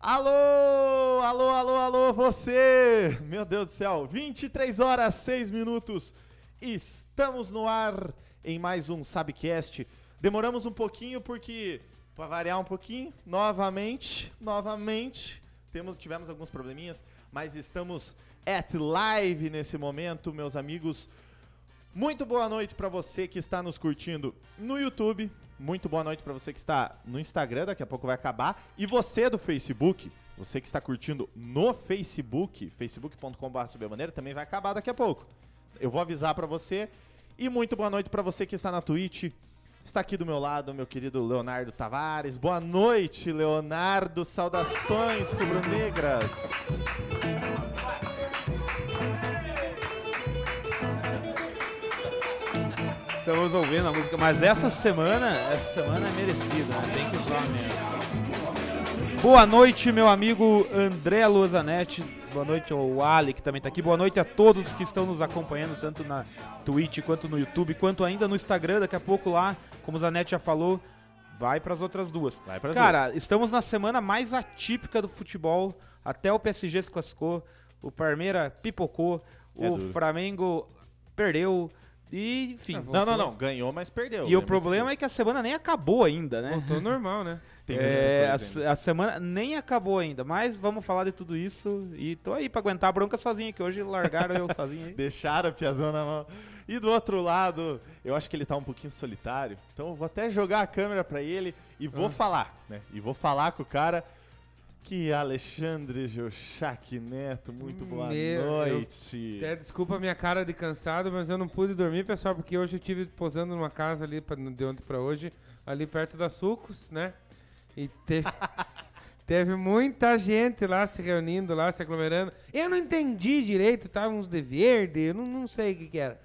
Alô, alô, alô, alô, você! Meu Deus do céu, 23 horas 6 minutos. Estamos no ar em mais um Sabcast. Demoramos um pouquinho porque, para variar um pouquinho, novamente, novamente, temos, tivemos alguns probleminhas, mas estamos at live nesse momento, meus amigos. Muito boa noite para você que está nos curtindo no YouTube. Muito boa noite para você que está no Instagram, daqui a pouco vai acabar. E você do Facebook, você que está curtindo no Facebook, facebook.com.br também vai acabar daqui a pouco. Eu vou avisar para você. E muito boa noite para você que está na Twitch. Está aqui do meu lado meu querido Leonardo Tavares. Boa noite, Leonardo. Saudações rubro-negras. Estamos ouvindo a música, mas essa semana, essa semana é merecida, né? Tem que usar mesmo. Boa noite, meu amigo André Lozanetti. Boa noite ao Ali, que também está aqui. Boa noite a todos que estão nos acompanhando, tanto na Twitch, quanto no YouTube, quanto ainda no Instagram. Daqui a pouco lá, como o Zanetti já falou, vai para as outras duas. Cara, estamos na semana mais atípica do futebol. Até o PSG se classificou, o Palmeiras pipocou, É o duro. Flamengo perdeu. E, enfim. Não, não, não. Ganhou, mas perdeu. E o problema é que a semana nem acabou ainda, né? Voltou normal, né? Tem É, a, a semana nem acabou ainda, mas vamos falar de tudo isso. E tô aí pra aguentar a bronca sozinho, que hoje largaram eu sozinho aí. Deixaram a Piazão na mão. E do outro lado, eu acho que ele tá um pouquinho solitário. Então eu vou até jogar a câmera pra ele e vou Ah. falar, né? E vou falar com o cara que Alexandre Jochak Neto, muito boa Meu, eu- noite. Até desculpa a minha cara de cansado, mas eu não pude dormir, pessoal, porque hoje eu tive posando numa casa ali pra, de ontem pra hoje, ali perto da Sucos, né? E teve, teve muita gente lá se reunindo, lá se aglomerando. Eu não entendi direito, tava uns de verde, eu não, não sei o que que era.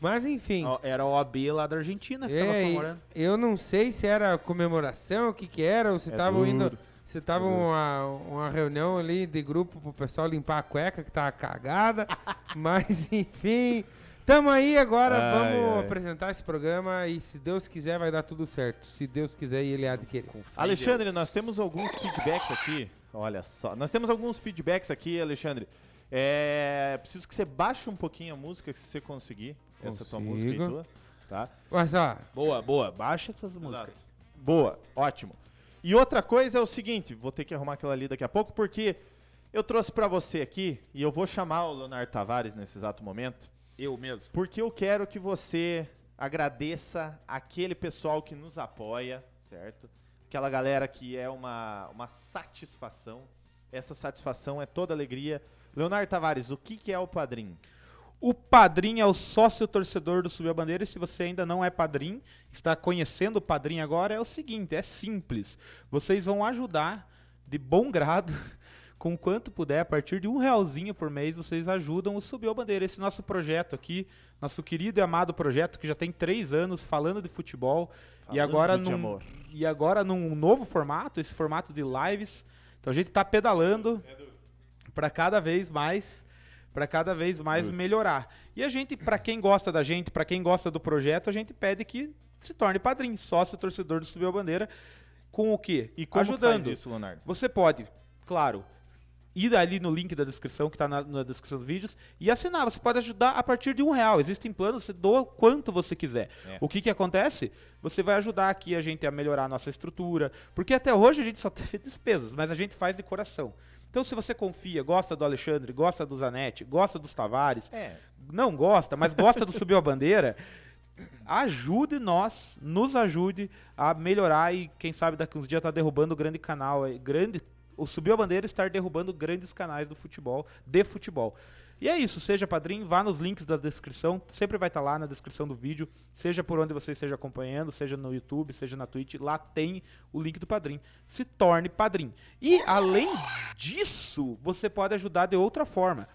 Mas enfim. Era o OB lá da Argentina que tava É, e comemorando. eu não sei se era comemoração, o que que era, ou se É estavam duro. indo, se tava duro. uma, uma reunião ali de grupo pro pessoal limpar a cueca que tava cagada, mas enfim, tamo aí agora, Ai, vamos ai. apresentar esse programa e se Deus quiser vai dar tudo certo, se Deus quiser e ele há de querer. Alexandre, nós temos alguns feedbacks aqui. Olha só, nós temos alguns feedbacks aqui, Alexandre. É, preciso que você baixe um pouquinho a música, se você conseguir. Essa tua música aí Consigo. tua, tá? Mas ó, Boa, boa. Baixa essas músicas. Boa, ótimo. E outra coisa é o seguinte, vou ter que arrumar aquela ali daqui a pouco, porque eu trouxe pra você aqui, e eu vou chamar o Leonardo Tavares nesse exato momento, Eu mesmo. porque eu quero que você agradeça aquele pessoal que nos apoia, certo? Aquela galera que é uma, uma satisfação. Essa satisfação é toda alegria. Leonardo Tavares, o que, que é o padrinho? O padrinho é o sócio torcedor do Subiu a Bandeira. E se você ainda não é padrinho, está conhecendo o padrinho agora, é o seguinte: é simples. Vocês vão ajudar de bom grado, com quanto puder, a partir de um realzinho por mês, vocês ajudam o Subiu a Bandeira. Esse nosso projeto aqui, nosso querido e amado projeto, que já tem três anos falando de futebol. e Falando agora de num, amor. E agora num novo formato, esse formato de lives. Então a gente está pedalando para cada vez mais para cada vez mais melhorar. E a gente, para quem gosta da gente, para quem gosta do projeto, a gente pede que se torne padrinho, sócio torcedor do Subiu a Bandeira, com o quê? E como que Ajudando. faz isso, Leonardo? Você pode, claro, ir ali no link da descrição, que está na, na descrição dos vídeos, e assinar. Você pode ajudar a partir de um real. Existem planos, você doa quanto você quiser. É. O que, que acontece? Você vai ajudar aqui a gente a melhorar a nossa estrutura, porque até hoje a gente só teve despesas, mas a gente faz de coração. Então, se você confia, gosta do Alexandre, gosta do Zanetti, gosta dos Tavares, É, não gosta, mas gosta do Subiu a Bandeira, ajude nós, nos ajude a melhorar e quem sabe daqui uns dias tá derrubando o grande canal, grande, o Subiu a Bandeira estar derrubando grandes canais do futebol, de futebol. E é isso, seja padrinho, vá nos links da descrição, sempre vai estar lá na descrição do vídeo, seja por onde você esteja acompanhando, seja no YouTube, seja na Twitch, lá tem o link do padrinho. Se torne padrinho. E além disso, você pode ajudar de outra forma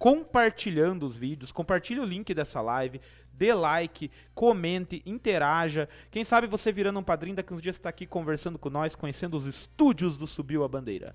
compartilhando os vídeos, compartilhe o link dessa live, dê like, comente, interaja. Quem sabe você virando um padrinho, daqui uns dias está aqui conversando com nós, conhecendo os estúdios do Subiu a Bandeira.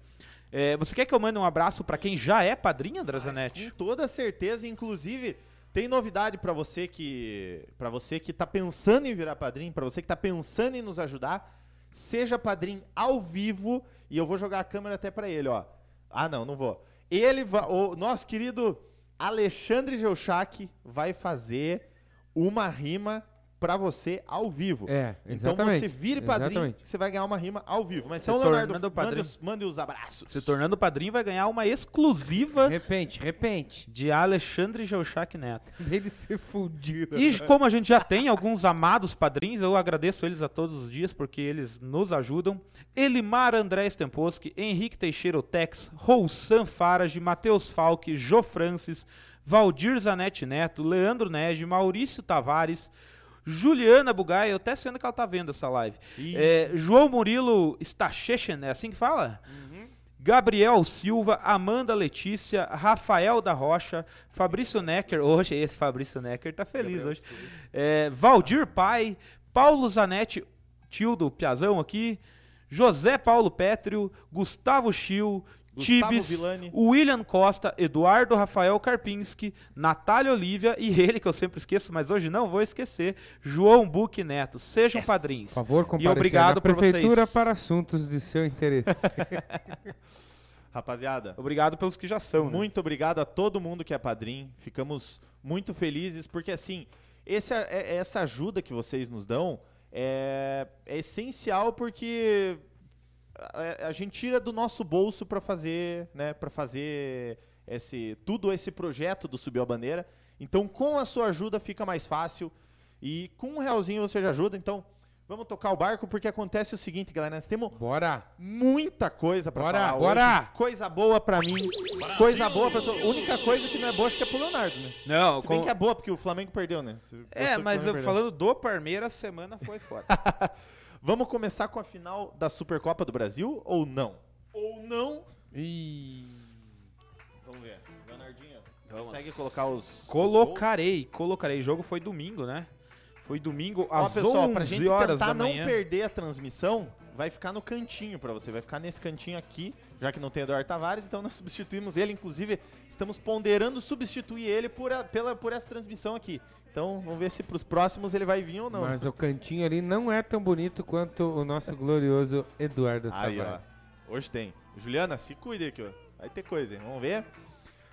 É, você quer que eu mande um abraço para quem já é padrinho, Zanetti? Com toda certeza, inclusive, tem novidade pra você que para você que tá pensando em virar padrinho, pra você que tá pensando em nos ajudar. seja padrinho ao vivo e eu vou jogar a câmera até pra ele, ó. Ah, não, não vou. Ele vai, o nosso querido Alexandre Geuchac vai fazer uma rima pra você ao vivo. É, Então exatamente. você vire padrinho, Exatamente. você vai ganhar uma rima ao vivo. Mas Se então, Leonardo, tornando mande padrinho. os, mande os abraços. Se tornando padrinho, vai ganhar uma exclusiva Repente, repente. de Alexandre Geuchac Neto. Ele se fudido. E como a gente já tem alguns amados padrinhos, eu agradeço eles a todos os dias porque eles nos ajudam. Elimar André Stemposki, Henrique Teixeira Tex, Roussan Farage, Matheus Falque, Jô Francis, Valdir Zanetti Neto, Leandro Nege, Maurício Tavares, Juliana Bugai, eu até sendo que ela tá vendo essa live. É, João Murilo Stachechen, é assim que fala? Gabriel Silva, Amanda Letícia, Rafael da Rocha, Fabrício Necker, hoje esse Fabrício Necker tá feliz Gabriel hoje. É, Valdir Pai, Paulo Zanetti, tio do Piazão aqui, José Paulo Pétrio, Gustavo Schill, Gustavo Tibes, Villani. William Costa, Eduardo Rafael Karpinski, Natália Olívia e ele, que eu sempre esqueço, mas hoje não vou esquecer, João Buque Neto. Sejam Yes. padrinhos. Por favor, comparecer obrigado na por prefeitura vocês. para assuntos de seu interesse. Rapaziada, Obrigado pelos que já são. né? muito obrigado a todo mundo que é padrinho. Ficamos muito felizes porque, assim, esse, é- essa ajuda que vocês nos dão é, é essencial porque a, a gente tira do nosso bolso para fazer, né, para fazer esse tudo esse projeto do Subiu a Bandeira. Então, com a sua ajuda fica mais fácil e com um realzinho você já ajuda. Então, vamos tocar o barco porque acontece o seguinte, galera, nós temos Bora. muita coisa pra Bora, falar bora! hoje. Coisa boa pra mim, coisa boa pra todo. A única coisa que não é boa acho que é pro Leonardo, né? Não, Se bem com- que é boa porque o Flamengo perdeu, né? Você É, que o mas eu, perdeu. falando do Parmeira, a semana foi foda. Vamos começar com a final da Supercopa do Brasil ou não? Ou não? Ih. Vamos ver. Leonardinho, Vamos. consegue colocar os os Colocarei, colocarei. O jogo foi domingo, né? Foi domingo Ó, às pessoal, 11 pra gente horas tentar da não manhã. perder a transmissão, vai ficar no cantinho pra você. Vai ficar nesse cantinho aqui, já que não tem Eduardo Tavares, então nós substituímos ele. Inclusive, estamos ponderando substituir ele por, a- pela, por essa transmissão aqui. Então, vamos ver se pros próximos ele vai vir ou não. Mas o cantinho ali não é tão bonito quanto o nosso glorioso Eduardo Aí, ó. Tavares. Hoje tem. Juliana, se cuide aqui, ó. Vai ter coisa, hein? Vamos ver.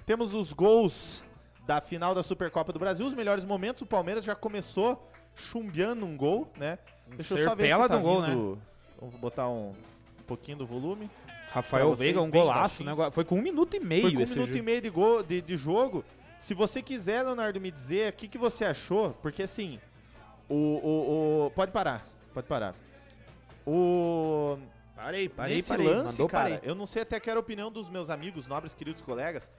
Temos os gols da final da Supercopa do Brasil. Os melhores momentos. O Palmeiras já começou chumbeando um gol, né? Deixa eu só ver se tá do gol, né? Vamos botar um, um pouquinho do volume. Rafael Veiga, um golaço, baixinho. né? Foi com um minuto e meio Foi com um minuto jogo. e meio de, gol, de, de jogo. Se você quiser, Leonardo, me dizer o que, que você achou, porque assim, o, o, o- Pode parar, pode parar. O... Parei, parei, Nesse parei. lance, Mandou, cara, parei. eu não sei até que era a opinião dos meus amigos, nobres, queridos colegas.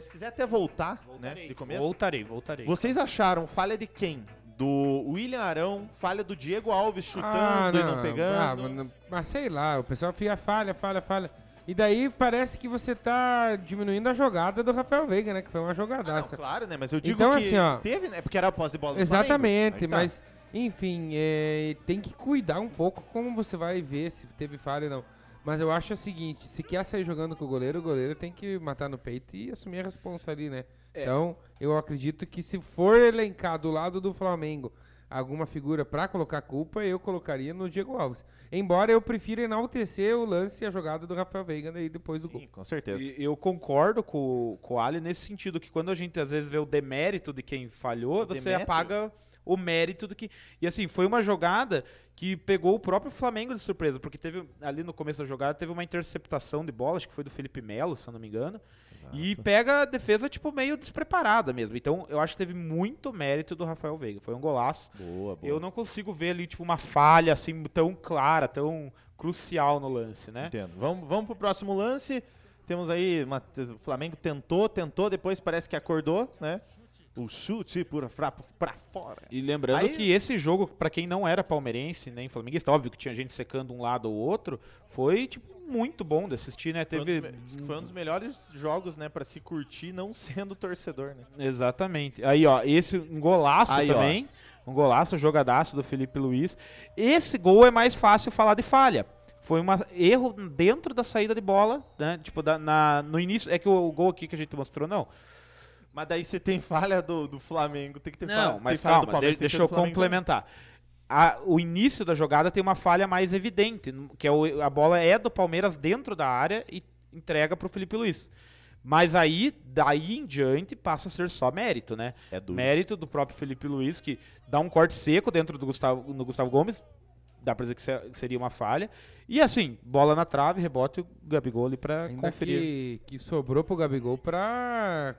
Se quiser até voltar, né, de começo. Voltarei, voltarei. Vocês acharam falha de quem? Do William Arão, falha do Diego Alves chutando e não pegando. Ah, mas, não- mas sei lá, o pessoal fica falha, falha, falha. E daí parece que você tá diminuindo a jogada do Rafael Veiga, né? Que foi uma Ah, não, jogadaça. claro, né? Mas eu digo Então, que assim, ó, teve, né? Porque era a posse de bola do Exatamente, tá. mas enfim, é, tem que cuidar um pouco como você vai ver se teve falha ou não. Mas eu acho o seguinte, se quer sair jogando com o goleiro, o goleiro tem que matar no peito e assumir a responsa ali, né? É. Então, eu acredito que se for elencar do lado do Flamengo alguma figura pra colocar culpa, eu colocaria no Diego Alves. Embora eu prefira enaltecer o lance e a jogada do Rafael Veiga daí depois do gol. Sim, com certeza. E Eu concordo com, com o Ali nesse sentido, que quando a gente às vezes vê o demérito de quem falhou, O você demérito? apaga o mérito do que. E assim, foi uma jogada que pegou o próprio Flamengo de surpresa, porque teve ali no começo da jogada teve uma interceptação de bola, acho que foi do Felipe Melo, se eu não me engano. E pega a defesa, tipo, meio despreparada mesmo. Então, eu acho que teve muito mérito do Rafael Veiga. Foi um golaço. Boa, boa. Eu não consigo ver ali, tipo, uma falha assim tão clara, tão crucial no lance, né? Entendo. Vamos, vamos pro próximo lance. Temos aí, uma- o Flamengo tentou, tentou, depois parece que acordou, né? O chute por, pra, pra fora. E lembrando Aí- que esse jogo, pra quem não era palmeirense nem flamenguista, óbvio que tinha gente secando um lado ou outro, foi tipo muito bom de assistir, né? Foi um, Teve dos, foi um dos melhores jogos, né, pra se curtir não sendo torcedor, né? Exatamente. Aí, ó, esse um golaço Aí, ó. também, um golaço, jogadaço do Felipe Luiz. Esse gol é mais fácil falar de falha. Foi um erro dentro da saída de bola, né? Tipo, da- na, no início. É que o, o gol aqui que a gente mostrou, não. Mas daí você tem falha do, do Flamengo, tem que ter falha. Não, mas tem falha do calma, Palmeiras, de- tem que deixa eu do Flamengo complementar. a- o início da jogada tem uma falha mais evidente, que é o- a bola é do Palmeiras dentro da área e entrega pro Felipe Luiz. Mas aí, daí em diante, passa a ser só mérito, né? É duro. Mérito do próprio Felipe Luiz, que dá um corte seco dentro do Gustavo, no Gustavo Gomes. Dá pra dizer que se- que seria uma falha. E assim, bola na trave, rebote e o Gabigol ali pra Ainda conferir. que, que sobrou pro Gabigol pra.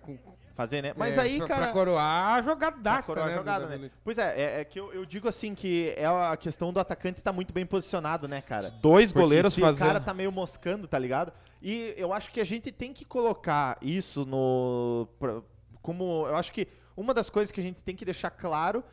Fazer, né? Mas é, aí, pra, cara. pra coroar a pra jogadaça, coroar né? jogada, né? Pois é, é, é que eu, eu digo assim que é a questão do atacante tá muito bem posicionado, né, cara? Os dois Porque goleiros se fazendo. o cara tá meio moscando, tá ligado? E eu acho que a gente tem que colocar isso no. pra- Como. Eu acho que uma das coisas que a gente tem que deixar claro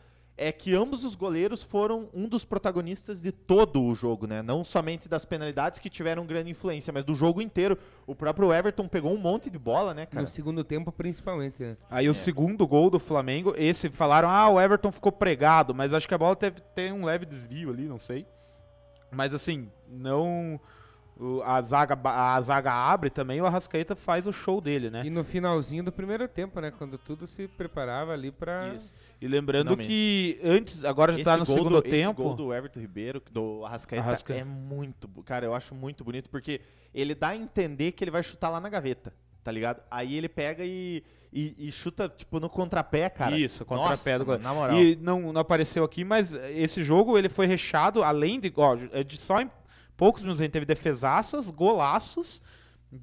é que ambos os goleiros foram um dos protagonistas de todo o jogo, né? Não somente das penalidades que tiveram grande influência, mas do jogo inteiro. O próprio Everton pegou um monte de bola, né, cara? No segundo tempo, principalmente, né? Aí É. o segundo gol do Flamengo, esse falaram, ah, o Everton ficou pregado, mas acho que a bola teve, tem um leve desvio ali, não sei. Mas assim, não. O- a, zaga, a zaga abre também, o Arrascaeta faz o show dele, né? E no finalzinho do primeiro tempo, né? Quando tudo se preparava ali pra. Isso. E lembrando Finalmente. que antes, agora já Esse tá no segundo do, Esse tempo. gol do Everton Ribeiro, do Arrascaeta, Arrasca- é muito... Cara, eu acho muito bonito, porque ele dá a entender que ele vai chutar lá na gaveta, tá ligado? Aí ele pega e, e, e chuta, tipo, no contrapé, cara. Isso, contrapé Nossa, do. Na moral. E não, não apareceu aqui, mas esse jogo ele foi recheado, além de. Ó, é de só poucos minutos a gente teve defesaças, golaços.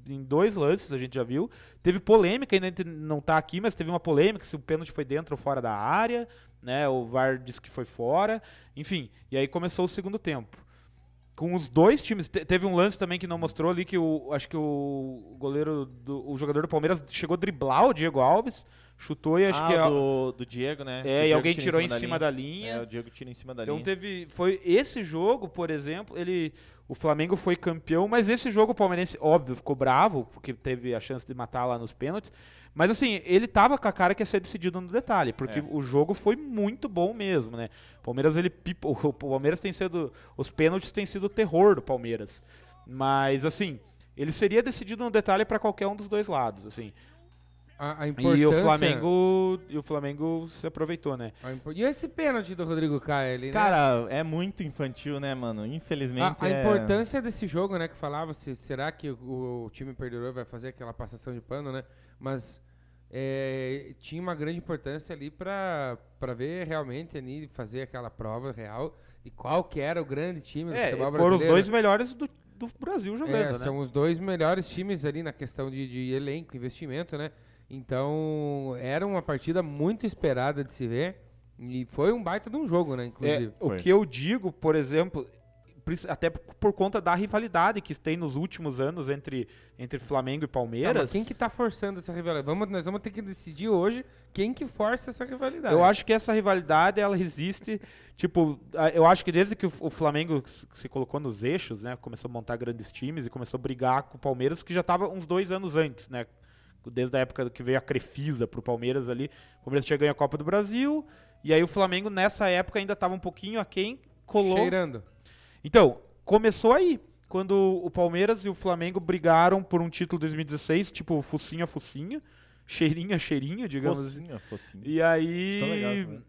Em dois lances a gente já viu. Teve polêmica, ainda não tá aqui, mas teve uma polêmica se o pênalti foi dentro ou fora da área. Né? O VAR disse que foi fora. Enfim, e aí começou o segundo tempo. Com os dois times. te- teve um lance também que não mostrou ali que o. Acho que o goleiro. Do, o jogador do Palmeiras chegou a driblar o Diego Alves. Chutou e acho ah, que. a- do, do Diego, né? É, e alguém tirou em cima, linha. da linha. É, o Diego tira em cima da então linha. teve. Foi esse jogo, por exemplo, ele. O Flamengo foi campeão, mas esse jogo o Palmeirense, óbvio, ficou bravo, porque teve a chance de matar lá nos pênaltis. Mas assim, ele tava com a cara que ia ser decidido no detalhe, porque É. o jogo foi muito bom mesmo, né? O Palmeiras, ele. O Palmeiras tem sido. Os pênaltis têm sido o terror do Palmeiras. Mas assim. Ele seria decidido no detalhe para qualquer um dos dois lados, assim. A, a importância. E o Flamengo, e o Flamengo se aproveitou, né? E esse pênalti do Rodrigo Caio ali, né? Cara, é muito infantil, né, mano? Infelizmente. A, a é- importância desse jogo, né, que falava, se, será que o, o time perdedor vai fazer aquela passação de pano, né? Mas é, tinha uma grande importância ali pra, pra ver realmente ali, fazer aquela prova real e qual que era o grande time do É, futebol foram os brasileiro. dois melhores do, do Brasil jogando, É, né? são os dois melhores times ali na questão de, de elenco, investimento, né? Então, era uma partida muito esperada de se ver. E foi um baita de um jogo, né? É, Inclusive. o Foi. que eu digo, por exemplo, até por- conta da rivalidade que tem nos últimos anos entre, entre Flamengo e Tá, Palmeiras. mas quem que tá forçando essa rivalidade? Vamos, nós vamos ter que decidir hoje quem que força essa rivalidade. Eu acho que essa rivalidade ela existe, tipo, eu acho que desde que o, Flamengo se se colocou nos eixos, né, começou a montar grandes times e começou a brigar com o Palmeiras, que já estava uns dois anos antes, né, desde a época que veio a Crefisa pro Palmeiras ali, o Palmeiras tinha ganho a Copa do Brasil, e aí o Flamengo nessa época ainda estava um pouquinho aquém, colou. Cheirando. Então, começou aí, quando o Palmeiras e o Flamengo brigaram por um título 2016, tipo, focinho a focinho, cheirinho a cheirinho, digamos assim. Focinho, focinho. E aí. Legal, velho.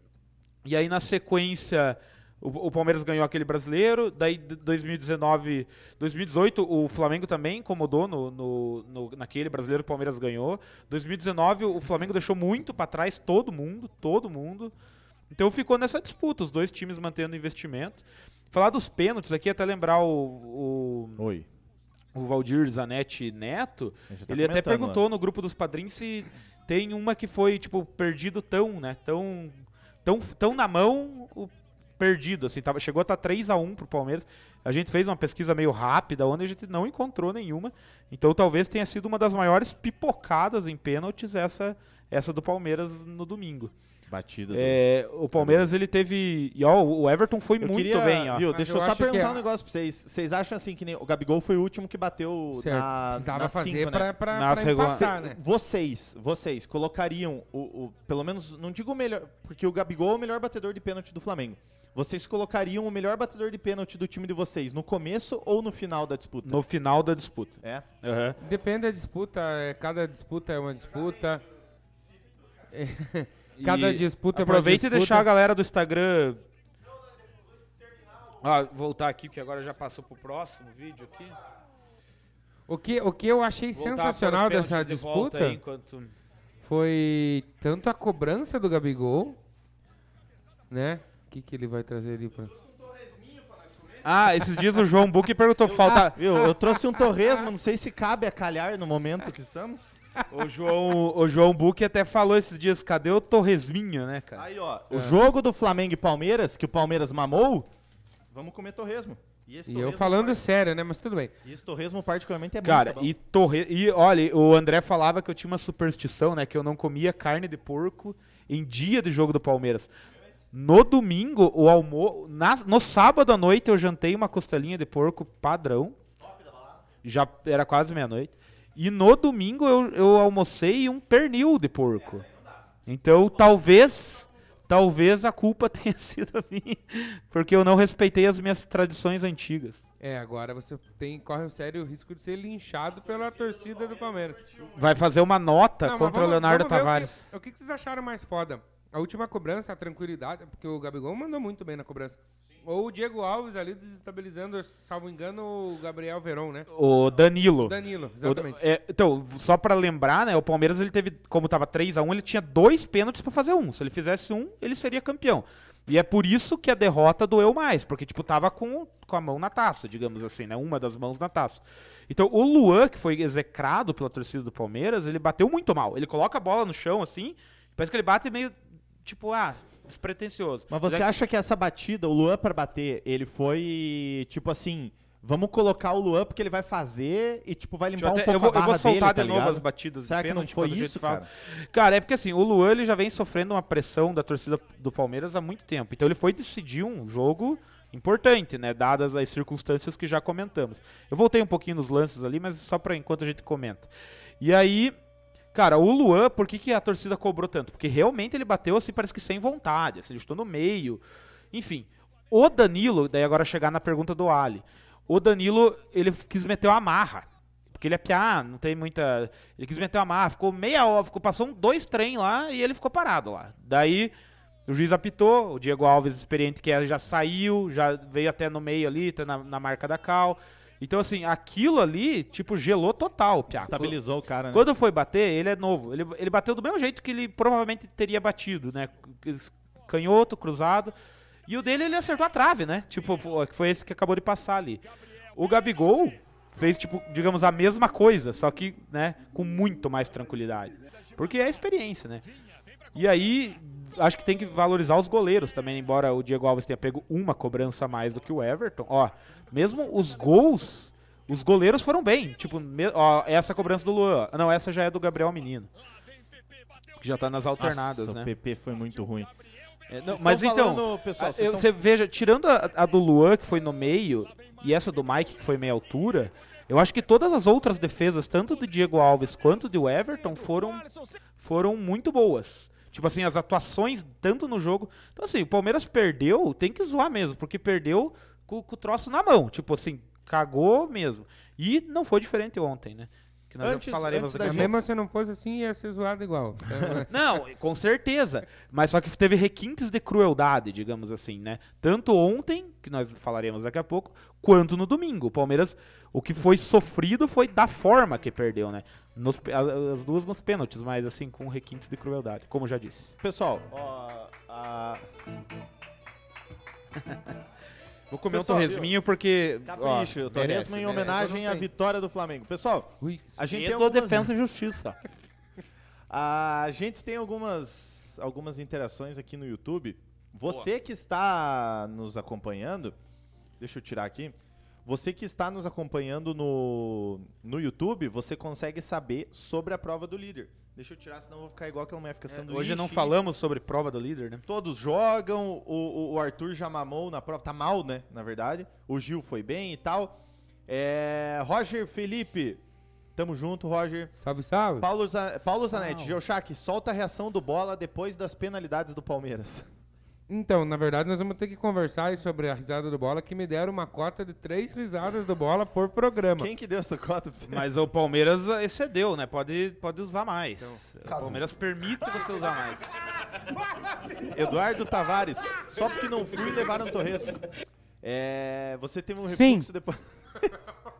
e aí, na sequência, o, o Palmeiras ganhou aquele brasileiro. Daí, d- 2019. 2018, o Flamengo também incomodou no, no, no- naquele brasileiro que o Palmeiras ganhou. 2019, o Flamengo deixou muito pra trás todo mundo, todo mundo. Então ficou nessa disputa, os dois times mantendo investimento. Falar dos pênaltis aqui, até lembrar o, o, Oi. o Valdir Zanetti Neto. Tá Ele até lá. perguntou no grupo dos padrinhos se tem uma que foi, tipo, perdido tão, né? Tão, tão, tão na mão, o perdido, assim. Tava, chegou a estar 3x1 pro Palmeiras. A gente fez uma pesquisa meio rápida, onde a gente não encontrou nenhuma. Então talvez tenha sido uma das maiores pipocadas em pênaltis essa, essa do Palmeiras no domingo. Batida. do- É, o Palmeiras, ele teve... E ó, o Everton foi Eu muito queria, bem, ó. Viu, deixa eu eu, só perguntar é- um negócio pra vocês. Vocês acham assim que nem o Gabigol foi o último que bateu Certo. na Precisava na fazer cinco, pra, né? pra, pra regula- empatar, né? Vocês, vocês colocariam o, o- pelo menos não digo o melhor, porque o Gabigol é o melhor batedor de pênalti do Flamengo. Vocês colocariam o melhor batedor de pênalti do time de vocês no começo ou no final da disputa? No final da disputa. É. Aham. Depende da disputa, é, cada disputa é uma disputa. É, cada E disputa é uma Aproveita e disputa. deixar a galera do Instagram. Ó, voltar aqui, porque agora já passou pro próximo vídeo aqui. O que, o que eu achei Voltar sensacional dessa de disputa aí, enquanto... foi tanto a cobrança do Gabigol, né? O que, que ele vai trazer ali pra. Ah, esses dias o João Buque perguntou, falta... Viu, eu trouxe um torresmo, não sei se cabe a calhar no momento que estamos. O João, o João Buque até falou esses dias, cadê o Torresminho, né, cara? Aí, ó, o jogo do Flamengo e Palmeiras, que o Palmeiras mamou, vamos comer torresmo. esse E eu falando par- sério, né? Mas tudo bem. e esse torresmo particularmente é Cara, muito bom. e torre... E olha, o André falava que eu tinha uma superstição, né? Que eu não comia carne de porco em dia de jogo do Palmeiras. No domingo, o almoço. No sábado à noite, eu jantei uma costelinha de porco padrão. Já era quase meia-noite. E no domingo eu, eu almocei um pernil de porco. Então talvez. Talvez a culpa tenha sido minha. Porque eu não respeitei as minhas tradições antigas. É, agora você tem, corre o sério risco de ser linchado pela torcida do Palmeiras. Vai fazer uma nota Não, contra o Leonardo vamos Tavares. O que, o que vocês acharam mais foda? A última cobrança, a tranquilidade, porque o Gabigol mandou muito bem na cobrança. Ou o Diego Alves ali desestabilizando, salvo engano, o Gabriel Veron, né? O Danilo. O Danilo, O- exatamente. é, então, só pra lembrar, né, o Palmeiras ele teve, como tava 3 a 1, ele tinha dois pênaltis pra fazer um. Se ele fizesse um, ele seria campeão. E é por isso que a derrota doeu mais, porque tipo tava com, com a mão na taça, digamos assim, né, uma das mãos na taça. Então, o Luan, que foi execrado pela torcida do Palmeiras, ele bateu muito mal. Ele coloca a bola no chão assim, parece que ele bate meio tipo, ah, despretensioso. Mas você é- acha que essa batida, o Luan pra bater, ele foi tipo assim, vamos colocar o Luan porque ele vai fazer e tipo vai limpar um até- pouco eu vou, a barra eu vou soltar dele, de tá novo as batidas Será que não foi isso, fala. cara? Cara, é porque assim, o Luan ele já vem sofrendo uma pressão da torcida do Palmeiras há muito tempo. Então ele foi decidir um jogo importante, né? Dadas as circunstâncias que já comentamos. Eu voltei um pouquinho nos lances ali, mas só para enquanto a gente comenta. E aí, cara, o Luan, por que, que a torcida cobrou tanto? Porque realmente ele bateu assim, parece que sem vontade, assim, ele chutou no meio. Enfim, o Danilo, daí agora chegar na pergunta do Ali. O Danilo, ele quis meter uma marra. Porque ele é piá, não tem muita. Ele quis meter uma marra, ficou meia hora, ficou, passou um, dois trem lá e ele ficou parado lá. Daí o juiz apitou, o Diego Alves, experiente que é, já saiu, já veio até no meio ali, tá na, na marca da Cal. Então, assim, aquilo ali, tipo, gelou total o piá. Estabilizou o cara, né? Quando foi bater, ele é novo. Ele, ele bateu do mesmo jeito que ele provavelmente teria batido, né? Canhoto, cruzado. E o dele, ele acertou a trave, né? Tipo, fo- foi esse que acabou de passar ali. O Gabigol fez, tipo, digamos, a mesma coisa, só que, né, com muito mais tranquilidade. Porque é experiência, né? E aí, acho que tem que valorizar os goleiros também, embora o Diego Alves tenha pego uma cobrança a mais do que o Everton. Ó, mesmo os gols, os goleiros foram bem. Tipo, ó, essa cobrança do Luan. Não, essa já é do Gabriel Menino. Que já tá nas alternadas, Nossa, né? o PP foi muito ruim. É, não, mas então, falando, pessoal, eu- estão- você veja, tirando a, a do Luan, que foi no meio, e essa do Mike, que foi meia altura, eu acho que todas as outras defesas, tanto do Diego Alves quanto do Everton, foram, foram muito boas. Tipo assim, as atuações tanto no jogo. Então, assim, o Palmeiras perdeu, tem que zoar mesmo, porque perdeu com, com o troço na mão. Tipo assim, cagou mesmo. E não foi diferente ontem, né? Que nós já Antes- falaremos antes da gente- mesmo se não fosse assim, ia ser zoado igual. Não, com certeza. Mas só que teve requintes de crueldade, digamos assim, né? Tanto ontem, que nós falaremos daqui a pouco, quanto no domingo. O Palmeiras, o que foi sofrido foi da forma que perdeu, né? Nos as duas nos pênaltis, mas assim, com requintes de crueldade, como já disse. Pessoal, ó, a- Vou comer Pessoal, um torresminho porque. ó, Capricho, o merece, em homenagem à vitória do Flamengo. Pessoal, ui, a gente tem algumas, defesa e justiça. a gente tem algumas, algumas interações aqui no YouTube. Você que está nos acompanhando, deixa eu tirar aqui. Você que está nos acompanhando no, no YouTube, você consegue saber sobre a prova do líder. Deixa eu tirar, senão eu vou ficar igual aquela mulher fica sanduíche. É, Hoje não falamos sobre prova do líder, né? Todos jogam, o, o- o Arthur já mamou na prova, tá mal, né, na verdade. O Gil foi bem e tal. É, Roger Felipe, tamo junto, Roger. salve, salve. Paulo, Paulo Zanetti, Geochac, solta a reação do Bola depois das penalidades do Palmeiras. Então, na verdade, nós vamos ter que conversar aí sobre a risada do bola, que me deram uma cota de três risadas do bola por programa. Quem que deu essa cota pra você? Mas o Palmeiras excedeu, né? Pode, pode usar mais. o Palmeiras permite você usar mais. Eduardo Tavares, só porque não fui levaram um torresmo. É, você teve um Sim. refluxo depois.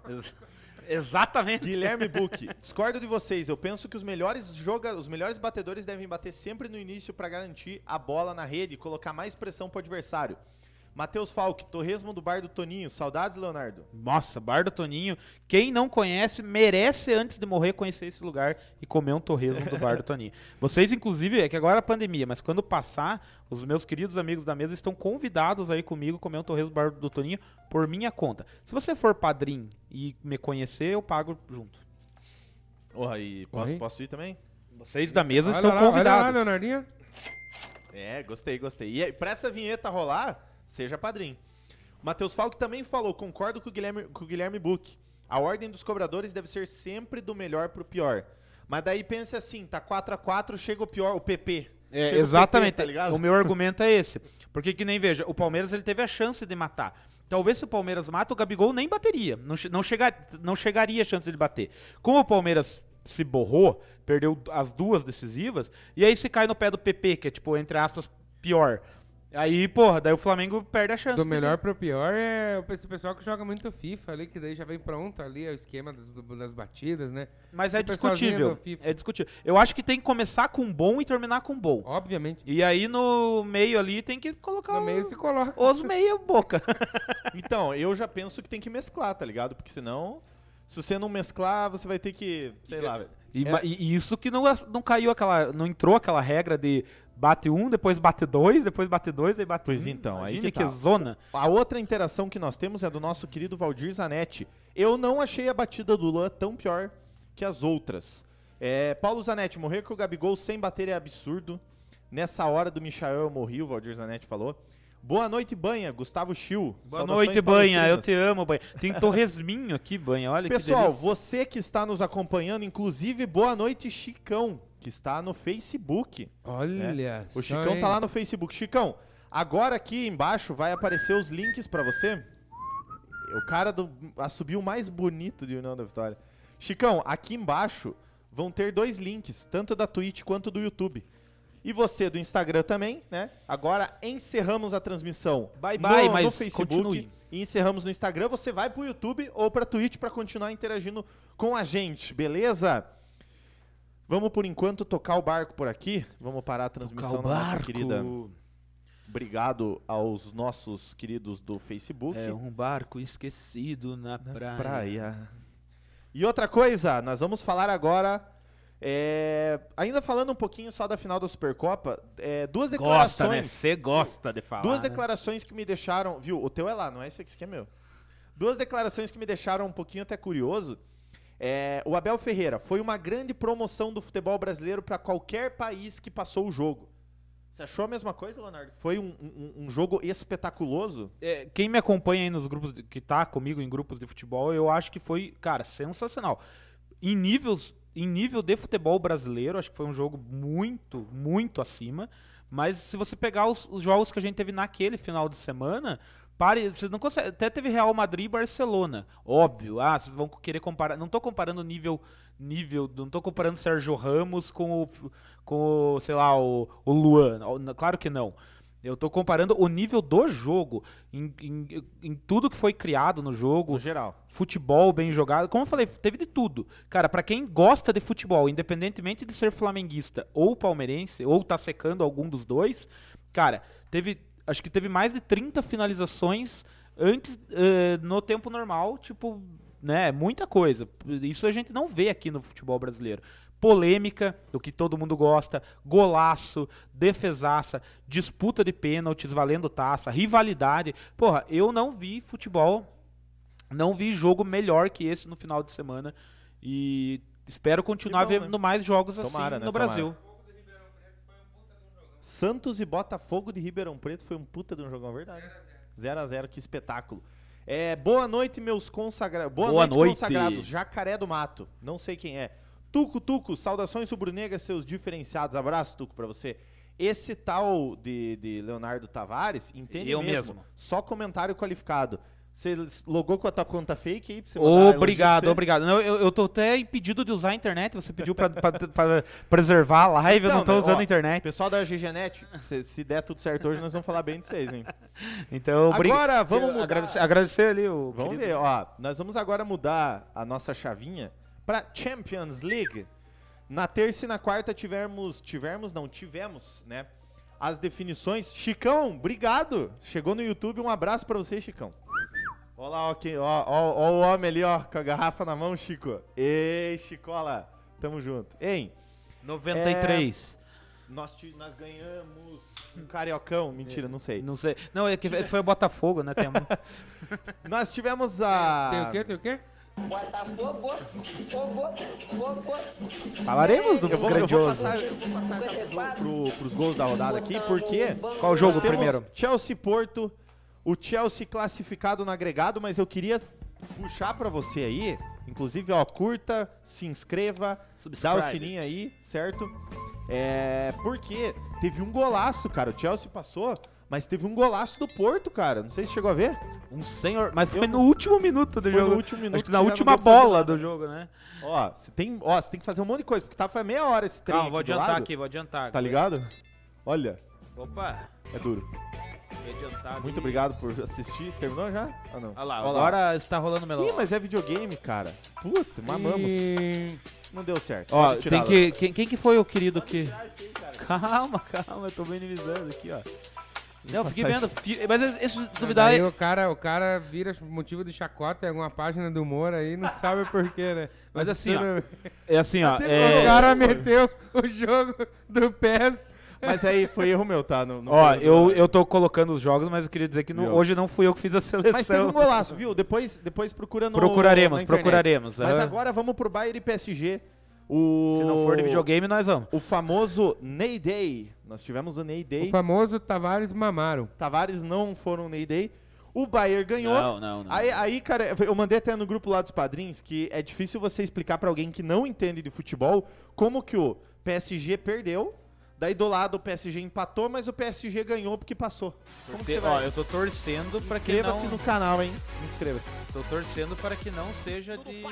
Ex- Exatamente. Guilherme Buck, discordo de vocês. Eu penso que os melhores joga, os melhores batedores devem bater sempre no início para garantir a bola na rede e colocar mais pressão pro adversário. Matheus Falck, torresmo do bar do Toninho. Saudades, Leonardo. Nossa, Bar do Toninho. Quem não conhece, merece antes de morrer conhecer esse lugar e comer um torresmo do Bar do Toninho. Vocês, inclusive, é que agora é a pandemia, mas quando passar, os meus queridos amigos da mesa estão convidados aí comigo comer um torresmo do Bar do Toninho por minha conta. Se você for padrinho e me conhecer, eu pago junto. Oh, e posso, Oi? posso ir também? Vocês da mesa Olha estão lá, Olha lá, convidados. Leonardinho. É, gostei, gostei. E aí, pra essa vinheta rolar, seja padrinho. Matheus Falck também falou, concordo com o Guilherme, com o Guilherme Buck. A ordem dos cobradores deve ser sempre do melhor pro pior. Mas daí pense assim, tá 4 a 4 chega o pior, o PP. É, Chega o exatamente. PP, tá o meu argumento é esse. Porque que nem veja, o Palmeiras ele teve a chance de matar. Talvez se o Palmeiras mata, o Gabigol nem bateria. Não, não, chega, não chegaria a chance de bater. Como o Palmeiras se borrou, perdeu as duas decisivas, e aí se cai no pé do PP, que é tipo, entre aspas, pior. Aí, porra, daí o Flamengo perde a chance. Do melhor pro pior é esse pessoal que joga muito FIFA ali, que daí já vem pronto ali é o esquema das, das batidas, né? Mas é o pessoalzinho discutível. É discutível. Eu acho que tem que começar com bom e terminar com bom. Obviamente. E aí no meio ali tem que colocar No meio se coloca. os meia boca. Então, eu já penso que tem que mesclar, tá ligado? Porque senão, se você não mesclar, você vai ter que, sei lá. E, É. e- e isso que não, não caiu aquela. Não entrou aquela regra de bate um, depois bate dois, depois bate dois, aí bate Pois um. então, aí Imagine que tá. zona. A outra interação que nós temos é do nosso querido Valdir Zanetti. Eu não achei a batida do Luan tão pior que as outras. É, Paulo Zanetti, morrer com o Gabigol sem bater é absurdo. Nessa hora do Michael eu morri, o Valdir Zanetti falou. Boa noite, Banha. Gustavo Chiu. Boa Saudações noite, Banha. Eu te amo, Banha. Tem torresminho aqui, Banha. Olha que Pessoal, delícia. você que está nos acompanhando, inclusive, boa noite, Chicão, que está no Facebook. Olha O só, Chicão tá lá no Facebook. Chicão, agora aqui embaixo vai aparecer os links pra você. O cara do assobio mais bonito de União da Vitória. Chicão, aqui embaixo vão ter dois links, tanto da Twitch quanto do YouTube. E você do Instagram também, né? Agora encerramos a transmissão Bye, no, bye, no mas Facebook continue. e encerramos no Instagram. Você vai pro YouTube ou pra Twitch pra continuar interagindo com a gente, beleza? Vamos por enquanto tocar o barco por aqui. Vamos parar a transmissão da nossa querida. Obrigado aos nossos queridos do Facebook. É um barco esquecido na, Na praia. praia. E outra coisa, nós vamos falar agora. é, ainda falando um pouquinho só da final da Supercopa, é, duas Gosta, né? declarações. Você gosta de falar. Duas né? declarações que me deixaram. Viu? O teu é lá, não é esse aqui que é meu. Duas declarações que me deixaram um pouquinho até curioso. É, o Abel Ferreira foi uma grande promoção do futebol brasileiro para qualquer país que passou o jogo. Você achou a mesma coisa, Leonardo? Foi um, um- um jogo espetaculoso? É, quem me acompanha aí nos grupos, de- que tá comigo em grupos de futebol, eu acho que foi, cara, sensacional. Em níveis, em nível de futebol brasileiro, acho que foi um jogo muito, muito acima. Mas se você pegar os, os jogos que a gente teve naquele final de semana, pare, você não consegue. Até teve Real Madrid e Barcelona. Óbvio. Ah, vocês vão querer comparar. Não tô comparando nível. nível não tô comparando Sérgio Ramos com o, com o, sei lá, o, o Luan. Claro que não. Eu tô comparando o nível do jogo em, em, em tudo que foi criado no jogo No geral. futebol bem jogado. Como eu falei, teve de tudo. Cara, pra quem gosta de futebol, independentemente de ser flamenguista ou palmeirense, ou tá secando algum dos dois, cara, teve. Acho que teve mais de 30 finalizações antes eh, no tempo normal, tipo, né? Muita coisa. Isso a gente não vê aqui no futebol brasileiro. Polêmica, o que todo mundo gosta, golaço, defesaça, disputa de pênaltis valendo taça, rivalidade. Porra, eu não vi futebol não vi jogo melhor que esse no final de semana. E espero continuar bom, vendo né? mais jogos assim Tomara, né? no Tomara. Brasil. Santos e Botafogo de Ribeirão Preto foi um puta de um jogão, verdade. 0 a 0 que espetáculo. É, boa noite, meus consagrados. Boa, Boa noite, noite. consagrados. Jacaré do Mato. Não sei quem é. Tuco, Tuco, saudações rubro-negras, seus diferenciados. Abraço, Tuco, pra você. Esse tal de, de Leonardo Tavares, entende Eu mesmo. mesmo. Só comentário qualificado. Você logou com a tua conta fake aí pra você Obrigado, pra você? obrigado. Não, eu, eu tô até impedido de usar a internet. Você pediu pra, pra- pra preservar a live, eu Então, não tô né, usando ó, a internet. Pessoal da GGNet, se, se der tudo certo hoje, nós vamos falar bem de vocês, hein? Então, Agora, vamos eu mudar. agradecer, agradecer ali o. Vamos querido- ver, ó. Nós vamos agora mudar a nossa chavinha pra Champions League. Na terça e na quarta tivemos, tivemos não, tivemos, né? As definições. Chicão, obrigado. Chegou no YouTube, um abraço pra você, Chicão. Olha lá, ó, quem, ó, ó, ó o homem ali, ó, com a garrafa na mão, Chico. Ei, Chicola, tamo junto. Hein, 93. nós, ti- nós ganhamos um cariocão, mentira, não sei. Não sei. Não, é que esse foi o Botafogo, né? Tem um- Nós tivemos a... Tem o quê? Tem o quê? Botafogo, fogo, fogo, Falaremos do Eu vou, eu vou grandioso. passar, eu vou passar pro, pro, pros gols da rodada aqui, porque Qual jogo nós temos primeiro? Chelsea Porto, o Chelsea classificado no agregado, mas eu queria puxar pra você aí, inclusive, ó, curta, se inscreva, dá o Subscribe. sininho aí, certo? É, porque teve um golaço, cara, o Chelsea passou, mas teve um golaço do Porto, cara, não sei se chegou a ver. Um senhor. Mas Eu foi não- no último minuto do jogo. no último minuto Acho que na não última bola do jogo, né? Ó, você tem, ó, você tem que fazer um monte de coisa, porque tava meia hora esse trem Calma, vou adiantar lado, aqui, vou adiantar. Tá ligado? Olha, Opa, é duro. Muito obrigado por assistir. Terminou já? Ah, não. Olha lá, Olha agora está rolando melão. Ih, mas é videogame, cara. Puta, mamamos. E... Não deu certo. Ó, Pode tem que. Quem, quem que foi o querido que. Calma, calma, eu tô minimizando aqui, ó. Não, fiquei Passar vendo. fi- Mas esse duvidar. Aí o cara, o cara vira motivo de chacota em alguma página do humor aí, não sabe por quê, né? Mas assim, ó, tudo- É assim, ó. O É, cara meteu o jogo do PES. Mas aí foi erro meu, tá? Não, não ó, eu, eu tô colocando os jogos, mas eu queria dizer que não- hoje não fui eu que fiz a seleção. Mas teve um golaço, viu? Depois, depois procura no. Procuraremos, procuraremos. Mas agora vamos pro Bayern e PSG. O... Se não for de videogame, nós vamos. O famoso Ney Day. Nós tivemos o Ney Day. O famoso Tavares Mamaro. Tavares não foram Ney Day. O Bayern ganhou. Não, não, não. Aí, aí, cara, eu mandei até no grupo lá dos padrinhos que é difícil você explicar pra alguém que não entende de futebol como que o PSG perdeu, daí do lado o PSG empatou, mas o PSG ganhou porque passou. Como que você Ó, eu tô torcendo para que Inscreva-se não... no canal, hein? Inscreva-se. Tô torcendo para que não seja de...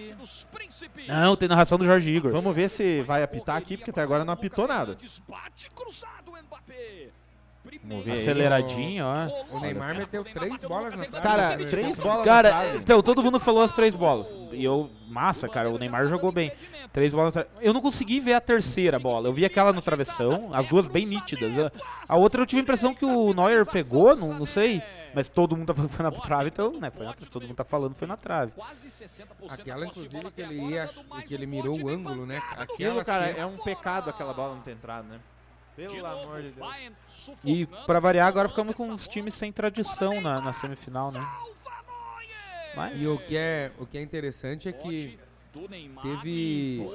Não, tem narração do Jorge Igor. Vamos ver se vai apitar aqui, porque até agora não apitou nada. Vamos ver aí. Aceleradinho, ó. O Neymar meteu três bolas na trave. Cara, três bolas na Cara, trave. então, todo mundo falou as três bolas. E eu, massa, cara, o Neymar jogou bem. Três bolas. na tra- Eu não consegui ver a terceira bola. Eu vi aquela no travessão, as duas bem nítidas. A- A outra eu tive a impressão que o Neuer pegou, não, não sei. Mas todo mundo tá falando que foi na trave, então, né? Foi na, todo mundo tá falando que foi na trave. Aquela, inclusive, que ele ia, que ele mirou o ângulo, né? Aquela cara, cena- é um pecado aquela bola não ter entrado, né? Pelo amor de Deus. E pra variar, agora ficamos com uns times sem tradição na, na semifinal, né? Mas. E o que é, o que é interessante é que teve,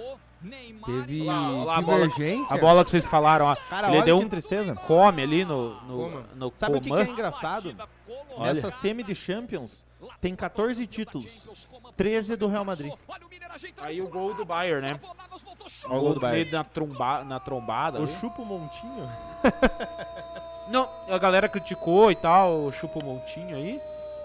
teve lá a bola. divergência. A bola que vocês falaram, ó. Cara, ele deu um tristeza. come ali no, no, Coma. no Sabe o que, que é engraçado? Olha. Nessa semi de Champions, tem 14 títulos. 13 do Real Madrid. Aí o gol do Bayern, né? Olha o gol do Bayern. Na, tromba, na trombada. O ali. Chupo Montinho? Não, a galera criticou e tal, o Chupa Montinho aí.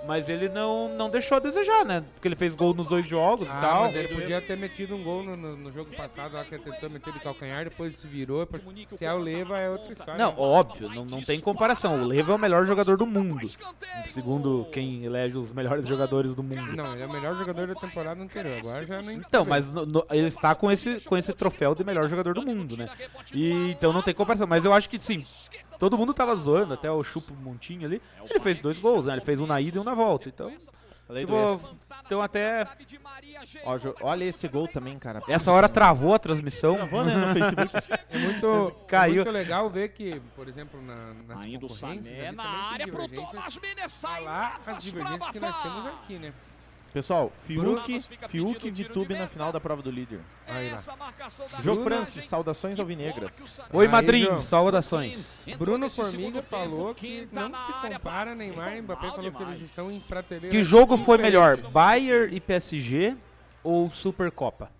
Mas ele não, não deixou a desejar, né? Porque ele fez gol nos dois jogos e Ah, tal. mas ele podia ter metido um gol no, no- no jogo passado, lá que ele tentou meter de calcanhar, depois se virou. Depois, se é o Leva, é outra história. Não, óbvio, não, não tem comparação. O Leva é o melhor jogador do mundo. Segundo quem elege os melhores jogadores do mundo. Não, ele é o melhor jogador da temporada anterior. Agora já não Então, mas no- no- ele está com esse, com esse troféu de melhor jogador do mundo, né? E, então não tem comparação. Mas eu acho que sim, todo mundo tava zoando, até o Chupo Montinho ali. Ele fez dois gols, né? Ele fez um na ida e um na volta. Então, tipo, então até Ó, jo- olha esse gol também, cara. essa hora travou a transmissão. Gravou, né, no Facebook. É muito, Caiu. é muito legal ver que, por exemplo, na, nas Ainda o concorrências, Sané na área pro. Thomas Miner, sai Tá lá as divergências que nós temos aqui, né? Pessoal, Fiuk, Fiuk de na meta. final da prova do líder. Aí lá. Jô Francis, saudações alvinegras. Oi, madrinho, saudações. Bruno Formiga falou que não se compara Neymar e Mbappé, falou que eles estão em prateleira Que jogo foi melhor, Bayern e PSG ou Supercopa?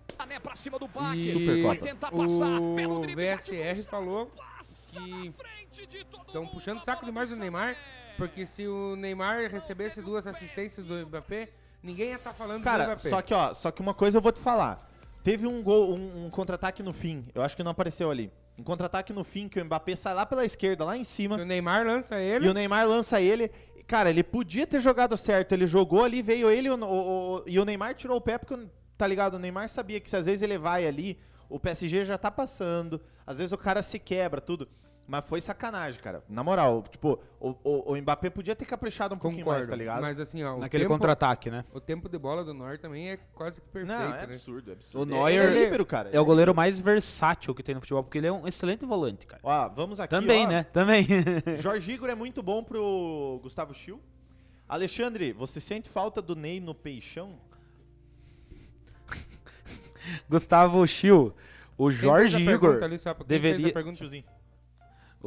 Do Bayern. E Supercopa. O VSR falou que na estão puxando o saco demais do Neymar. Porque se o Neymar recebesse duas assistências do Mbappé, ninguém ia estar falando do Cara, Mbappé. só que, ó, só que uma coisa eu vou te falar. Teve um gol, um, um contra-ataque no fim. Eu acho que não apareceu ali. Um contra-ataque no fim que o Mbappé sai lá pela esquerda, lá em cima. o Neymar lança ele. E o Neymar lança ele. Cara, ele podia ter jogado certo. Ele jogou ali, veio ele o- o- o- e o Neymar tirou o pé porque, tá ligado? O Neymar sabia que se às vezes ele vai ali, o PSG já tá passando. Às vezes o cara se quebra, tudo. Mas foi sacanagem, cara. Na moral, tipo, o, o, o Mbappé podia ter caprichado um pouquinho mais, Concordo. tá ligado? Mas assim, ó, Naquele tempo, contra-ataque, né? o tempo de bola do Neuer também é quase que perfeito, Não, é né? absurdo, é O absurdo. Neuer ele é líbero, cara. É o goleiro mais versátil que tem no futebol, porque ele é um excelente volante, cara. Ó, vamos aqui, Também, ó. né? Também. Jorge Igor é muito bom pro Gustavo Schill. Alexandre, você sente falta do Ney no peixão? Gustavo Schill. O Jorge Igor ali, só pra- quem fez a deveria. pergunta? Chilzinho.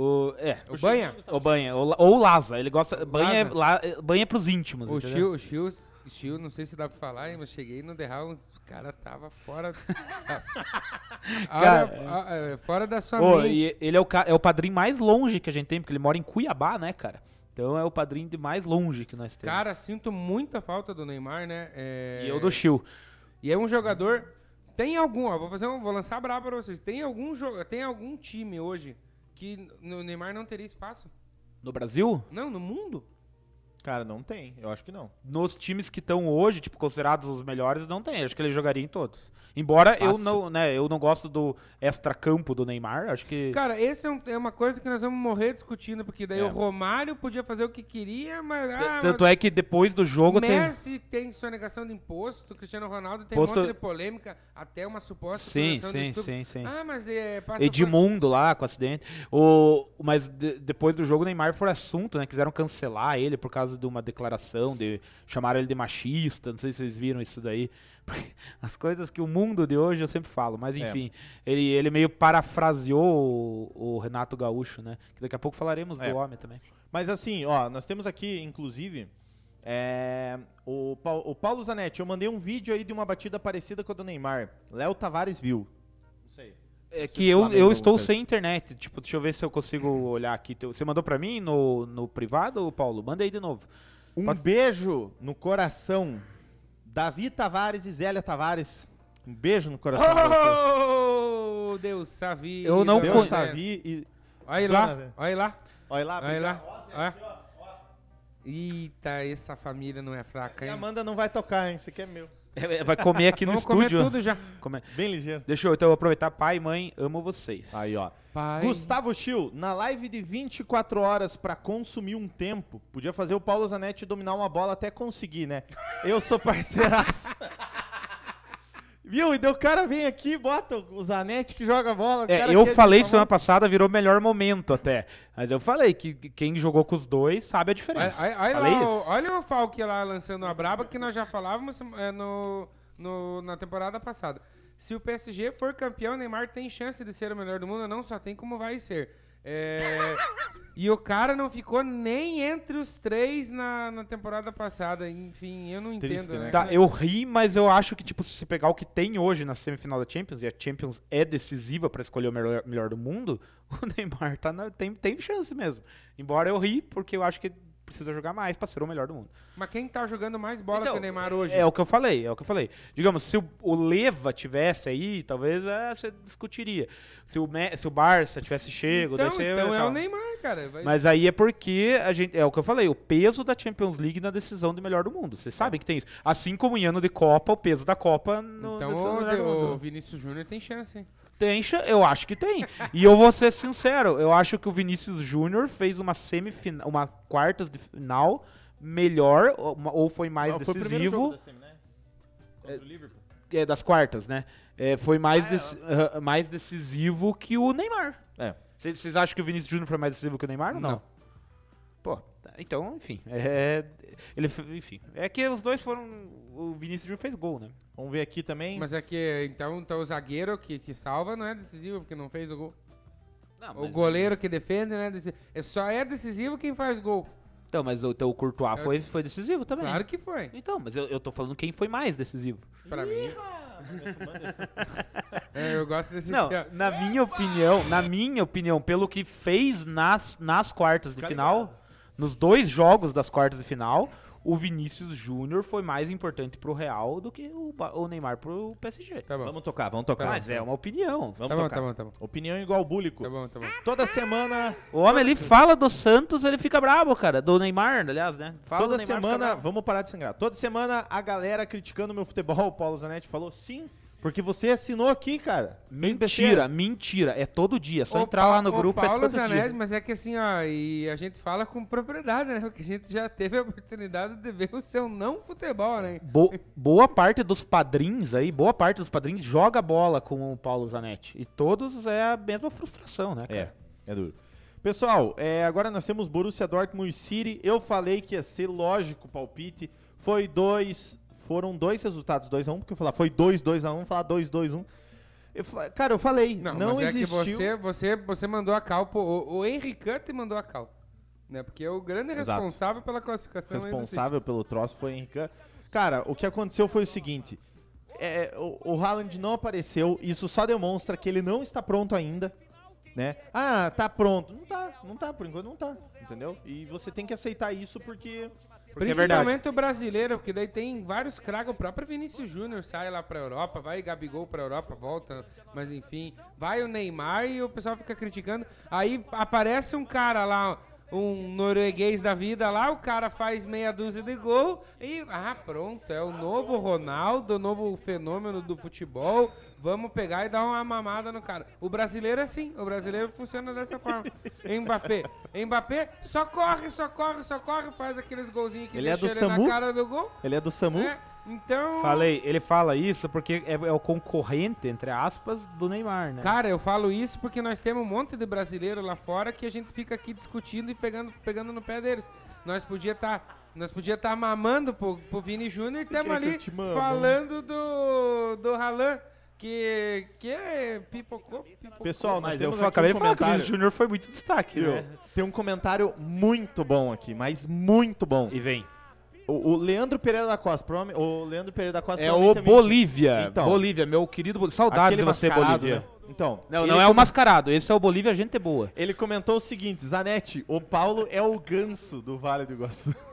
O, é, O Banha? o Banha. Ou, ou o Laza. Ele gosta. Banha é, la, banha é pros íntimos. O? Chiu, o Chiu, o Chiu, não sei se dá pra falar, mas cheguei no The House, o cara tava fora. Cara, a- é, fora da sua Ô, mente. e ele é o, é o padrinho mais longe que a gente tem, porque ele mora em Cuiabá, né, cara? Então é o padrinho de mais longe que nós temos. Cara, sinto muita falta do Neymar, né? É, e eu do Chill. E é um jogador. Tem algum, ó, vou fazer um, vou lançar brabo pra vocês. Tem algum jogo, tem algum time hoje que no Neymar não teria espaço? No Brasil, Não, no mundo. Cara, não tem. Eu acho que não. nos times que estão hoje, tipo, considerados os melhores, não tem. Acho que ele jogaria em todos. Embora eu Fácil. não, né, eu não gosto do extra-campo do Neymar, acho que... Cara, esse é, um- é uma coisa que nós vamos morrer discutindo, porque daí É. o Romário podia fazer o que queria, mas. Ah, Tanto é que depois do jogo tem... Messi tem sonegação de imposto, Cristiano Ronaldo tem Posto- um monte de polêmica, até uma suposta Sim, sim, sim, sim. Ah, mas é. Passa Edmundo lá com acidente. O, mas de- depois do jogo, o Neymar foi assunto, né? Quiseram cancelar ele por causa de uma declaração, de chamaram ele de machista. Não sei se vocês viram isso daí. As coisas que o mundo de hoje eu sempre falo, mas É. enfim, ele, ele meio parafraseou o, o Renato Gaúcho, né? Que daqui a pouco falaremos É. do homem também. Mas assim, ó, nós temos aqui, inclusive, é, o, o Paulo Zanetti. Eu mandei um vídeo aí de uma batida parecida com a do Neymar. Léo Tavares viu. Não sei. É que eu, eu estou Lucas. sem internet. Tipo, deixa eu ver se eu consigo olhar aqui. Você mandou pra mim no, no privado, Paulo? Manda aí de novo. Um Pode- beijo no coração. Davi Tavares e Zélia Tavares. Um beijo no coração de vocês. Oh, Deus sabe. Eu não Deus con- Savi e... Olha lá, olha aí lá. Olha lá, Olha lá. Olha. Eita, essa família não é fraca, E a hein? Amanda não vai tocar, hein? Isso aqui é meu. É, Vai comer aqui no Vamos comer estúdio. tudo já. Come- Bem ligeiro. Deixa eu então aproveitar. Pai e mãe, amo vocês. Aí, ó. Pai. Gustavo Schill, na live de 24 horas pra consumir um tempo, podia fazer o Paulo Zanetti dominar uma bola até conseguir, né? Eu sou parceiraço. Viu? E daí o cara vem aqui, bota o Zanetti que joga bola. o É, eu falei semana passada, virou melhor momento até. Mas eu falei que quem jogou com os dois sabe a Olha, diferença. olha- olha falei lá, olha o Falk lá lançando a braba que nós já falávamos é, no, no- na temporada passada. Se o PSG for campeão, o Neymar tem chance de ser o melhor do mundo, não só tem como vai ser. É, e o cara não ficou nem entre os três na, na temporada passada. Enfim, eu não Triste, entendo. né? né? Tá, eu ri, mas eu acho que, tipo, se você pegar o que tem hoje na semifinal da Champions, e a Champions é decisiva pra escolher o melhor, melhor do mundo, o Neymar tá na- tem, tem chance mesmo. Embora eu ri, porque eu acho que precisa jogar mais pra ser o melhor do mundo. Mas quem tá jogando mais bola Então, que o Neymar hoje? É o que eu falei, é o que eu falei. Digamos, se o, o Leva tivesse aí, talvez é, você discutiria. Se o, se o Barça tivesse chego, então daí então é tal. o Neymar, cara. Vai- Mas aí é porque a gente, é o que eu falei, o peso da Champions League na decisão de melhor do mundo. Vocês sabem que tem isso. Assim como em ano de Copa, o peso da Copa no, então do o, do o. Vinícius Júnior tem chance, hein? Tem, eu acho que tem. e eu vou ser sincero, eu acho que o Vinícius Júnior fez uma semifinal, uma quartas de final melhor ou, foi mais Não, foi o jogo decisivo da semi, né? Contra o Liverpool. é, das quartas, né? É, foi mais, Ah, é, dec- aham, mais decisivo que o Neymar. É. Vocês acham que o Vinícius Júnior foi mais decisivo que o Neymar ou não? Não. Pô, então, enfim. É, ele, fe- enfim. É que os dois foram. O Vinícius Júnior fez gol, né? Vamos ver aqui também. Mas é que então, então o zagueiro que, que salva não é decisivo, porque não fez o gol. Não, O goleiro que defende, né? É só é decisivo quem faz gol. Então, mas o, então, o Courtois É. foi, foi decisivo também. Claro que foi. Então, mas eu, eu tô falando quem foi mais decisivo. Pra mim. É, eu gosto desse Não, aqui, ó. na minha opinião, na minha opinião, pelo que fez nas, nas quartas de Fica final, ligado. Nos dois jogos das quartas de final, o Vinícius Júnior foi mais importante pro Real do que o, o Neymar pro PSG. Tá bom. Vamos tocar, vamos tocar. Mas é uma opinião. Vamos Tá bom, tocar. tá bom, tá bom. Opinião igual búlico. Tá bom, tá bom. Toda semana, O homem ali fala do Santos, ele fica bravo, cara. Do Neymar, aliás, né? Fala toda do Neymar, semana, vamos parar de sangrar. Toda semana a galera criticando meu futebol, o Paulo Zanetti falou sim, porque você assinou aqui, cara. Mentira, mentira. É todo dia. É só Ô, entrar lá no grupo, é Paulo todo Zanetti, dia. mas é que assim, ó, e a gente fala com propriedade, né? Porque a gente já teve a oportunidade de ver o seu não futebol, né? Bo- boa parte dos padrinhos aí, boa parte dos padrinhos joga bola com o Paulo Zanetti. E todos é a mesma frustração, né, cara? É, é duro. Pessoal, é, agora nós temos Borussia Dortmund e City. Eu falei que ia ser lógico o palpite. Foi dois. Foram dois resultados, 2x1, porque eu falar foi 2, 2x1, falar 2, 2-1. Eu cara, eu falei, não, Não, mas existiu. é você, você, você mandou a cal, pô, o, o Henry Cutter mandou a cal. Né? Porque é o grande Exato. responsável pela classificação. responsável pelo troço foi Henrique. Cara, o que aconteceu foi o seguinte: é, o, o Haaland não apareceu, isso só demonstra que ele não está pronto ainda, né? Ah, tá pronto. Não tá, não tá, por enquanto não tá, entendeu? E você tem que aceitar isso porque. É. Principalmente o brasileiro, porque daí tem vários craques. O próprio Vinícius Júnior sai lá pra Europa, vai Gabigol pra Europa, volta, mas enfim. Vai o Neymar e o pessoal fica criticando. Aí aparece um cara lá, um norueguês da vida lá, o cara faz meia dúzia de gol e. Ah, pronto, é o novo Ronaldo, o novo fenômeno do futebol. Vamos pegar e dar uma mamada no cara. O brasileiro é assim, o brasileiro funciona dessa forma. Mbappé. Mbappé só corre, só corre, só corre, faz aqueles golzinhos que Ele é do ele SAMU? na cara do gol. Ele é do SAMU? né? Então. Falei, ele fala isso porque é, é o concorrente, entre aspas, do Neymar, né? Cara, eu falo isso porque nós temos um monte de brasileiro lá fora que a gente fica aqui discutindo e pegando, pegando no pé deles. Nós podia estar nós podia tá mamando pro, pro Vini Júnior e estamos que ali falando do do Haaland que que é pipocou, pipocou. Pessoal, nós Mas eu temos fa- aqui acabei um de falar que o. Vinícius Júnior foi muito destaque, né? Tem um comentário muito bom aqui, mas muito bom. E vem. O, o Leandro Pereira da Costa, o Leandro Pereira da Costa É o Bolívia. Então. Bolívia, meu querido. Saudades de você, Bolívia. né? Então, Não, não é o come- mascarado. Esse é o Bolívia, gente é boa. Ele comentou o seguinte, Zanetti, o Paulo é o ganso do Vale do Iguaçu.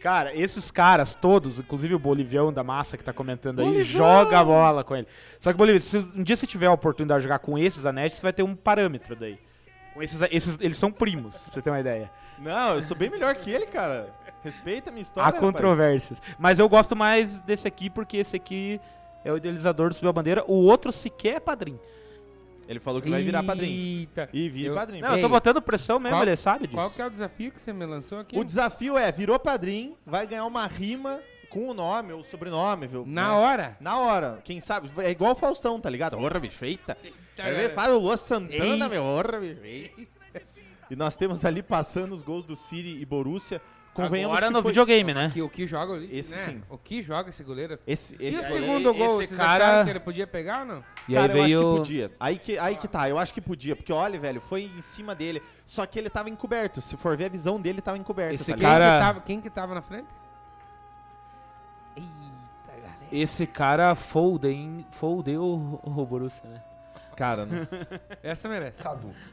Cara, esses caras todos, inclusive o Bolivião da massa que tá comentando aí, joga a bola com ele. Só que, Bolívia, se um dia você tiver a oportunidade de jogar com esses Zanetti, você vai ter um parâmetro daí. Com esses, esses, eles são primos, pra você ter uma ideia. Não, eu sou bem melhor que ele, cara. Respeita a minha história, Há rapaz. controvérsias. Mas eu gosto mais desse aqui porque esse aqui é o idealizador do Subiu a Bandeira. O outro sequer é padrinho. Ele falou que vai virar padrinho. Eita. E vira Eu- padrinho. Não, eu tô Ei, botando pressão mesmo, qual- ele sabe disso. Qual que é o desafio que você me lançou aqui? O desafio é, virou padrinho, vai ganhar uma rima com o nome ou sobrenome, viu? Na né? hora. Na hora. Quem sabe? É igual o Faustão, tá ligado? Orra, bicho, eita. Vai ver, faz o Lua Santana, Eita. meu. Orra, bicho, eita. E nós temos ali passando os gols do City e Borussia. Convenhamos Agora que no foi... videogame, né? Que, o que joga ali, Esse né? sim. O que joga esse goleiro? Esse, E esse o goleiro- segundo gol, esse vocês cara- acharam que ele podia pegar ou não? E Cara, aí eu acho que podia. Aí que, aí que tá, eu acho que podia. Porque, olha, velho, foi em cima dele. Só que ele tava encoberto. Se for ver a visão dele, tava encoberto. Esse tá Quem, cara- que tava, quem que tava na frente? Eita, galera. Esse cara foldeu o, o Borussia, né? Cara, não. Essa merece.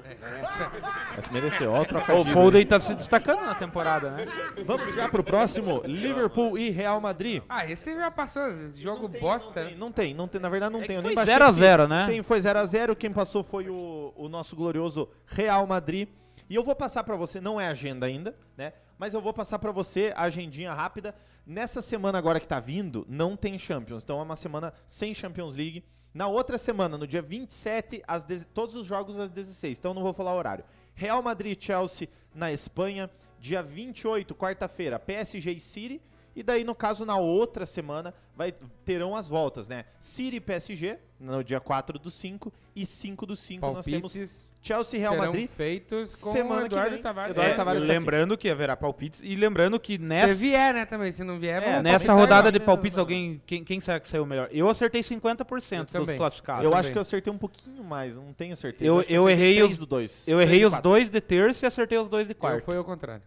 É, essa- mereceu. Ó, o O. Foden tá se destacando na temporada, né? Vamos já pro próximo. Liverpool e Real Madrid. Ah, esse já passou. Jogo bosta. né? Não tem, não tem, na verdade não É tem. que eu nem foi baixei 0 a aqui. 0, né? Tem, foi 0x0. Quem passou foi o, o nosso glorioso Real Madrid. E eu vou passar pra você, não é agenda ainda, né? Mas eu vou passar pra você a agendinha rápida. Nessa semana agora que tá vindo, não tem Champions. Então é uma semana sem Champions League. Na outra semana, no dia 27, às todos os jogos às 16. Então não vou falar horário. Real Madrid Chelsea na Espanha. Dia 28, quarta-feira, PSG e City. E daí, no caso, na outra semana, vai, terão as voltas, né? City e PSG, no dia 4 do 5. E 5 do 5 nós temos Palpites Chelsea e Real serão Madrid. feitos com semana o que Eduardo vem. Tavares. Eduardo É, Tavares tá aqui. lembrando que haverá palpites e lembrando que Se nessa, vier, né, também. Se não vier, É, nessa Palpites rodada de palpites, alguém quem, quem será que saiu melhor? Eu acertei 50% Eu dos também. classificados. eu também. acho que eu acertei um pouquinho mais, não tenho certeza. Eu- eu acertei errei os- do dois. Eu errei os quatro. dois de terça e acertei os dois de Eu quarta. foi ao contrário.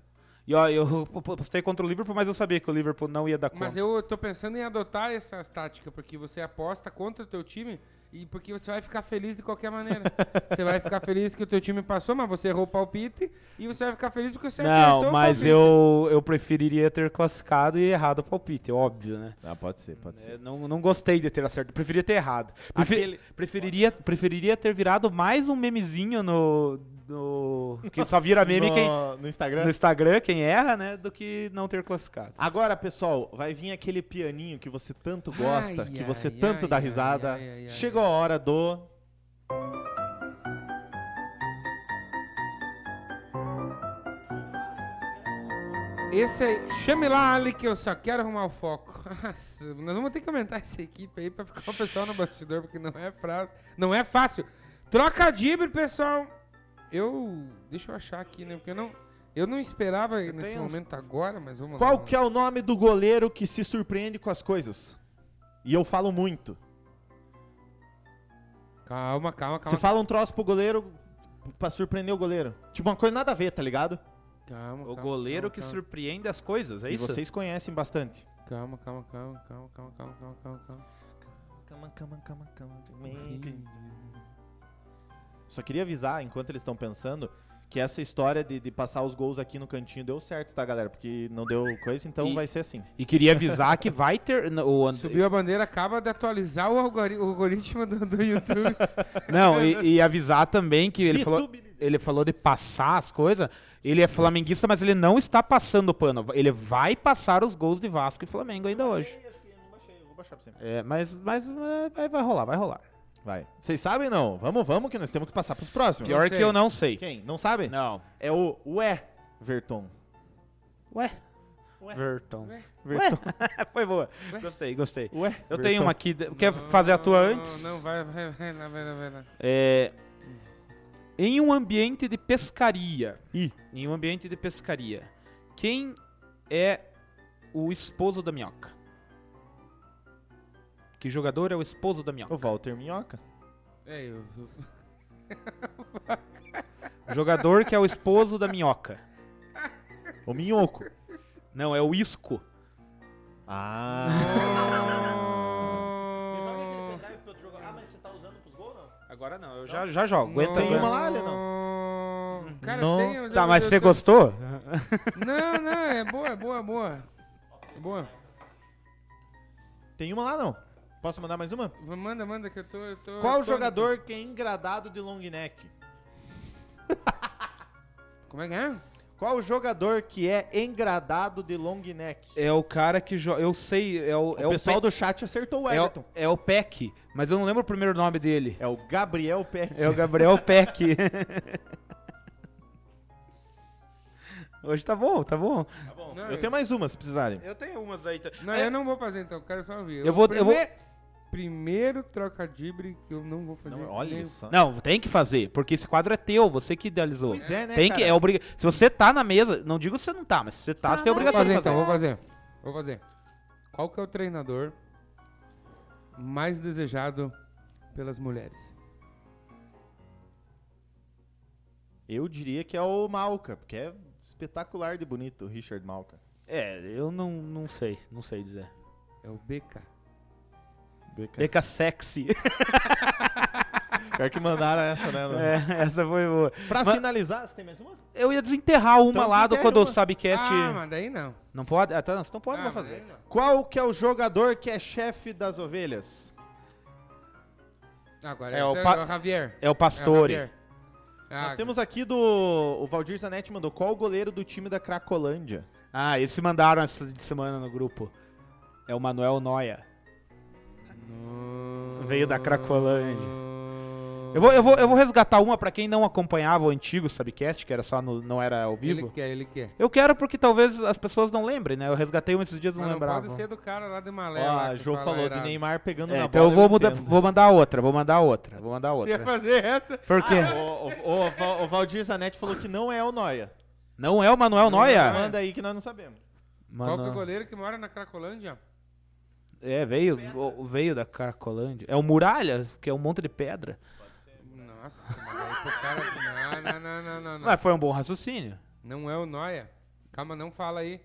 E ó, eu postei contra o Liverpool, mas eu sabia que o Liverpool não ia dar conta. Mas eu tô pensando em adotar essas táticas, porque você aposta contra o teu time E porque você vai ficar feliz de qualquer maneira. você vai ficar feliz que o teu time passou, mas você errou o palpite. E você vai ficar feliz porque você acertou Não, mas eu, eu preferiria ter classificado e errado o palpite, óbvio, né? Ah, pode ser, pode É, ser. não, não gostei de ter acertado, preferia ter errado. Prefe- Aquele- preferiria, preferiria ter virado mais um memezinho no. No que só vira meme no, quem, no Instagram. no Instagram, quem erra, né? Do que não ter classificado. Agora, pessoal, vai vir aquele pianinho que você tanto gosta, Ai, que você ai, tanto ai, dá ai, risada. ai, ai, ai, Chegou a hora do. Esse aí, chame lá, Ali, que eu só quero arrumar o foco. Nossa, nós vamos ter que aumentar essa equipe aí pra ficar o pessoal no bastidor, porque não é fácil. Não é fácil. Troca dibre, pessoal. Eu. Deixa eu achar aqui, né? Porque eu não. Eu não esperava nesse tenho uns- momento agora, mas vamos lá. Qual que é o nome do goleiro que se surpreende com as coisas? E eu falo muito. Calma, calma, Você calma. fala um troço pro goleiro pra surpreender o goleiro. Tipo, uma coisa nada a ver, tá ligado? Calma, O calma, goleiro calma, que calma. surpreende as coisas, é e isso? vocês conhecem bastante. Calma, calma, calma, calma, calma, calma, calma, calma, calma. Calma, calma, calma, calma. Só queria avisar, enquanto eles estão pensando, que essa história de, de passar os gols aqui no cantinho deu certo, tá, galera? Porque não deu coisa, então E- vai ser assim. E queria avisar que vai ter. O And- Subiu a bandeira, acaba de atualizar o, algori- o algoritmo do, do YouTube. Não, e, e avisar também que ele falou, ele falou de passar as coisas. Ele é flamenguista, mas ele não está passando o pano. Ele vai passar os gols de Vasco e Flamengo ainda hoje. Vou baixar pra você. É, mas mas é, vai, vai rolar, vai rolar. Vai. Vocês sabem não? Vamos, vamos, que nós temos que passar pros próximos. Pior que eu não sei. Quem? Não sabe? Não. É o Ué Verton. Ué. Ué. Verton. Ué. Verton. Foi boa. Ué. Gostei, gostei. Ué Eu Verton. tenho uma aqui. Quer fazer a tua Não, antes? Não, vai, vai, vai, vai, vai. É, em um ambiente de pescaria. Ih. Em um ambiente de pescaria. Quem é o esposo da minhoca? Que jogador é o esposo da minhoca? O Walter Minhoca. É, eu, Jogador que é o esposo da minhoca. O Minhoco. Não, é o isco. Ah. Oh. Ah, mas você tá usando pros gols, não? Agora não, eu já, já jogo. Aguenta Tem aguenta. uma lá, Ale, não? Cara, Nossa. tem, mas Tá, mas você tô- gostou? Não, não, é boa, é boa, é boa. É boa. Tem uma lá, não? Posso mandar mais uma? Manda, manda que eu tô. Eu tô Qual eu tô- jogador que é engradado de long neck? Como é que é? Qual jogador que é engradado de long neck? É o cara que joga. Eu sei, é o. O é o pessoal Pe- do chat acertou o é o, Everton. é o Peck, mas eu não lembro o primeiro nome dele. É o Gabriel Peck. É o Gabriel Peck. Hoje tá bom, tá bom. Tá bom. Não, eu eu- tenho mais uma, se precisarem. Eu tenho umas aí. tá- Não, É, eu não vou fazer então, quero só ouvir. Eu vou- eu vou- Primeiro, troca-dibre que eu não vou fazer. Não, olha nem- isso. Não, tem que fazer, porque esse quadro é teu, você que idealizou. Pois é, né, tem que, é obriga Se você tá na mesa, não digo que você não tá, mas se você tá, Tá, você tem obrigação fazer de então, fazer. vou fazer. Vou fazer. Qual que é o treinador mais desejado pelas mulheres? Eu diria que é o Malca, porque é espetacular de bonito o Richard Malca. É, eu não, não sei, não sei dizer. É o BK. Beca sexy. Pior que mandaram essa, né? mano? É, essa foi boa. Pra Mas- finalizar, você tem mais uma? Eu ia desenterrar uma Então lá do quando o uma. Subcast. Ah, mas daí não. Não pode? Ah, tá, não, se não pode, ah, fazer. Qual que é o jogador que é chefe das ovelhas? Agora É é, o o, pa- Javier. É o É o Pastore. Ah, Nós temos aqui do... O Valdir Zanetti mandou qual o goleiro do time da Cracolândia? Ah, esse mandaram essa de semana no grupo. É o Manuel Noia. Veio da Cracolândia. Eu vou, eu, vou, eu vou resgatar uma pra quem não acompanhava o antigo Subcast, que era só no, não era ao Ele vivo. quer, ele quer. Eu quero porque talvez as pessoas não lembrem, né? Eu resgatei uma esses dias e não não lembrava. pode ser do cara lá de Ó, Malé. lá a que Jo fala falou errado. de Neymar pegando É, na então bola. eu vou, mudar, vou mandar outra, vou mandar outra, vou mandar Você ia outra. fazer essa? Por quê? O, o, o, o Valdir Zanetti falou que não é o Noia. Não é o Manuel Noia? Manda aí que nós não sabemos. Qual que é o Mano, goleiro que mora na Cracolândia? É, veio, o- veio da Cracolândia. É o Muralha, que é um monte de pedra. Nossa, mas aí pro cara... Não, não, não, não, não. Não, Mas foi um bom raciocínio. não é o Noia. Calma, não fala aí.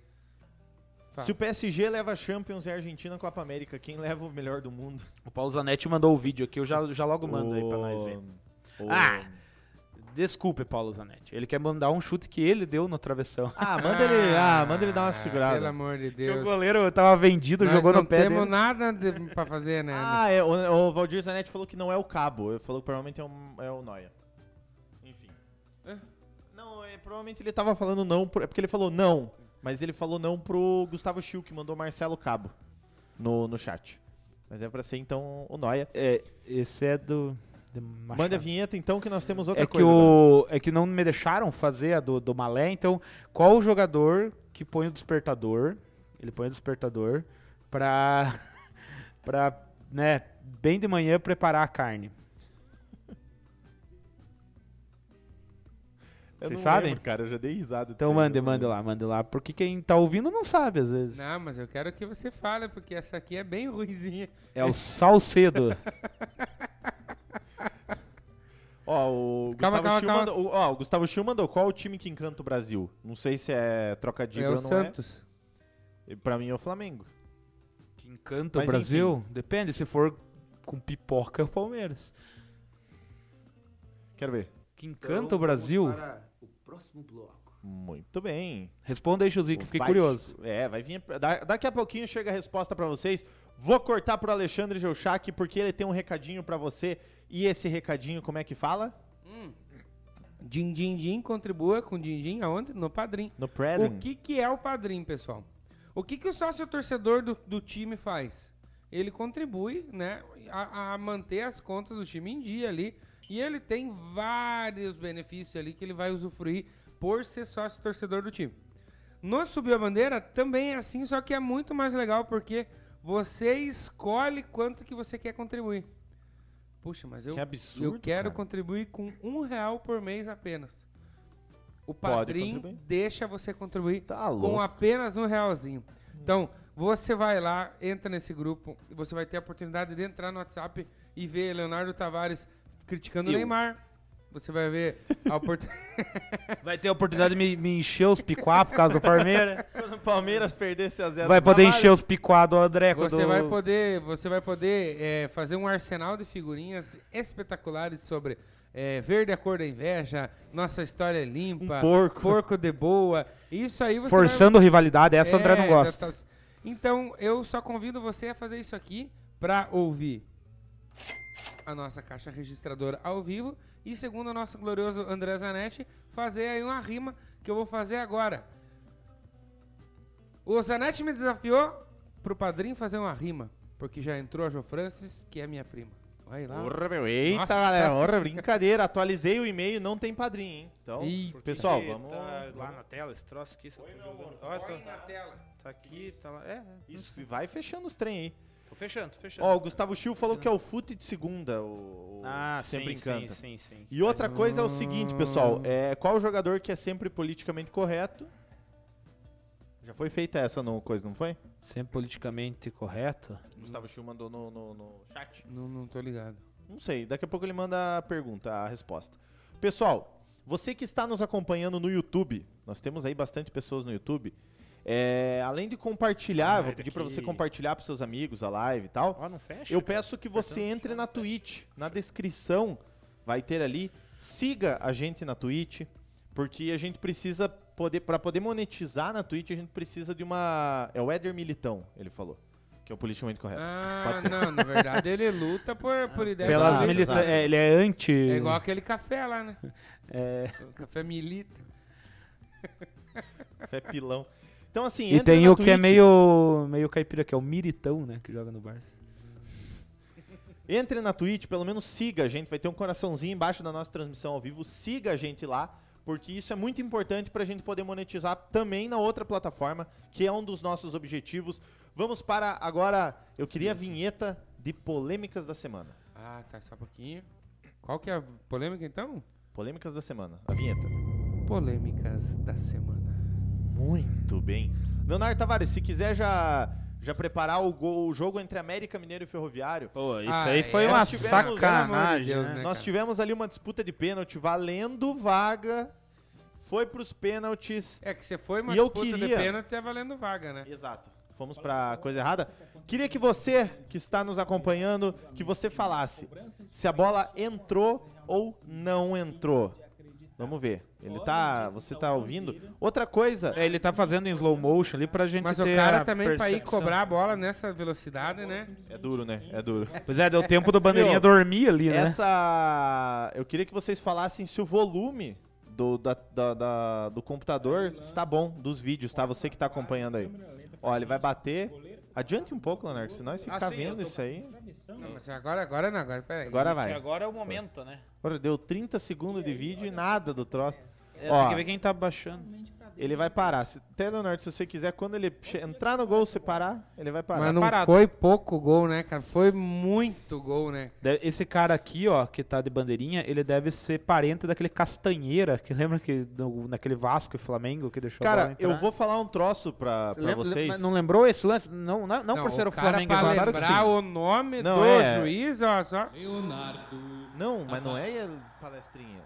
Se o PSG leva Champions e a Argentina Copa América, quem leva o melhor do mundo? O Paulo Zanetti mandou o vídeo aqui, eu já, já logo mando aí pra nós ver. O- Ah! Desculpe, Paulo Zanetti. Ele quer mandar um chute que ele deu no travessão. Ah, manda ele, ah, manda ele dar uma Ah, segurada. Pelo amor de Porque o Deus. goleiro tava vendido, Nós jogou não no pé temos dele. nada de, pra fazer, né? Ah, é, o, o Valdir Zanetti falou que não é o Cabo. Ele falou que provavelmente é, um, é o Noia. Enfim. É? Não, é, provavelmente ele tava falando não, por- é porque ele falou não, mas ele falou não pro Gustavo Schill, que mandou Marcelo Cabo no, no chat. Mas é pra ser então o Noia. É, esse é do... Manda a vinheta então que nós temos outra é que coisa. agora. o é que não me deixaram fazer a do, do Malé, então qual o jogador que põe o despertador? Ele põe o despertador pra pra, né, bem de manhã preparar a carne. Eu Vocês não sabem? lembro, cara, eu já dei risada. Então mande, lembro. lá, mande lá, porque quem tá ouvindo não sabe às vezes. Não, mas eu quero que você fale, porque essa aqui é bem ruimzinha. É o Salcedo. Ó, o Calma, Gustavo calma, Schill calma. mandou, ó, o Gustavo Schill mandou qual o time que encanta o Brasil? Não sei se é trocadilho é ou o não Santos. é. Pra mim é o Flamengo. que encanta Mas o Brasil? Depende, se for com pipoca é o Palmeiras. Quero ver. Que encanta o Brasil? o próximo bloco. Muito bem. Responda aí, Chuzinho, que fiquei Vai- curioso. É, vai vir. da- daqui a pouquinho chega a resposta pra vocês. Vou cortar pro Alexandre Geuchac porque ele tem um recadinho pra você. E esse recadinho, como é que fala? Din Din Din contribua com Din Din aonde? No Padrim. No Preden. O que, que é o Padrim, pessoal? O que, que o sócio torcedor do, do time faz? Ele contribui né, a, a manter as contas do time em dia ali. E ele tem vários benefícios ali que ele vai usufruir por ser sócio torcedor do time. No Subiu a Bandeira também é assim, só que é muito mais legal porque você escolhe quanto que você quer contribuir. Puxa, mas eu, Que absurdo, eu quero cara. contribuir com um real por mês apenas. O contribuir. deixa você contribuir Tá com apenas um realzinho. Então, você vai lá, entra nesse grupo, e você vai ter a oportunidade de entrar no WhatsApp e ver Leonardo Tavares criticando o Eu. Neymar. Você vai ver a oportunidade. Vai ter a oportunidade de me, me encher os picuá por causa do Palmeiras. Quando o Palmeiras perdesse a zero Vai poder encher os picuá do André. Você do... vai poder, você vai poder é, fazer um arsenal de figurinhas espetaculares sobre é, Verde a cor da inveja, Nossa história é limpa, Um porco. porco de boa. Isso aí você Forçando rivalidade, essa o André não É, gosta. exata- Então, eu só convido você a fazer isso aqui pra ouvir a nossa caixa registradora ao vivo e segundo o nosso glorioso André Zanetti, fazer aí uma rima que eu vou fazer agora. O Zanetti me desafiou pro padrinho fazer uma rima, porque já entrou a Jo Francis, que é minha prima. Vai lá. Porra, meu. Eita, Nossa galera. Porra, brincadeira. Atualizei o e-mail, não tem padrinho, hein? Então, Eita. pessoal, vamos... tá lá na tela, esse troço aqui. Você tá jogando. Ó, Põe tá, na tela. tá aqui, tá lá. É, é. Isso, vai fechando os trem aí. Tô fechando, tô fechando. Ó, o Gustavo Schill falou que é o fute de segunda, o, o ah, sempre sim, encanta. sim, sim, sim. E outra coisa é o seguinte, pessoal, é, qual jogador que é sempre politicamente correto? Já foi feita essa no coisa, não foi? Sempre politicamente correto. Gustavo Schill mandou no, no- no chat. Não, não tô ligado. Não sei, daqui a pouco ele manda a pergunta, a resposta. Pessoal, você que está nos acompanhando no YouTube, nós temos aí bastante pessoas no YouTube. É, além de compartilhar, vou pedir para você compartilhar para seus amigos a live e tal. Ó, não fecha. Eu cara. peço que você Apertando, entre na fecha. Twitch. Na descrição vai ter ali. Siga a gente na Twitch, porque a gente precisa poder para poder monetizar na Twitch, a gente precisa de uma é o Éder Militão, ele falou, que é o politicamente correto. Ah, Pode ser. não, na verdade ele luta por, por ideias Pelas milita é, ele é anti. É igual aquele café lá, né? é, O café milita. Café pilão. Então assim, E tem o que é Twitch, meio, meio caipira, que é o Miritão, né? Que joga no Barça. Entre na Twitch, pelo menos siga a gente, vai ter um coraçãozinho embaixo da nossa transmissão ao vivo, siga a gente lá, porque isso é muito importante para a gente poder monetizar também na outra plataforma, que é um dos nossos objetivos. Vamos para agora, eu queria a vinheta de polêmicas da semana. Ah, tá, só um pouquinho. Qual que é a polêmica então? Polêmicas da semana, a vinheta. Polêmicas da semana. Muito bem. Leonardo Tavares, se quiser já, já preparar o, gol- o jogo entre América Mineiro e Ferroviário, Pô, isso Ah, aí foi é, uma nós tivemos- sacanagem, de Deus, né? né? Nós cara? tivemos ali uma disputa de pênalti valendo vaga. foi pros pênaltis. É que você foi uma E eu disputa de queria- pênalti, é valendo vaga, né? Exato. Fomos pra coisa errada. Queria que você, que está nos acompanhando, que você falasse se a bola entrou ou não entrou. Vamos ver. Ele tá. Você tá ouvindo? Outra coisa. É, ele tá fazendo em slow motion ali pra gente Mas o ter cara a também, pra ir percepção. cobrar a bola nessa velocidade, né? É duro, né? É duro. Pois é, deu tempo do bandeirinha Meu, dormir ali, né? Essa. Eu queria que vocês falassem se o volume do, da- da- da- do computador está bom, dos vídeos, tá? Você que tá acompanhando aí. Ó, ele vai bater. Adiante um pouco, Leonardo, se nós ficar Ah, sim, vendo tô- isso aí. Não, mas agora, agora não, agora peraí. Agora vai. agora é o momento, né? Agora deu 30 segundos de vídeo e nada do troço. É, Ó. tem que ver quem tá baixando. Ele vai parar. Se, até, Leonardo, se você quiser, quando ele entrar no gol, você parar, ele vai parar. Mas não parado. foi pouco gol, né, cara? Foi muito gol, né? Esse cara aqui, ó, que tá de bandeirinha, ele deve ser parente daquele Castanheira, que lembra que no- naquele Vasco e Flamengo que deixou Cara, eu vou falar um troço pra, pra Lembra- vocês. Não lembrou esse lance? Não, não, não, por ser o, o cara Flamengo e pra. Claro lembrar sim. o nome Não, do é. juiz, ó, só. Não, mas não é palestrinha.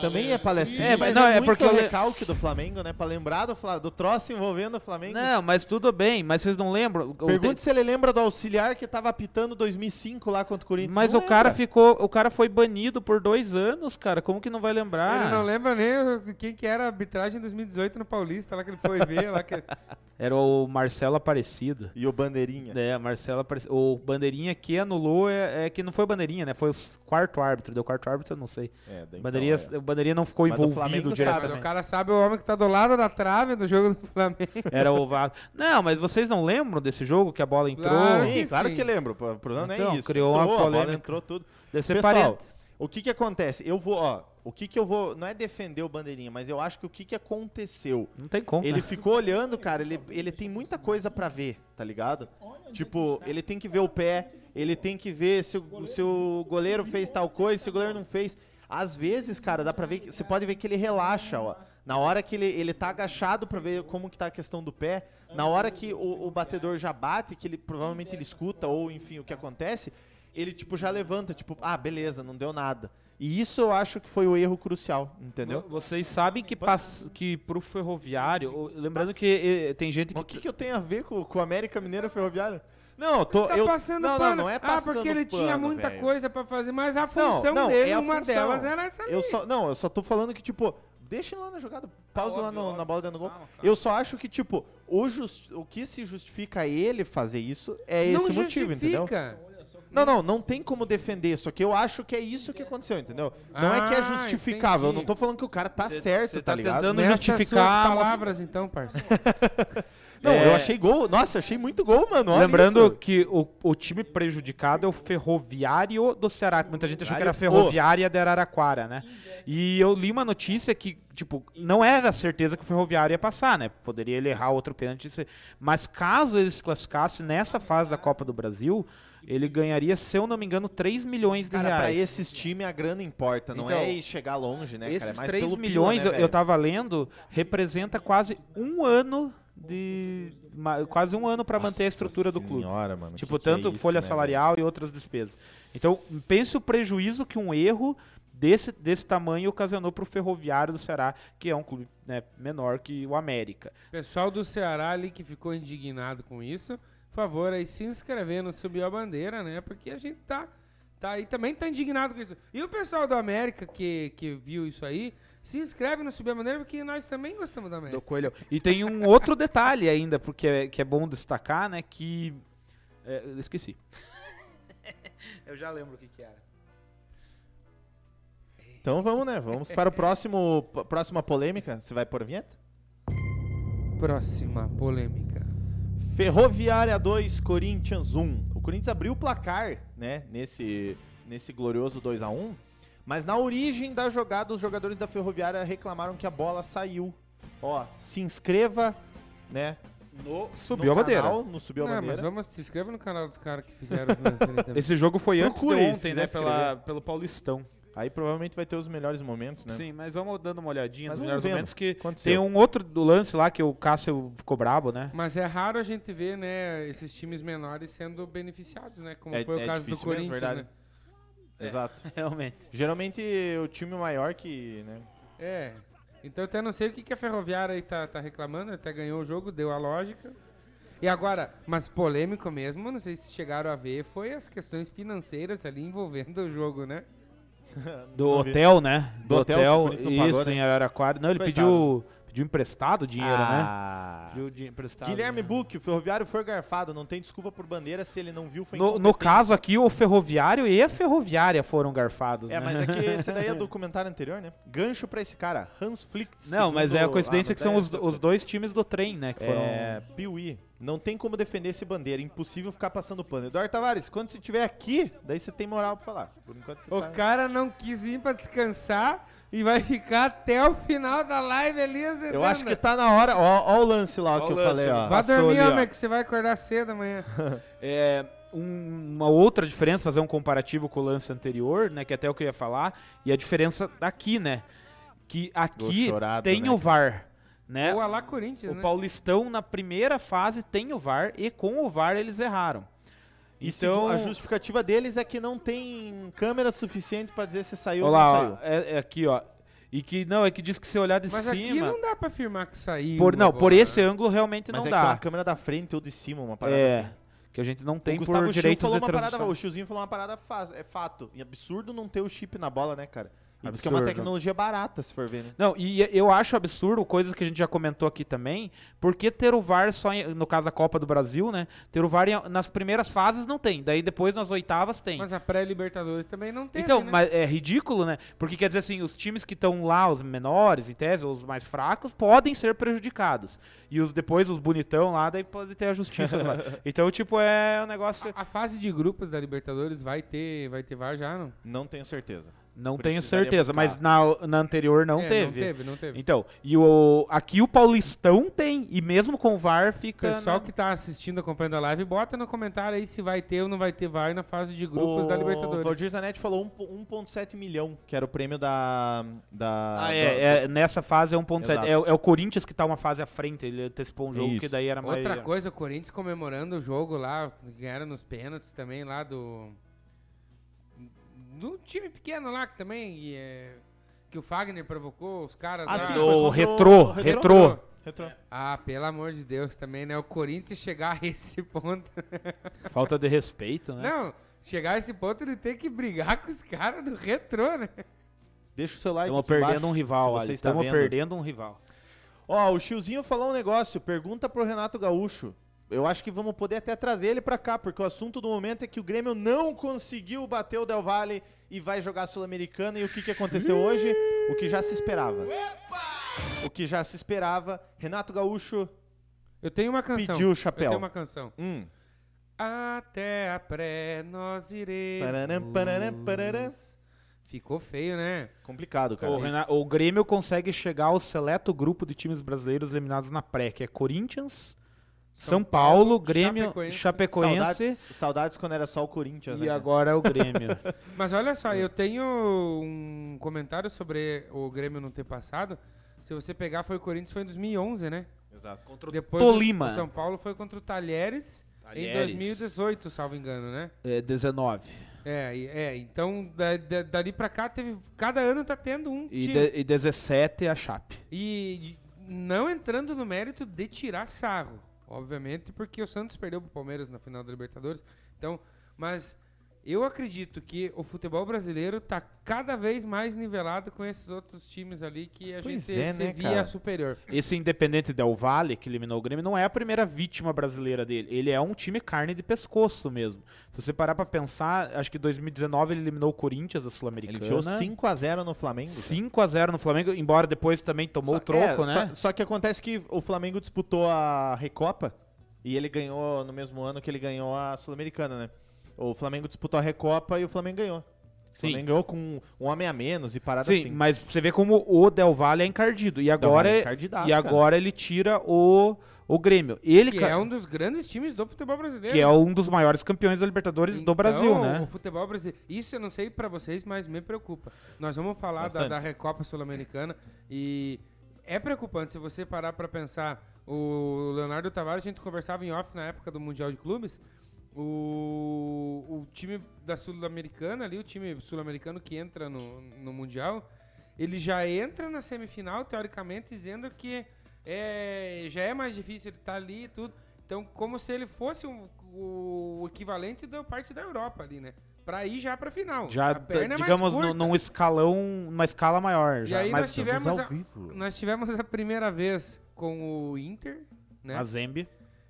Também é palestrinha. É, mas não, é, é porque le- recalque do Flamengo, né? Pra lembrar do, do troço envolvendo o Flamengo. Não, mas tudo bem, mas vocês não lembram? O- Pergunte se ele lembra do auxiliar que tava apitando 2005 lá contra o Corinthians. Mas Não o cara lembra. ficou, o cara foi banido por dois anos, cara. Como que não vai lembrar? Ele não lembra nem o- quem que era a arbitragem em 2018 no Paulista, lá que ele foi ver, lá que... Era o Marcelo Aparecido. E o Bandeirinha. É, Marcelo Aparecido. O bandeirinha que anulou é, é que não foi bandeirinha, né? Foi o quarto árbitro. Deu quarto árbitro, eu não sei. É, então, bandeirinha, é. o bandeirinha não ficou Mas do envolvido Flamengo sabe, Sabe, diretamente. o cara sabe o homem que tá do lado da trave do jogo do Flamengo. Era o Vasco. Não, mas vocês não lembram desse jogo que a bola entrou? Claro Sim, que claro sim. que lembro. O problema não é Então, isso. criou uma entrou, a bola polêmica. entrou tudo. Deve ser Pessoal, parente. o que que acontece? Eu vou, ó, o que que eu vou, não é defender o Bandeirinha, mas eu acho que o que que aconteceu? Não tem como. Ele né? ficou olhando, cara, ele, ele tem muita coisa pra ver, tá ligado? Tipo, ele tem que ver o pé, ele tem que ver se o, se o goleiro fez tal coisa, se o goleiro não fez. Às vezes, cara, dá pra ver, que- você pode ver que ele relaxa, ó. Na hora que ele, ele tá agachado pra ver como que tá a questão do pé, na hora que o, o batedor já bate, que ele provavelmente ele escuta, ou enfim, o que acontece, ele tipo já levanta, tipo, ah, beleza, não deu nada. E isso eu acho que foi o erro crucial, entendeu? Vocês sabem que, pass... que pro ferroviário, lembrando que eh, tem gente Mas o que. que, que eu tenho a ver com, com o América Mineiro Ferroviário? Não, eu tô. Tá eu, passando não, pano. não, não é ah, passando porque ele tinha pano, muita velho. coisa pra fazer, mas a Não, função não, dele, é a uma função. delas era essa ali. Eu só, não, eu só tô falando que, tipo, deixa ele lá na jogada, pausa lá óbvio, no- óbvio. na bola dentro do gol. Calma, calma. Eu só acho que, tipo, o, jus- o que se justifica ele fazer isso é não esse motivo, entendeu? justifica. Não, não, não tem como defender, só que eu acho que é isso que aconteceu, entendeu? Não é que é Ah, justificável, eu entendi. não tô falando que o cara tá Cê- certo, cê tá, tá ligado? tentando Nessas justificar suas a moça- palavras, então, parceiro. Não, É. eu achei gol, nossa, achei muito gol, mano, olha Lembrando isso. que o, o time prejudicado é o Ferroviário do Ceará. Muita gente achou que era Ferroviário, Ferroviária de Araraquara, né? E eu li uma notícia que, tipo, não era certeza que o Ferroviário ia passar, né? Poderia ele errar outro pênalti. Mas caso ele se classificasse nessa fase da Copa do Brasil, ele ganharia, se eu não me engano, 3 milhões de Cara, pra reais. esses times a grana importa, não Então, é ir chegar longe, né, cara? É Esses mais 3 pelo pila, milhões, né, eu, eu tava lendo, representa quase um ano de. Quase um ano para manter a estrutura do clube. senhora, mano, Tipo, que que é tanto isso, folha né, salarial e outras despesas. Então, pense o prejuízo que um erro desse, desse tamanho ocasionou para o Ferroviário do Ceará, que é um clube né, menor que o América. Pessoal do Ceará ali que ficou indignado com isso, por favor, aí se inscrever no Subiu a Bandeira, né? Porque a gente tá, tá aí também tá indignado com isso. E o pessoal do América que, que viu isso aí, se inscreve no Subiu a Bandeira porque nós também gostamos da Do América. Coelho. E tem um outro detalhe ainda, porque é, que é bom destacar, né? Que. é, eu esqueci. eu já lembro o que, que era. Então vamos, né? Vamos para o próximo próxima polêmica. Você vai pôr a vinheta? Próxima polêmica. Ferroviária 2, Corinthians 1. O Corinthians abriu o placar, né, nesse nesse glorioso 2 a 1, mas na origem da jogada os jogadores da Ferroviária reclamaram que a bola saiu. Ó, se inscreva, né, No, no subiu a bandeira. canal, no Subiu a Não, mas Bandeira. vamos se inscreva no canal dos caras que fizeram os. Esse jogo foi antes de Procure, ontem, né? Pela, pelo Paulistão. Aí provavelmente vai ter os melhores momentos, né? Sim, mas vamos dando uma olhadinha Mas nos melhores vendo. momentos que Aconteceu. tem um outro do lance lá que o Cássio ficou brabo, né? Mas é raro a gente ver, né, esses times menores sendo beneficiados, né? Como É- foi é o caso do mesmo, Corinthians, verdade. né? Exato. Realmente. Geralmente o time maior que, né, É. Então até não sei o que, que a Ferroviária aí tá, tá reclamando, até ganhou o jogo, deu a lógica. E agora, mas polêmico mesmo, não sei se chegaram a ver, foi as questões financeiras ali envolvendo o jogo, né? Do hotel, né? Do Do, hotel hotel, não pagou, isso, né? em Araraquara. Não, ele Coitado. pediu, pediu emprestado dinheiro, né? Ah. Pediu di- emprestado. Guilherme né? Buck, o ferroviário foi garfado, não tem desculpa por bandeira se ele não viu, foi No, no caso aqui, o ferroviário e a ferroviária foram garfados. É, né? mas é que esse daí é do comentário anterior, né? Gancho pra esse cara, Hans Flick. Não, mas é a coincidência Ah, que são os, é- os dois times do trem, né? Que foram. É, Piuí. Não tem como defender esse bandeira, impossível ficar passando pano. Eduardo Tavares, quando você estiver aqui, daí você tem moral pra falar. Por enquanto você O tá... cara não quis vir pra descansar e vai ficar até o final da live ali azedando. Eu acho que tá na hora. Ó, ó o lance lá Ó que o eu lance, falei, ó. Passou dormir, ali, homem, que você vai acordar cedo amanhã. É, um- uma outra diferença, fazer um comparativo com o lance anterior, né? Que até eu queria falar, e a diferença daqui, né? Que aqui chorado, tem né, o VAR, né? Ou a lá Corinthians, O né? Paulistão, na primeira fase, tem o VAR, e com o VAR eles erraram. E Então- a justificativa deles é que não tem câmera suficiente pra dizer se saiu Olha ou não lá, saiu. é, é aqui, ó. E que, não, é que diz que se olhar de Mas aqui cima... não dá pra afirmar que saiu. por, não, a por esse ângulo realmente Mas não é que tá dá. na câmera da frente ou de cima, uma parada É, assim. que a gente não tem o por Gustavo direitos falou de uma parada, transmissão. o Chilzinho falou uma parada fa- é fato. E absurdo não ter o chip na bola, né, cara? E diz que é uma Absurdo. tecnologia barata, se for ver, né? Não, e eu acho absurdo, coisas que a gente já comentou aqui também, porque ter o VAR só, em- no caso da Copa do Brasil, né? Ter o VAR em- nas primeiras fases não tem, daí depois nas oitavas tem. Mas a pré-Libertadores também não teve, então, né? mas é ridículo, né? Porque quer dizer assim, os times que estão lá, os menores, em tese, ou os mais fracos, podem ser prejudicados. E os depois, os bonitão lá, daí pode ter a justiça. lá. Então, tipo, é um negócio. A fase de grupos da Libertadores vai ter, vai ter VAR já, não? Não tenho certeza. Não tenho certeza, buscar. mas na, na anterior não É, teve. Não teve, não teve. Então, e o, aqui o Paulistão tem, e mesmo com o VAR O fica. pessoal né? que tá assistindo, acompanhando a live, bota no comentário aí se vai ter ou não vai ter VAR na fase de grupos o da O Libertadores. Valdir Zanetti falou um po- 1,7 milhão, que era o prêmio da. da Ah, da- é, é, nessa fase é 1.7. Exato. É, é o Corinthians que tá uma fase à frente, ele antecipou um jogo Isso. que daí era mais. Outra coisa, o Corinthians comemorando o jogo lá, ganharam nos pênaltis também lá do. Do time pequeno lá que também. e, é, que o Fagner provocou os caras Ah, lá. sim, O retrô, retrô. Retrô. Ah, pelo amor de Deus também, né? O Corinthians chegar a esse ponto. Falta de respeito, né? Não, chegar a esse ponto de ter que brigar com os caras do retrô, né? Deixa o seu like Estamos perdendo embaixo, um rival, ali. Estamos perdendo um rival. Ó, o Chilzinho falou um negócio. Pergunta pro Renato Gaúcho. Eu acho que vamos poder até trazer ele pra cá, porque o assunto do momento é que o Grêmio não conseguiu bater o Del Valle e vai jogar Sul-Americana. E o que, que aconteceu hoje? O que já se esperava. O que já se esperava. Renato Gaúcho. Eu tenho uma canção. Pediu o Eu chapéu. tenho uma canção. Hum. Até a pré nós iremos. Pararam, pararam, pararam. Ficou feio, né? Complicado, cara. O, o Grêmio consegue chegar ao seleto grupo de times brasileiros eliminados na pré, que é Corinthians, São, São Paulo, Paulo, Grêmio, Chapecoense. Chapecoense, Saudades, saudades quando era só o Corinthians. e né, agora é o Grêmio. Mas olha só, eu tenho um comentário sobre o Grêmio não ter passado. Se você pegar, foi o Corinthians, foi em 2011, né? Exato. Depois Tolima. O, o São Paulo foi contra o Talheres, em Talheres. 2018, salvo engano, né? É 19. É, é então da, da- dali pra cá teve. Cada ano tá tendo um. E, time. de- e 17 a Chape. E, e não entrando no mérito de tirar sarro, obviamente, porque o Santos perdeu pro Palmeiras na final da Libertadores. Então, mas eu acredito que o futebol brasileiro tá cada vez mais nivelado com esses outros times ali que a Pois gente é, se né, via cara? superior. Esse Independente Del Valle, que eliminou o Grêmio, não é a primeira vítima brasileira dele. Ele é um time carne de pescoço mesmo. Se você parar pra pensar, acho que em 2019 ele eliminou o Corinthians da Ele Sul-Americana. enfiou 5x0 no Flamengo. cara. 5x0 no Flamengo, embora depois também tomou Só- o troco, é, né? Só, só que acontece que o Flamengo disputou a Recopa e ele ganhou no mesmo ano que ele ganhou a Sul-Americana, né? O Flamengo disputou a Recopa e o Flamengo ganhou. O Sim. Flamengo ganhou com um homem a menos e parada Sim, assim. mas você vê como o Del Valle é encardido. E agora, é encardidaço, e cara. agora ele tira o, o Grêmio. Ele Que ca- é um dos grandes times do futebol brasileiro. que é um dos maiores campeões da Libertadores do Então, Brasil, O né? futebol brasileiro. Isso eu não sei pra vocês, mas me preocupa. Nós vamos falar da, da Recopa Sul-Americana e é preocupante se você parar pra pensar. O Leonardo Tavares, a gente conversava em off na época do Mundial de Clubes. O, o time da Sul-Americana ali, o time sul-americano que entra no, no Mundial, ele já entra na semifinal, teoricamente, dizendo que é, já é mais difícil ele estar ali e tudo. Então, como se ele fosse um- o equivalente da parte da Europa ali, né? Pra ir já pra final. Já, a perna é digamos, no- num escalão, numa escala maior. E já, aí mas nós tivemos a-. Nós tivemos a primeira vez com o Inter, né? a Zembe,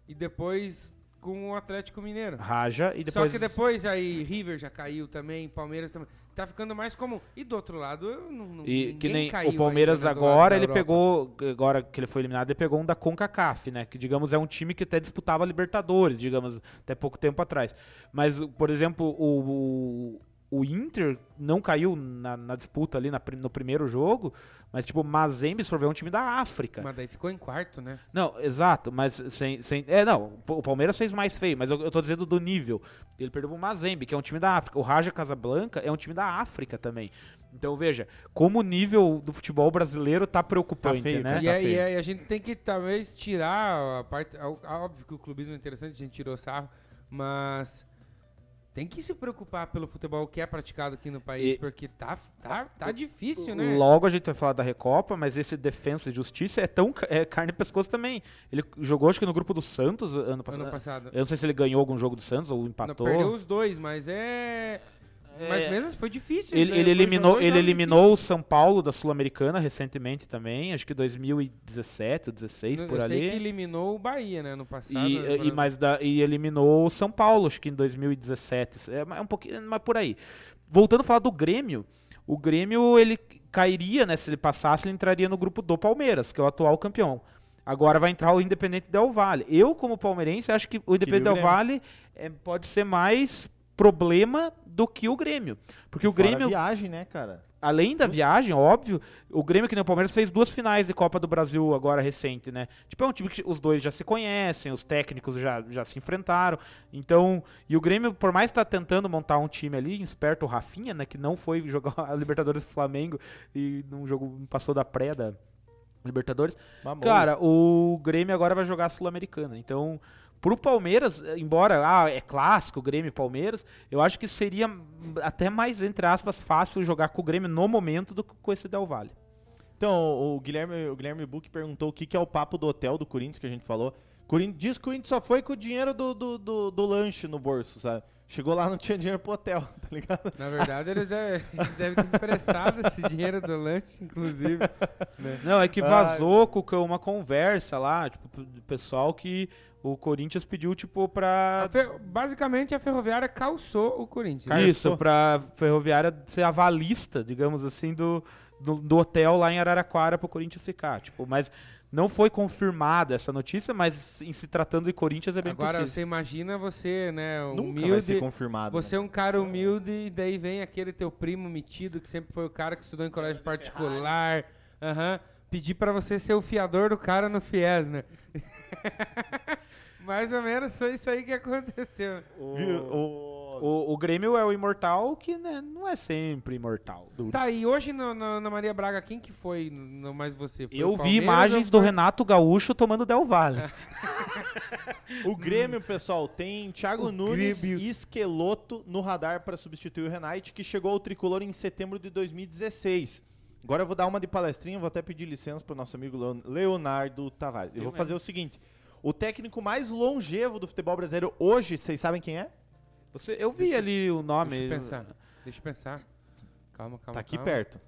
E depois com o Atlético Mineiro. Raja e depois... Só que depois aí River já caiu também, Palmeiras também. Tá ficando mais comum. E do outro lado, eu não, não- E que nem o Palmeiras agora, ele pegou, agora que ele foi eliminado, ele pegou um da CONCACAF, né? Que, digamos, é um time que até disputava Libertadores, digamos, até pouco tempo atrás. Mas, por exemplo, o, o, o Inter não caiu na, na disputa ali na no primeiro jogo, mas, tipo, Mazembe, ver, é um time da África. Mas daí ficou em quarto, né? Não, exato, mas sem, sem. É, não, o Palmeiras fez mais feio, mas eu, eu tô dizendo do nível. Ele perdeu pro Mazembe, que é um time da África. O Raja Casablanca é um time da África também. Então, veja, como o nível do futebol brasileiro tá preocupante, feio, né? e, tá aí, feio. e aí a gente tem que talvez tirar a parte. Óbvio que o clubismo é interessante, a gente tirou sarro, mas tem que se preocupar pelo futebol que é praticado aqui no país, E- porque tá, tá, tá difícil, né? Logo a gente vai falar da Recopa, mas esse Defensa e Justiça é tão é carne e pescoço também. Ele jogou, acho que no grupo do Santos ano passado. Ano passado. Eu não sei se ele ganhou algum jogo do Santos ou Não, empatou. perdeu os dois, mas é. Mas É. mesmo assim foi difícil. Ele, né? ele eliminou, ele jogos eliminou o São Paulo da Sul-Americana recentemente também, acho que 2017 ou 16 Eu por sei ali. que eliminou o Bahia, né, no passado. E, né, e, mas da- e eliminou o São Paulo, acho que em 2017. É, é um pouquinho, mas por aí. Voltando a falar do Grêmio, o Grêmio ele cairia, né? Se ele passasse, ele entraria no grupo do Palmeiras, que é o atual campeão. Agora vai entrar o Independente Del Valle. Eu, como palmeirense, acho que o Independente Del. Valle é, pode ser mais problema do que o Grêmio. Porque o Fora a Grêmio, viagem, né, cara? além da viagem, óbvio, o Grêmio, que nem o Palmeiras, fez duas finais de Copa do Brasil agora recente, né? Tipo, é um time que os dois já se conhecem, os técnicos já, já se enfrentaram. Então, e o Grêmio, por mais estar tentando montar um time ali, esperto o Rafinha, né? Que não foi jogar a Libertadores do Flamengo e num jogo passou da pré da Libertadores. Mamou. Cara, o Grêmio agora vai jogar a Sul-Americana. Então, pro Palmeiras, eh, embora ah, é clássico, Grêmio e Palmeiras, eu acho que seria até mais, entre aspas, fácil jogar com o Grêmio no momento do que com esse Del Valle. Então, o Guilherme, o Guilherme Buck perguntou o que, que é o papo do hotel do Corinthians que a gente falou. Corin- diz que o Corinthians só foi com o dinheiro do, do, do, do lanche no bolso, sabe? Chegou lá, não tinha dinheiro pro hotel, tá ligado? Na verdade, eles devem, eles devem ter emprestado esse dinheiro do lanche, inclusive. Não, é que vazou com com uma conversa lá, tipo, do pessoal que o Corinthians pediu, tipo, A pra. fe- Basicamente, a Ferroviária calçou o Corinthians. Cara, Isso, pra Ferroviária ser avalista, digamos assim, do, do, do hotel lá em Araraquara pro Corinthians ficar. Tipo, mas não foi confirmada essa notícia, mas em se tratando de Corinthians é bem Agora, possível. você imagina você, né, Nunca vai ser humilde. confirmado. Você é um cara humilde e daí vem aquele teu primo metido que sempre foi o cara que estudou em colégio particular. Aham. Pedir pra você ser o fiador do cara no FIES, né? Mais ou menos foi isso aí que aconteceu. Viu? O- O, o Grêmio é o imortal que né, não é sempre imortal. Tá, e hoje no- no- na Maria Braga, quem que foi no mais você? Foi o Eu vi imagens do Renato Gaúcho tomando Del Valle. O Grêmio, pessoal, tem Thiago O Nunes Grêmio. e Esqueloto no radar para substituir o Renate, que chegou ao tricolor em setembro de 2016. Agora eu vou dar uma de palestrinha, vou até pedir licença para o nosso amigo Leon- Leonardo Tavares. Eu, Eu vou mesmo. fazer o seguinte: o técnico mais longevo do futebol brasileiro hoje, vocês sabem quem é? Você, eu vi ali o nome. Deixa eu pensar. Deixa eu pensar. Calma, calma. tá aqui calma. perto.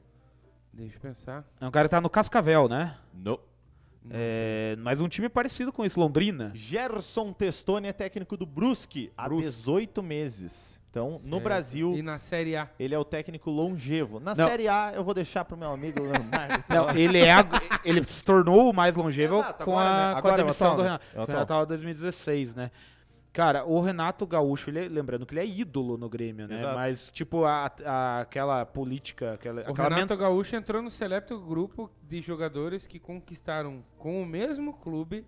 Deixa eu pensar. É um cara que tá no Cascavel, né? No. Não É, mas um time parecido com esse, Londrina. Gerson Testoni é técnico do Brusque há Brusque. 18 meses. Então, no Certo. Brasil, E na Série A. ele é o técnico longevo. Na Não. Série A, eu vou deixar pro meu amigo Leonardo. Não, ele é ele se tornou o mais longevo Exato, com, agora, a, né? com a Agora é demissão atual, do? Renato. É o Renato tava em 2016, né? Cara, o Renato Gaúcho, ele é- lembrando que ele é ídolo no Grêmio, né? Exato. Mas, tipo, a, a- aquela política, aquela, O aquela Renato Gaúcho entrou no seleto grupo de jogadores que conquistaram com o mesmo clube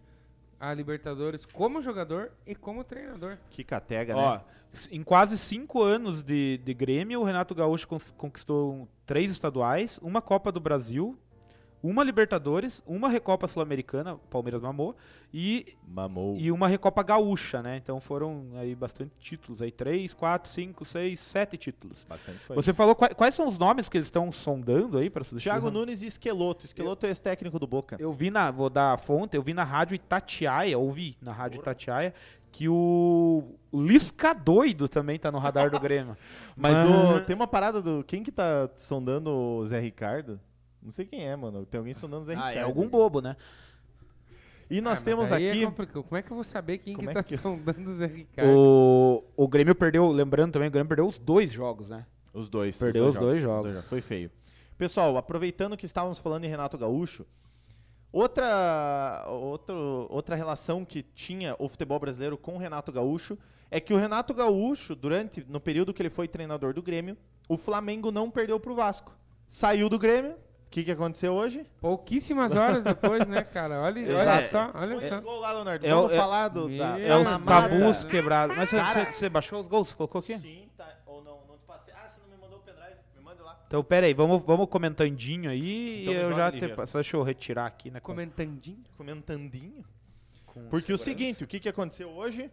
a Libertadores como jogador e como treinador. Que catega, Ó, né? em quase cinco anos de, de Grêmio, o Renato Gaúcho conquistou três estaduais, uma Copa do Brasil, uma Libertadores, uma Recopa Sul-Americana, o Palmeiras mamou, e, Mamou. e uma Recopa Gaúcha, né? Então foram aí bastante títulos, aí três, quatro, cinco, seis, sete títulos. Bastante coisa. Você falou qua- quais são os nomes que eles estão sondando aí para substituir? Thiago? Nunes e Esqueloto. Esqueloto é ex-técnico do Boca. Eu vi na, vou dar a fonte, eu vi na rádio Itatiaia, ouvi na rádio Itatiaia, que o Lisca doido também tá no radar do Grêmio. Mas o- tem uma parada do. Quem que tá sondando o Zé Ricardo? Não sei quem é, mano. Tem alguém sondando o Zé Ah, Ricardo. é algum bobo, né? E nós Ah, temos é aqui. complicado. Como é que eu vou saber quem Como que é tá que- sondando o Zé Ricardo? O, o Grêmio perdeu, lembrando também, o Grêmio perdeu os dois jogos, né? Os dois. Perdeu os dois jogos. Foi feio. Pessoal, aproveitando que estávamos falando em Renato Gaúcho, outra, outro, outra relação que tinha o futebol brasileiro com o Renato Gaúcho é que o Renato Gaúcho, durante no período que ele foi treinador do Grêmio, o Flamengo não perdeu pro Vasco. Saiu do Grêmio. O que, que aconteceu hoje? Pouquíssimas horas depois, né, cara? Olha, olha Exato. só, olha Põe só. os gols lá, Leonardo. É o- Vamos é- falar do, da, É da os mamada. tabus quebrados. Mas você- Cara. você você baixou os gols? Colocou aqui? Sim, tá. Ou não, não te passei. Ah, você não me mandou o pendrive. Me manda lá. Então, pera aí, vamos, vamos comentandinho aí Então e eu joga já... ligeiro. Te, deixa eu retirar aqui, né? com- Comentandinho. Comentandinho. com Porque o segurança. seguinte, o que, que aconteceu hoje?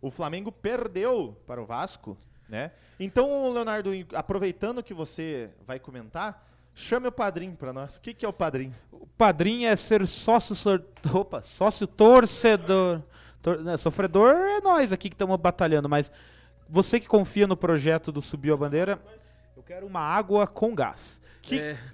O Flamengo perdeu para o Vasco, né? Então, Leonardo, em- aproveitando que você vai comentar, chame o padrinho para nós. O que, que é o padrinho? O padrinho é ser sócio... sor- Opa, sócio torcedor. Tor- né, sofredor é nós aqui que estamos batalhando, mas você que confia no projeto do Subiu a Bandeira, eu quero uma água com gás. Que- É,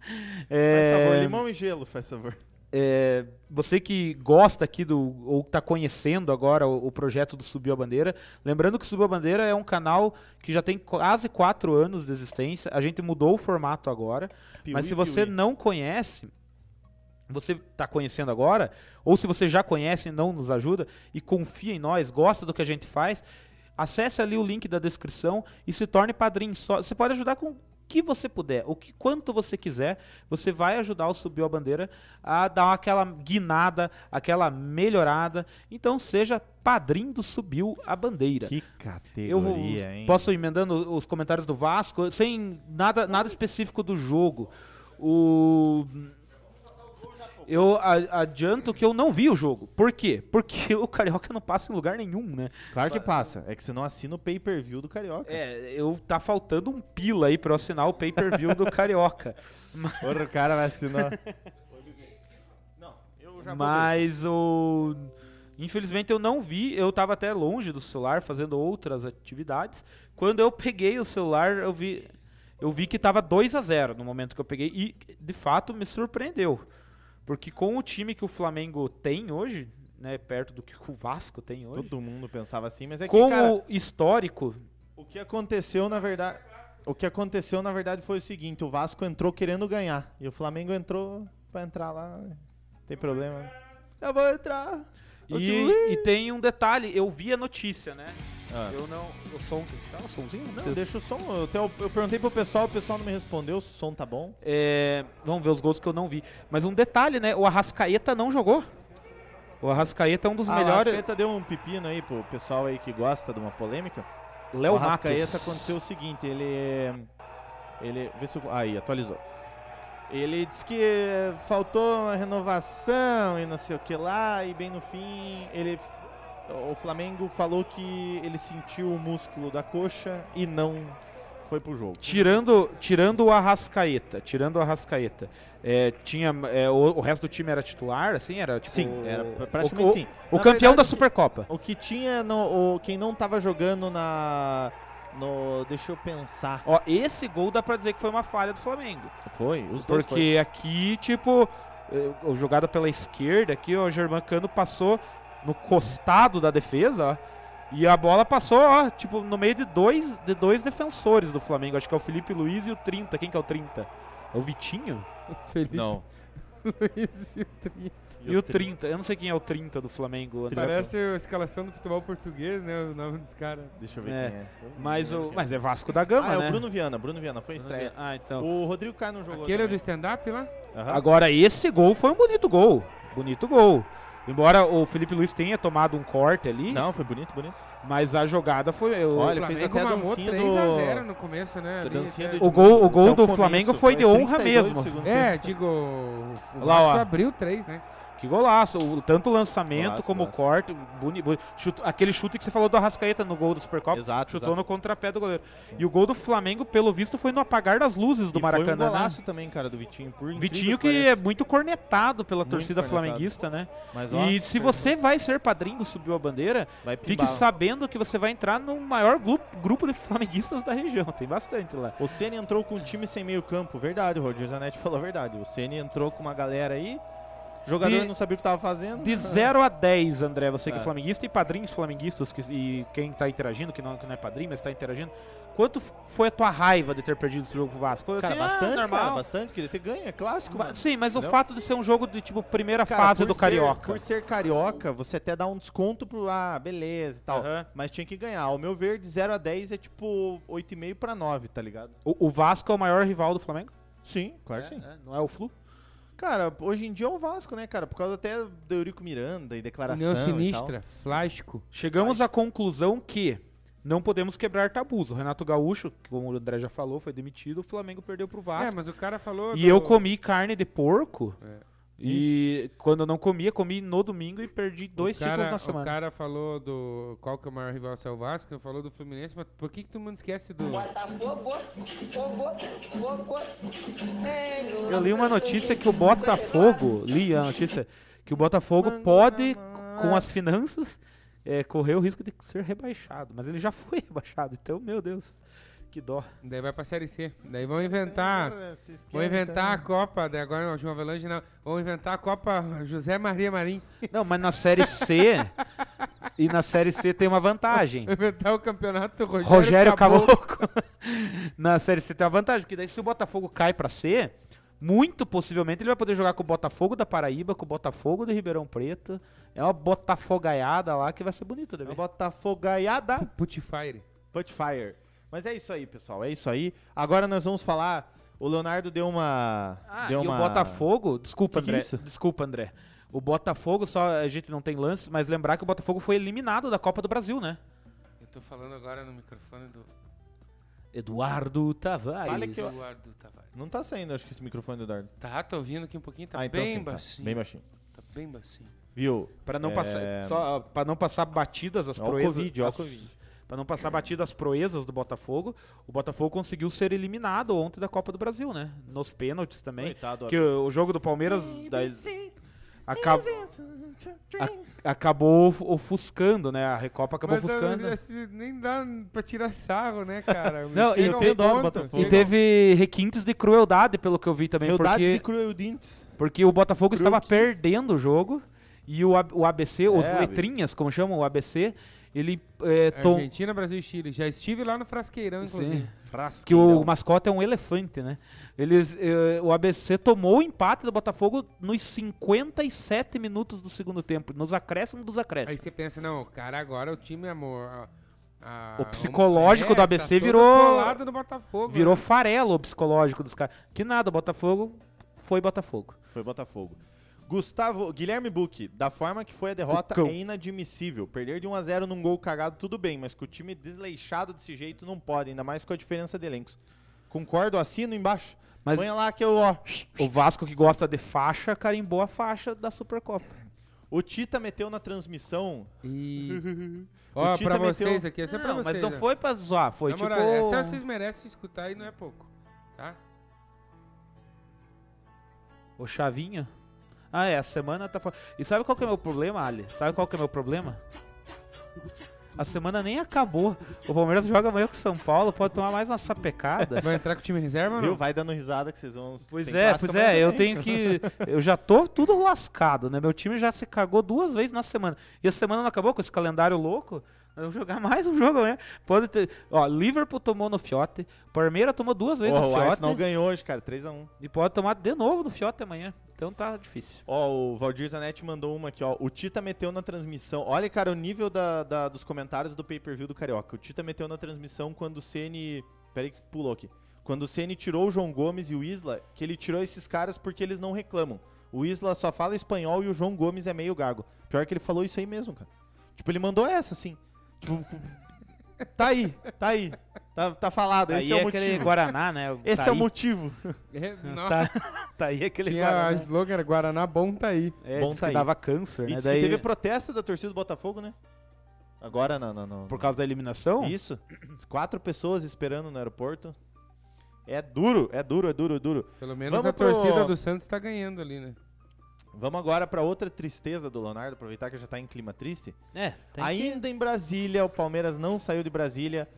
Faz é, favor, limão e gelo, faz favor. É, você que gosta aqui do ou está conhecendo agora o, o projeto do Subiu a Bandeira, lembrando que o Subiu a Bandeira é um canal que já tem quase quatro anos de existência. A gente mudou o formato agora, mas Piuí, se você piuí. não conhece, você está conhecendo agora, ou se você já conhece e não nos ajuda e confia em nós, gosta do que a gente faz, acesse ali o link da descrição e se torne padrinho. Só, você pode ajudar com que você puder, o que quanto você quiser, você vai ajudar o Subiu a Bandeira a dar aquela guinada, aquela melhorada. Então seja padrinho do Subiu a Bandeira. Que categoria, Eu vou, hein? posso ir emendando os comentários do Vasco, sem nada, nada específico do jogo. O eu adianto que eu não vi o jogo. Por quê? Porque o Carioca não passa em lugar nenhum, né? Claro que passa. É que você não assina o pay-per-view do Carioca. É, eu tá faltando um pila aí pra eu assinar o pay-per-view do Carioca. Porra, o cara vai assinar. não, eu já Mas o. Infelizmente eu não vi, eu tava até longe do celular fazendo outras atividades. Quando eu peguei o celular, eu vi, eu vi que tava 2 a 0 no momento que eu peguei e de fato me surpreendeu. Porque com o time que o Flamengo tem hoje, né, perto do que o Vasco tem hoje, Todo mundo pensava assim, mas é que, com cara, histórico, o que aconteceu, na verdade... O que aconteceu, na verdade, foi o seguinte. O Vasco entrou querendo ganhar. E o Flamengo entrou pra entrar lá. Tem problema. Eu vou entrar. E, O e tem um detalhe, eu vi a notícia, né? Ah. Eu não, o som, tá o somzinho? Não, deixa o som. Eu, até- eu perguntei pro pessoal, o pessoal não me respondeu se o som tá bom. É, vamos ver os gols que eu não vi. Mas um detalhe, né? O Arrascaeta não jogou. O Arrascaeta é um dos Ah, o melhores. Arrascaeta deu um pepino aí pro pessoal aí que gosta de uma polêmica. Léo o Arrascaeta Matos. aconteceu o seguinte, ele... Ele... Vê se eu, aí, atualizou. Ele disse que faltou uma renovação e não sei o que lá, e bem no fim, ele... O Flamengo falou que ele sentiu o músculo da coxa e não foi pro jogo. Tirando, tirando o Arrascaeta, tirando o Arrascaeta, é, tinha é, o, o resto do time era titular, assim, era tipo Sim, era o- praticamente o, sim. O Na campeão verdade, da Supercopa. O que tinha, no, o, quem não tava jogando na... No, deixa eu pensar. Ó, esse gol dá pra dizer que foi uma falha do Flamengo. Foi, os dois foi. Porque aqui, tipo, eh, o jogada pela esquerda, aqui, ó, o Germancano passou no costado da defesa, ó, e a bola passou, ó, tipo, no meio de dois, de dois defensores do Flamengo. Acho que é o Felipe Luiz e o 30. Quem que é o 30? É o Vitinho? Felipe Não. Luiz e o Tri. E, o 30. Eu não sei quem é o 30 do Flamengo. André. Parece a escalação do futebol português, né? O nome dos caras. Deixa eu ver É, quem é. Mas, o, mas é Vasco da Gama, Ah, é né? o Bruno Viana. Bruno Viana, foi estreia. Ah, então. O Rodrigo Caio não jogou Aquele é do stand-up lá? Aham. Agora, esse gol foi um bonito gol. Bonito gol. Embora o Felipe Luiz tenha tomado um corte ali, Não, foi bonito, bonito. mas a jogada foi. eu- Olha, fez Flamengo até a dancinha 3x0 do- no começo, né? ali, dancinha até- do O gol- o gol do começo, Flamengo foi de honra 32 mesmo. do É, digo, o o Lá, Vasco ó. abriu 3, né? Que golaço. O, tanto o lançamento Golaço, como golaço. o corte. Boni, boni- chuto- aquele chute que você falou do Arrascaeta no gol do Supercopa. Exato, Chutou exato. no contrapé do goleiro. E o gol do Flamengo, pelo visto, foi no apagar das luzes do E Maracanã. Foi um né? golaço também, cara, do Vitinho. Por Vitinho que pareça. é muito cornetado pela Muito torcida cornetado. flamenguista, né? Mas, ó, e se você vai ser padrinho do Subiu a Bandeira, fique sabendo que você vai entrar no maior grupo de flamenguistas da região. Tem bastante lá. O Ceni entrou com um time sem meio campo, verdade, o Roger Zanetti falou a verdade. O Ceni entrou com uma galera aí, jogador De- não sabia o que tava fazendo. De 0 a 10, André, você que é É. flamenguista e padrinhos flamenguistas que, e quem tá interagindo, que não, que não é padrinho, mas tá interagindo. Quanto foi a tua raiva de ter perdido esse jogo pro Vasco? Foi Cara, assim, ah, bastante, normal. cara, bastante. Queria ter ganho, é clássico, Ma- mano. Sim, mas o fato de ser um jogo de tipo primeira Cara, fase do ser- Carioca. Por ser carioca, você até dá um desconto pro, ah, beleza e tal. Mas tinha que ganhar. Ao meu ver, de 0 a 10 é tipo 8,5 pra 9, tá ligado? O, o Vasco é o maior rival do Flamengo? Sim, claro que sim. É, não é o Flu? Cara, hoje em dia é o Vasco, né, cara? Por causa até do Eurico Miranda e declaração União e tal. Sinistra, Flasco. Chegamos à conclusão que não podemos quebrar tabus. O Renato Gaúcho, como o André já falou, foi demitido, o Flamengo perdeu pro Vasco. É, mas o cara falou. E do- eu comi carne de porco. É. E quando eu não comia, comi no domingo e perdi dois o cara, títulos na O semana. cara falou do. Qual que é o maior rival se é o Vasco? Falou do Fluminense, mas por que, que todo mundo esquece do. Botafogo, fogo, fogo. Eu li uma notícia que o Botafogo, li a notícia, que o Botafogo pode, com as finanças, é, correr o risco de ser rebaixado. Mas ele já foi rebaixado, então, meu Deus, que dó. Daí vai pra Série C. Daí vão inventar. Vão inventar a Copa, daí agora não, João Avelange não. Vão inventar a Copa José Maria Marim. Não, mas na Série C, e na Série C tem uma vantagem. Vão inventar o campeonato Rogério, Rogério Caboclo. Caboclo. Na Série C tem uma vantagem, porque daí se o Botafogo cai pra C, muito possivelmente ele vai poder jogar com o Botafogo da Paraíba, com o Botafogo do Ribeirão Preto. É uma botafogaiada lá que vai ser bonito de É ver. Botafogaiada Putfire. Putfire. Mas é isso aí, pessoal. É isso aí. Agora nós vamos falar. O Leonardo deu uma. Ah, deu e uma... o Botafogo, desculpa Que é André, isso? desculpa André. O Botafogo, só a gente não tem lance, mas lembrar que o Botafogo foi eliminado da Copa do Brasil, né? Eu tô falando agora no microfone do Eduardo Tavares. Fale que eu- Eduardo Tavares. Não tá saindo, acho que esse microfone do Eduardo. Tá, tô ouvindo aqui um pouquinho, tá ah, então bem sim, tá. baixinho. Bem baixinho. Tá bem baixinho. Viu? Para não É, passar, só para não passar batidas as Ó o proezas, Covid, ó o as- Covid. Pra não passar batidas as proezas do Botafogo, o Botafogo conseguiu ser eliminado ontem da Copa do Brasil, né? Nos pênaltis também. Coitado, Que o, o jogo do Palmeiras da- acab- a- acabou of- ofuscando, né? A Recopa acabou Mas, ofuscando. esse- nem dá pra tirar sarro, né, cara? Não, e tem dó Botafogo. E teve requintes de crueldade, pelo que eu vi também, porque, de crueldintes. porque o Botafogo Cruel estava perdendo o jogo e o, A- o ABC, os É, letrinhas, como chamam, o ABC, ele é, tom- Argentina, Brasil e Chile. Já estive lá no Frasqueirão, inclusive. Sim. Que o mascote é um elefante, né? Eles, eh, o ABC tomou o empate do Botafogo nos 57 minutos do segundo tempo, nos acréscimos dos Aí acréscimos. você pensa, não, cara, agora o time, amor. a- a- O psicológico é, do ABC tá virou- Botafogo. Virou né? farelo o psicológico dos caras. Que nada, o Botafogo foi Botafogo. Foi Botafogo. Gustavo, Guilherme Buck, da forma que foi a derrota, Bucão. é inadmissível. Perder de 1 a 0 num gol cagado, tudo bem, mas com o time desleixado desse jeito não pode, ainda mais com a diferença de elencos. Concordo, assino embaixo. Mas- Põe lá que eu, ó. O Vasco que gosta de faixa, carimbou a faixa da Supercopa. O Tita meteu na transmissão. E... O Ó, pra meteu- vocês aqui, essa é pra Não, vocês. mas não ó. foi pra zoar, foi Na tipo... moral, essa vocês merecem escutar e não é pouco, tá? O Chavinho. Ah, é, a semana tá... fa- E sabe qual que é o meu problema, Ali? Sabe qual que é o meu problema? A semana nem acabou. O Palmeiras joga amanhã com o São Paulo, pode tomar mais uma sapecada. Vai entrar com o time reserva Viu? não? Vai dando risada que vocês vão. Pois tem é, pois é, eu tenho que. Eu já tô tudo lascado, né? Meu time já se cagou duas vezes na semana. E a semana não acabou com esse calendário louco. Vamos jogar mais um jogo amanhã. Pode ter. Ó, Liverpool tomou no Fiote. Palmeiras tomou duas vezes Porra, no o Arsenal Fiote. ganhou hoje, cara, 3x1. E pode tomar de novo no Fiote amanhã. Então tá difícil. Ó, o Valdir Zanetti mandou uma aqui, ó. O Tita meteu na transmissão. Olha, cara, o nível da, da- dos comentários do pay-per-view do Carioca. O Tita meteu na transmissão quando o Ceni. Peraí que pulou aqui. Quando o Ceni tirou o João Gomes e o Isla, que ele tirou esses caras porque eles não reclamam. O Isla só fala espanhol e o João Gomes é meio gago. Pior que ele falou isso aí mesmo, cara. Tipo, ele mandou essa, assim. Tipo, tá aí, tá aí. Tá, tá falado, esse Aí é o aquele motivo. Guaraná, né? o Esse é o Taí. motivo. É. Tá, tá aí aquele Tinha Guaraná. slogan era Guaraná bom tá aí. É, Bom tá que aí. dava câncer, E né? diz Daí, que teve protesto da torcida do Botafogo, né? Agora, não, não, não. Por causa da eliminação? Isso. Quatro pessoas esperando no aeroporto. É duro, é duro, é duro, é duro. Pelo menos Vamos a torcida pro- do Santos tá ganhando ali, né? Vamos agora pra outra tristeza do Leonardo, aproveitar que já tá em clima triste. É, tem que... Ainda em Brasília, o Palmeiras não saiu de Brasília.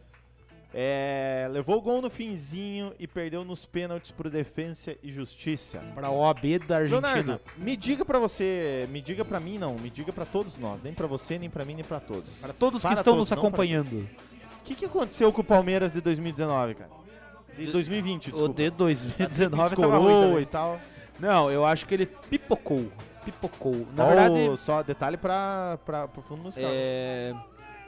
É, levou o gol no finzinho e perdeu nos pênaltis pro Defensa e Justiça. Pra OAB da Argentina. Leonardo, me diga pra você, me diga pra mim não, me diga pra todos nós, nem pra você, nem pra mim, nem pra todos. Para todos que Para estão todos, nos para acompanhando. O que, que aconteceu com o Palmeiras de 2019, cara? De 2020, O desculpa. de 2019 tava Escorou ruim também. e tal. Não, eu acho que ele pipocou. Pipocou. Na Ó, verdade, só detalhe pra, pra, pro fundo musical. é,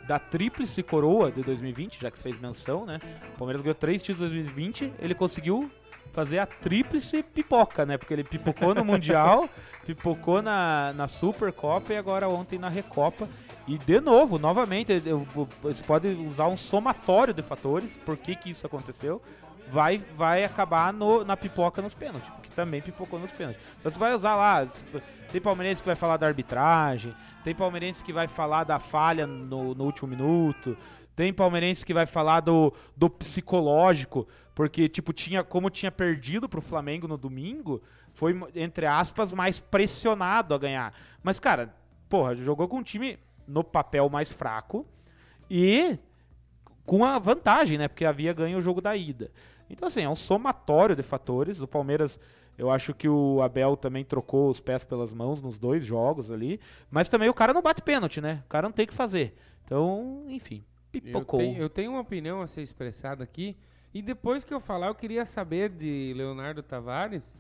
da tríplice coroa de 2020, já que você fez menção, né? O Palmeiras ganhou três títulos em 2020, ele conseguiu fazer a tríplice pipoca, né? Porque ele pipocou no Mundial, pipocou na, na Supercopa e agora ontem na Recopa. E de novo, novamente, você pode usar um somatório de fatores, por que que isso aconteceu. Vai, vai acabar no- na pipoca nos pênaltis, porque também pipocou nos pênaltis. Então você vai usar lá, tem palmeirense que vai falar da arbitragem, tem palmeirense que vai falar da falha no, no último minuto, tem palmeirense que vai falar do, do psicológico, porque, tipo, tinha, como tinha perdido pro Flamengo no domingo, foi, entre aspas, mais pressionado a ganhar. Mas, cara, porra, jogou com um time no papel mais fraco e com a vantagem, né? Porque havia ganho o jogo da ida. Então, assim, é um somatório de fatores. O Palmeiras, eu acho que o Abel também trocou os pés pelas mãos nos dois jogos ali. Mas também o cara não bate pênalti, né? O cara não tem o que fazer. Então, enfim, Eu pipocou. tenho, eu tenho uma opinião a ser expressada aqui. E depois que eu falar, eu queria saber de Leonardo Tavares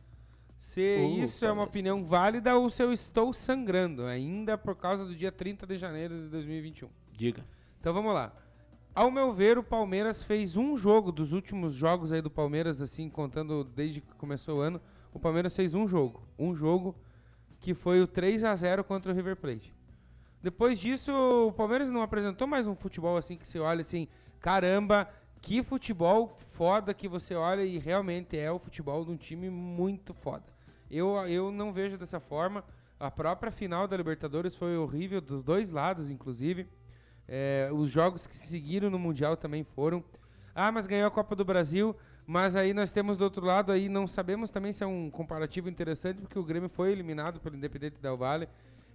se Uh, isso é uma opinião válida ou se eu estou sangrando ainda por causa do dia 30 de janeiro de 2021. Diga. Então vamos lá. Ao meu ver, o Palmeiras fez um jogo dos últimos jogos aí do Palmeiras, assim, contando desde que começou o ano. O Palmeiras fez um jogo. Um jogo que foi o 3 a 0 contra o River Plate. Depois disso, o Palmeiras não apresentou mais um futebol assim que você olha assim, caramba, que futebol foda que você olha e realmente é o futebol de um time muito foda. Eu, eu não vejo dessa forma. A própria final da Libertadores foi horrível, dos dois lados, inclusive. É, os jogos que se seguiram no Mundial também foram. Ah, mas ganhou a Copa do Brasil. Mas aí nós temos do outro lado aí, não sabemos também se é um comparativo interessante, porque o Grêmio foi eliminado pelo Independente Del Valle.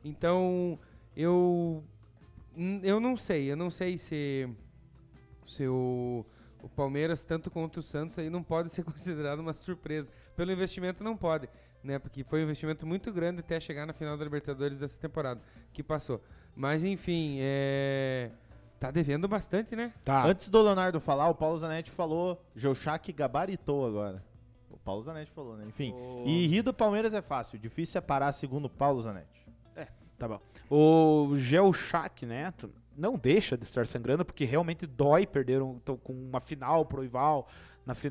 Então, eu hum, eu não sei, eu não sei se se o, o Palmeiras tanto quanto o Santos aí não pode ser considerado uma surpresa. Pelo investimento não pode, né? Porque foi um investimento muito grande até chegar na final da Libertadores dessa temporada que passou. Mas enfim, é tá devendo bastante, né? Tá. Antes do Leonardo falar, o Paulo Zanetti falou, Geuchac gabaritou agora. O Paulo Zanetti falou, né? Enfim. E rir do Palmeiras é fácil, difícil é parar segundo o Paulo Zanetti. Tá bom. O Geochac Neto não deixa de estar sangrando, porque realmente dói perder um, com uma final pro rival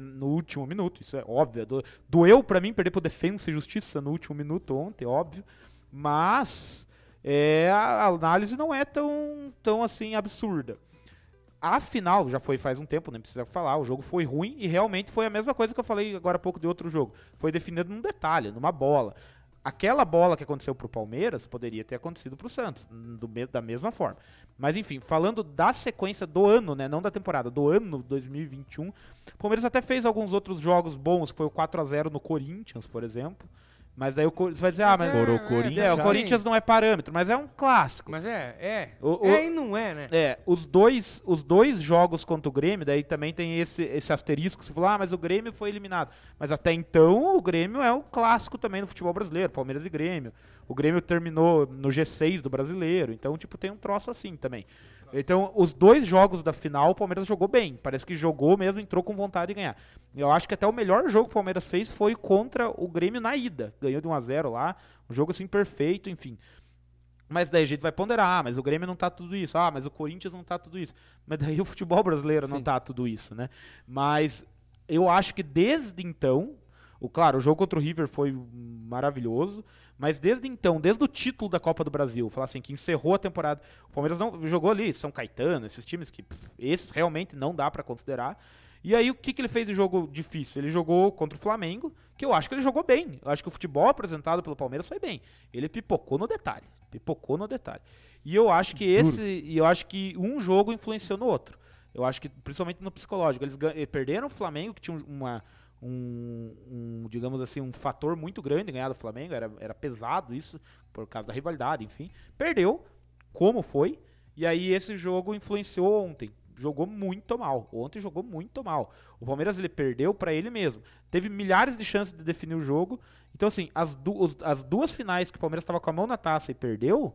no último minuto. Isso é óbvio. Do, doeu pra mim perder pro Defensa e Justiça no último minuto ontem, óbvio. Mas é, a, análise não é tão, tão assim absurda. A final já foi faz um tempo, nem precisa falar. O jogo foi ruim e realmente foi a mesma coisa que eu falei agora há pouco de outro jogo. Foi definido num detalhe, numa bola. Aquela bola que aconteceu pro Palmeiras poderia ter acontecido pro Santos, do da mesma forma. Mas enfim, falando da sequência do ano, né, não da temporada, do ano 2021, o Palmeiras até fez alguns outros jogos bons, que foi o 4 a 0 no Corinthians, por exemplo. Mas daí o vai dizer, ah, mas Coro- é, Corinthians é, o Corinthians não é parâmetro, mas é um clássico. Mas é, é. O- o- é e não é, né? É, os dois, os dois jogos contra o Grêmio, daí também tem esse, esse asterisco, você falou, ah, mas o Grêmio foi eliminado. Mas até então, o Grêmio é um clássico também no futebol brasileiro, Palmeiras e Grêmio. O Grêmio terminou no G6 do brasileiro, então, tipo, tem um troço assim também. Então, os dois jogos da final, o Palmeiras jogou bem. Parece que jogou mesmo, entrou com vontade de ganhar. Eu acho que até o melhor jogo que o Palmeiras fez foi contra o Grêmio na ida. Ganhou de 1 a 0 lá, um jogo assim perfeito, enfim. Mas daí a gente vai ponderar, ah, mas o Grêmio não tá tudo isso, ah, mas o Corinthians não tá tudo isso. Mas daí o futebol brasileiro não Sim. tá tudo isso, né? Mas eu acho que desde então O, claro, o jogo contra o River foi maravilhoso, mas desde então, desde o título da Copa do Brasil, falar assim, que encerrou a temporada, o Palmeiras não jogou ali, São Caetano, esses times que, pff, esses realmente não dá pra considerar. E aí, o que, que ele fez de jogo difícil? Ele jogou contra o Flamengo, que eu acho que ele jogou bem. Eu acho que o futebol apresentado pelo Palmeiras foi bem. Ele pipocou no detalhe. Pipocou no detalhe. E eu acho que esse. E eu acho que um jogo influenciou no outro. Eu acho que, principalmente no psicológico, eles eh, perderam o Flamengo, que tinha um- uma. Um, um, digamos assim, um fator muito grande ganhar do Flamengo, era, era pesado isso, por causa da rivalidade, enfim. Perdeu, como foi, e aí esse jogo influenciou ontem. Jogou muito mal. Ontem jogou muito mal. O Palmeiras ele perdeu pra ele mesmo. Teve milhares de chances de definir o jogo. Então, assim, as, du- os- as duas finais que o Palmeiras estava com a mão na taça e perdeu,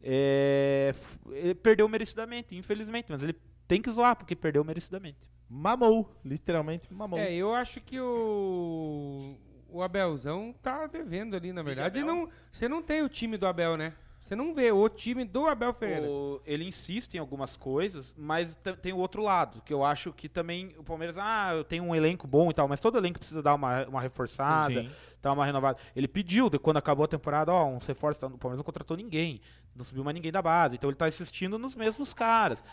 é, ele perdeu merecidamente, infelizmente. Mas ele tem que zoar, porque perdeu merecidamente. Mamou, literalmente mamou. É, eu acho que o. O Abelzão tá devendo ali, na verdade. E não, você não tem o time do Abel, né? Você não vê o time do Abel Ferreira. O- ele insiste em algumas coisas, mas tem o outro lado, que eu acho que também o Palmeiras, ah, eu tenho um elenco bom e tal, mas todo elenco precisa dar uma, uma reforçada, Sim. dar uma renovada. Ele pediu, de quando acabou a temporada, ó, uns reforços, tá, o Palmeiras não contratou ninguém, não subiu mais ninguém da base, então ele tá insistindo nos mesmos caras.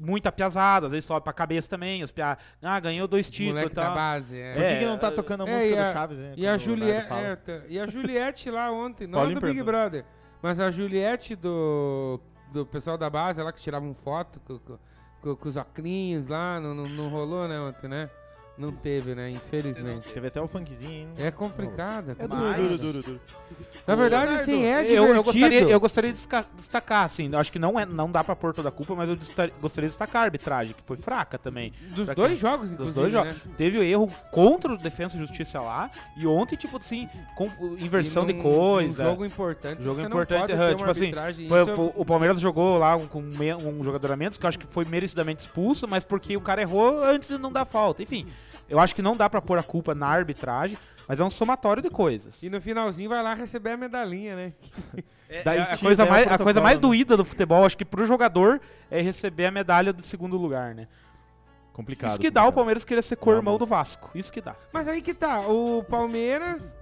Muita piazada, às vezes sobe pra cabeça também, os pia... ah, ganhou dois títulos e da tal. base. É. Por que, É, que não tá tocando a é, música e a- do Chaves, né? E a, Juliette, é, tá. e a Juliette lá ontem, não Paulinho do Big. Brother, mas a Juliette do, do pessoal da base lá que tiravam foto com, com, com- com os oclinhos lá, não, não, não rolou, né, ontem, né? Não teve, né? Infelizmente. Teve até o funkzinho, hein? É complicado. é É duro, complicado. duro, duro, duro. Na verdade, Leonardo, sim, é divertido. eu, eu gostaria, eu gostaria de destacar, assim, acho que não, é, não dá pra pôr toda a culpa, mas eu gostaria de destacar a arbitragem, que foi fraca também. Dos pra dois quem- jogos, Dos inclusive, dois jogos. né? Teve o erro contra o Defensa e Justiça lá, e ontem, tipo assim, com, inversão E de num- coisa. num jogo importante. Jogo você importante, não pode aham, ter tipo assim, arbitragem, Foi- é- o, o Palmeiras jogou lá um- com um jogador a menos, que eu acho que foi merecidamente expulso, mas porque o cara errou antes de não dar falta. Enfim, eu acho que não dá pra pôr a culpa na arbitragem, mas é um somatório de coisas. E no finalzinho vai lá receber a medalhinha, né? É, Daí é a, coisa mais, a coisa mais doída do futebol, acho que pro jogador, é receber a medalha do segundo lugar, né? Complicado. Isso que dá o complicado. Palmeiras querer ser co-irmão do Vasco. Isso que dá. Mas aí que tá, o Palmeiras,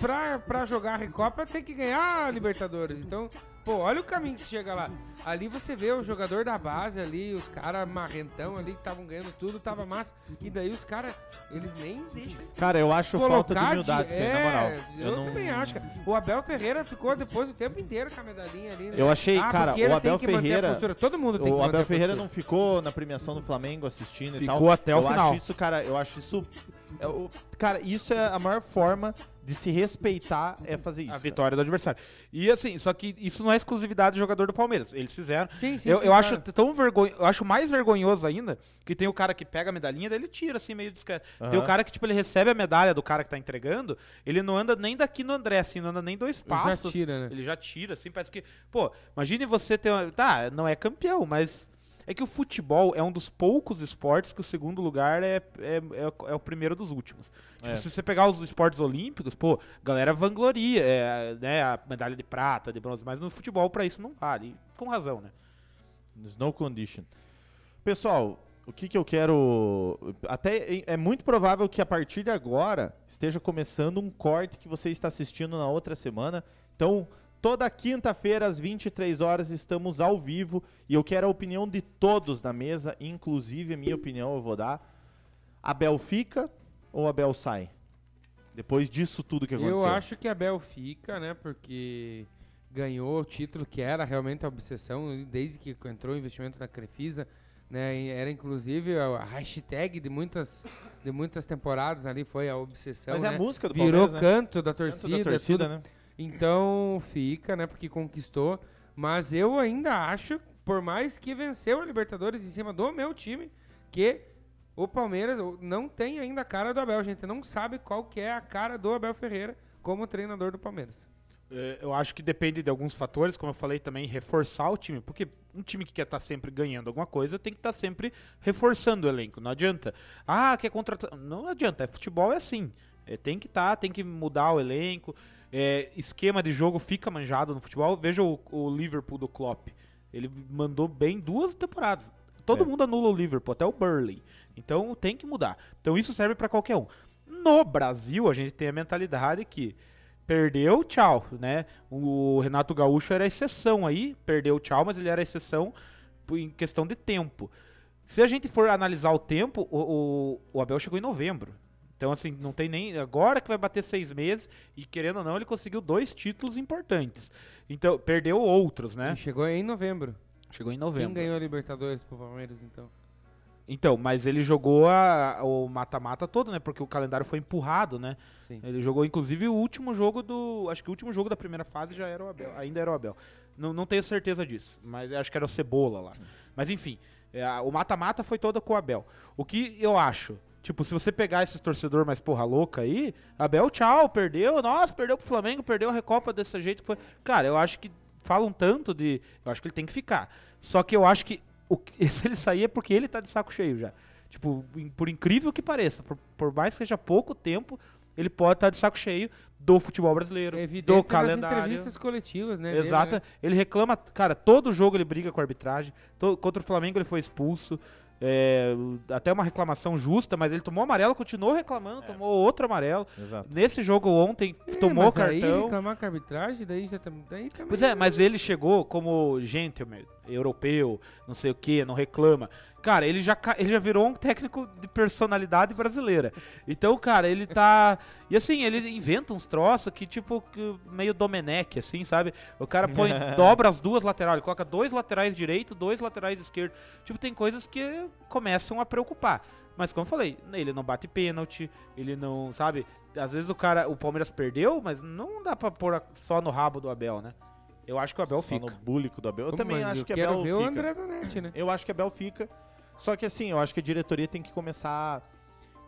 pra, pra jogar a Recopa, tem que ganhar a Libertadores. Então, pô, olha o caminho que você chega lá. Ali você vê o jogador da base ali, os caras marrentão ali que estavam ganhando tudo, tava massa. E daí os caras, eles nem deixam Cara, eu acho falta de humildade, isso aí, na é, moral. Eu, não- também acho, cara. O Abel Ferreira ficou depois o tempo inteiro com a medalhinha ali. né? Eu achei, Ah, cara, o Abel Ferreira. Todo mundo tem que O Abel Ferreira não ficou na premiação do Flamengo assistindo e tal. Ficou até o eu final. acho isso, cara, eu acho isso. é o- cara, isso é a maior forma de se respeitar é fazer isso. a cara. vitória do adversário. E assim, só que isso não é exclusividade do jogador do Palmeiras. Eles fizeram. Sim, sim, eu sim, eu acho tão vergonho, eu acho mais vergonhoso ainda que tem o cara que pega a medalhinha, daí ele tira assim meio discreto. Tem o cara que tipo ele recebe a medalha do cara que tá entregando, ele não anda nem daqui no André, assim, não anda nem dois Ele já passos. tira, né? Ele já tira assim, parece que, pô, imagine você ter uma, tá, não é campeão, mas é que o futebol é um dos poucos esportes que o segundo lugar é, é, é, o- é o primeiro dos últimos. Tipo, É. se você pegar os esportes olímpicos, pô, galera vangloria, é, né, a medalha de prata, de bronze, mas no futebol pra isso não vale. Com razão, né? Snow condition. Pessoal, o que que eu quero. Até é- é muito provável que a partir de agora esteja começando um corte que você está assistindo na outra semana. Então, toda quinta-feira às 23 horas estamos ao vivo e eu quero a opinião de todos na mesa, inclusive a minha opinião eu vou dar. Abel fica ou Abel sai? Depois disso tudo que aconteceu. Eu acho que a Bel fica, né? Porque ganhou o título que era realmente a obsessão desde que entrou o investimento na Crefisa, né? Era inclusive a hashtag de muitas de muitas temporadas ali foi a obsessão, Mas é né? a música do Virou Palmeiras, né? canto da Canto torcida, da torcida, tudo. né? Então fica, né? Porque conquistou. Mas eu ainda acho, por mais que venceu a Libertadores em cima do meu time, que o Palmeiras não tem ainda a cara do Abel. A gente não sabe qual que é a cara do Abel Ferreira como treinador do Palmeiras. É, Eu acho que depende de alguns fatores, como eu falei também, reforçar o time, porque um time que quer estar sempre ganhando alguma coisa tem que estar sempre reforçando o elenco. Não adianta. Ah, quer contratar. Não adianta. É, futebol é assim. É, tem que estar, tem que mudar o elenco. É, esquema de jogo fica manjado no futebol. Veja o, o Liverpool do Klopp. Ele mandou bem duas temporadas. Todo É. mundo anula o Liverpool, até o Burley. Então tem que mudar. Então isso serve para qualquer um. No Brasil, a gente tem a mentalidade que perdeu, tchau, né? O Renato Gaúcho era exceção aí, perdeu, tchau, mas ele era exceção em questão de tempo. Se a gente for analisar o tempo, o, o, o Abel chegou em novembro. Então, assim, não tem nem. Agora que vai bater seis meses, e querendo ou não, ele conseguiu dois títulos importantes. Então, perdeu outros, né? E chegou em novembro. Chegou em Quem novembro. ganhou a Libertadores pro Palmeiras, então? Então, mas ele jogou a- o mata-mata todo, né? Porque o calendário foi empurrado, né? Sim. Ele jogou, inclusive, o último jogo do. Acho que o último jogo da primeira fase já era o Abel. Ainda era o Abel. Não, não tenho certeza disso, mas acho que era o Cebola lá. Mas enfim, é, o mata-mata foi todo com o Abel. O que eu acho? Tipo, se você pegar esses torcedor mais porra louca aí, Abel, tchau, perdeu, nossa, perdeu pro Flamengo, perdeu a Recopa desse jeito que foi. Cara, eu acho que falam tanto de. Eu acho que ele tem que ficar. Só que eu acho que o se ele sair é porque ele tá de saco cheio já. Tipo, por incrível que pareça, por, por mais que seja pouco tempo, ele pode estar de saco cheio do futebol brasileiro, É do calendário. entrevistas coletivas, né? Exato. né? Ele reclama, cara, todo jogo ele briga com a arbitragem. to- contra o Flamengo ele foi expulso. É, até uma reclamação justa, mas ele tomou amarelo, continuou reclamando, É. tomou outro amarelo. Exato. Nesse jogo ontem, É, tomou mas aí cartão. reclamar com a arbitragem, daí já tam- daí também... Pois é, mas ele chegou como gentleman, europeu, não sei o que, não reclama. Cara, ele já, ele já virou um técnico de personalidade brasileira. Então, cara, ele tá. E assim, ele inventa uns troços que, tipo, que meio Domenech, assim, sabe? O cara põe, dobra as duas laterais, ele coloca dois laterais direito, dois laterais esquerdo. Tipo, tem coisas que começam a preocupar. Mas como eu falei, ele não bate pênalti, ele não, sabe? Às vezes o cara, o Palmeiras perdeu, mas não dá pra pôr só no rabo do Abel, né? Eu acho que o Abel Só fica. no búlico do Abel. Eu Como, também acho eu que quero Abel ver o fica. André Zanetti, né? Eu acho que Abel fica. Só que assim, eu acho que a diretoria tem que começar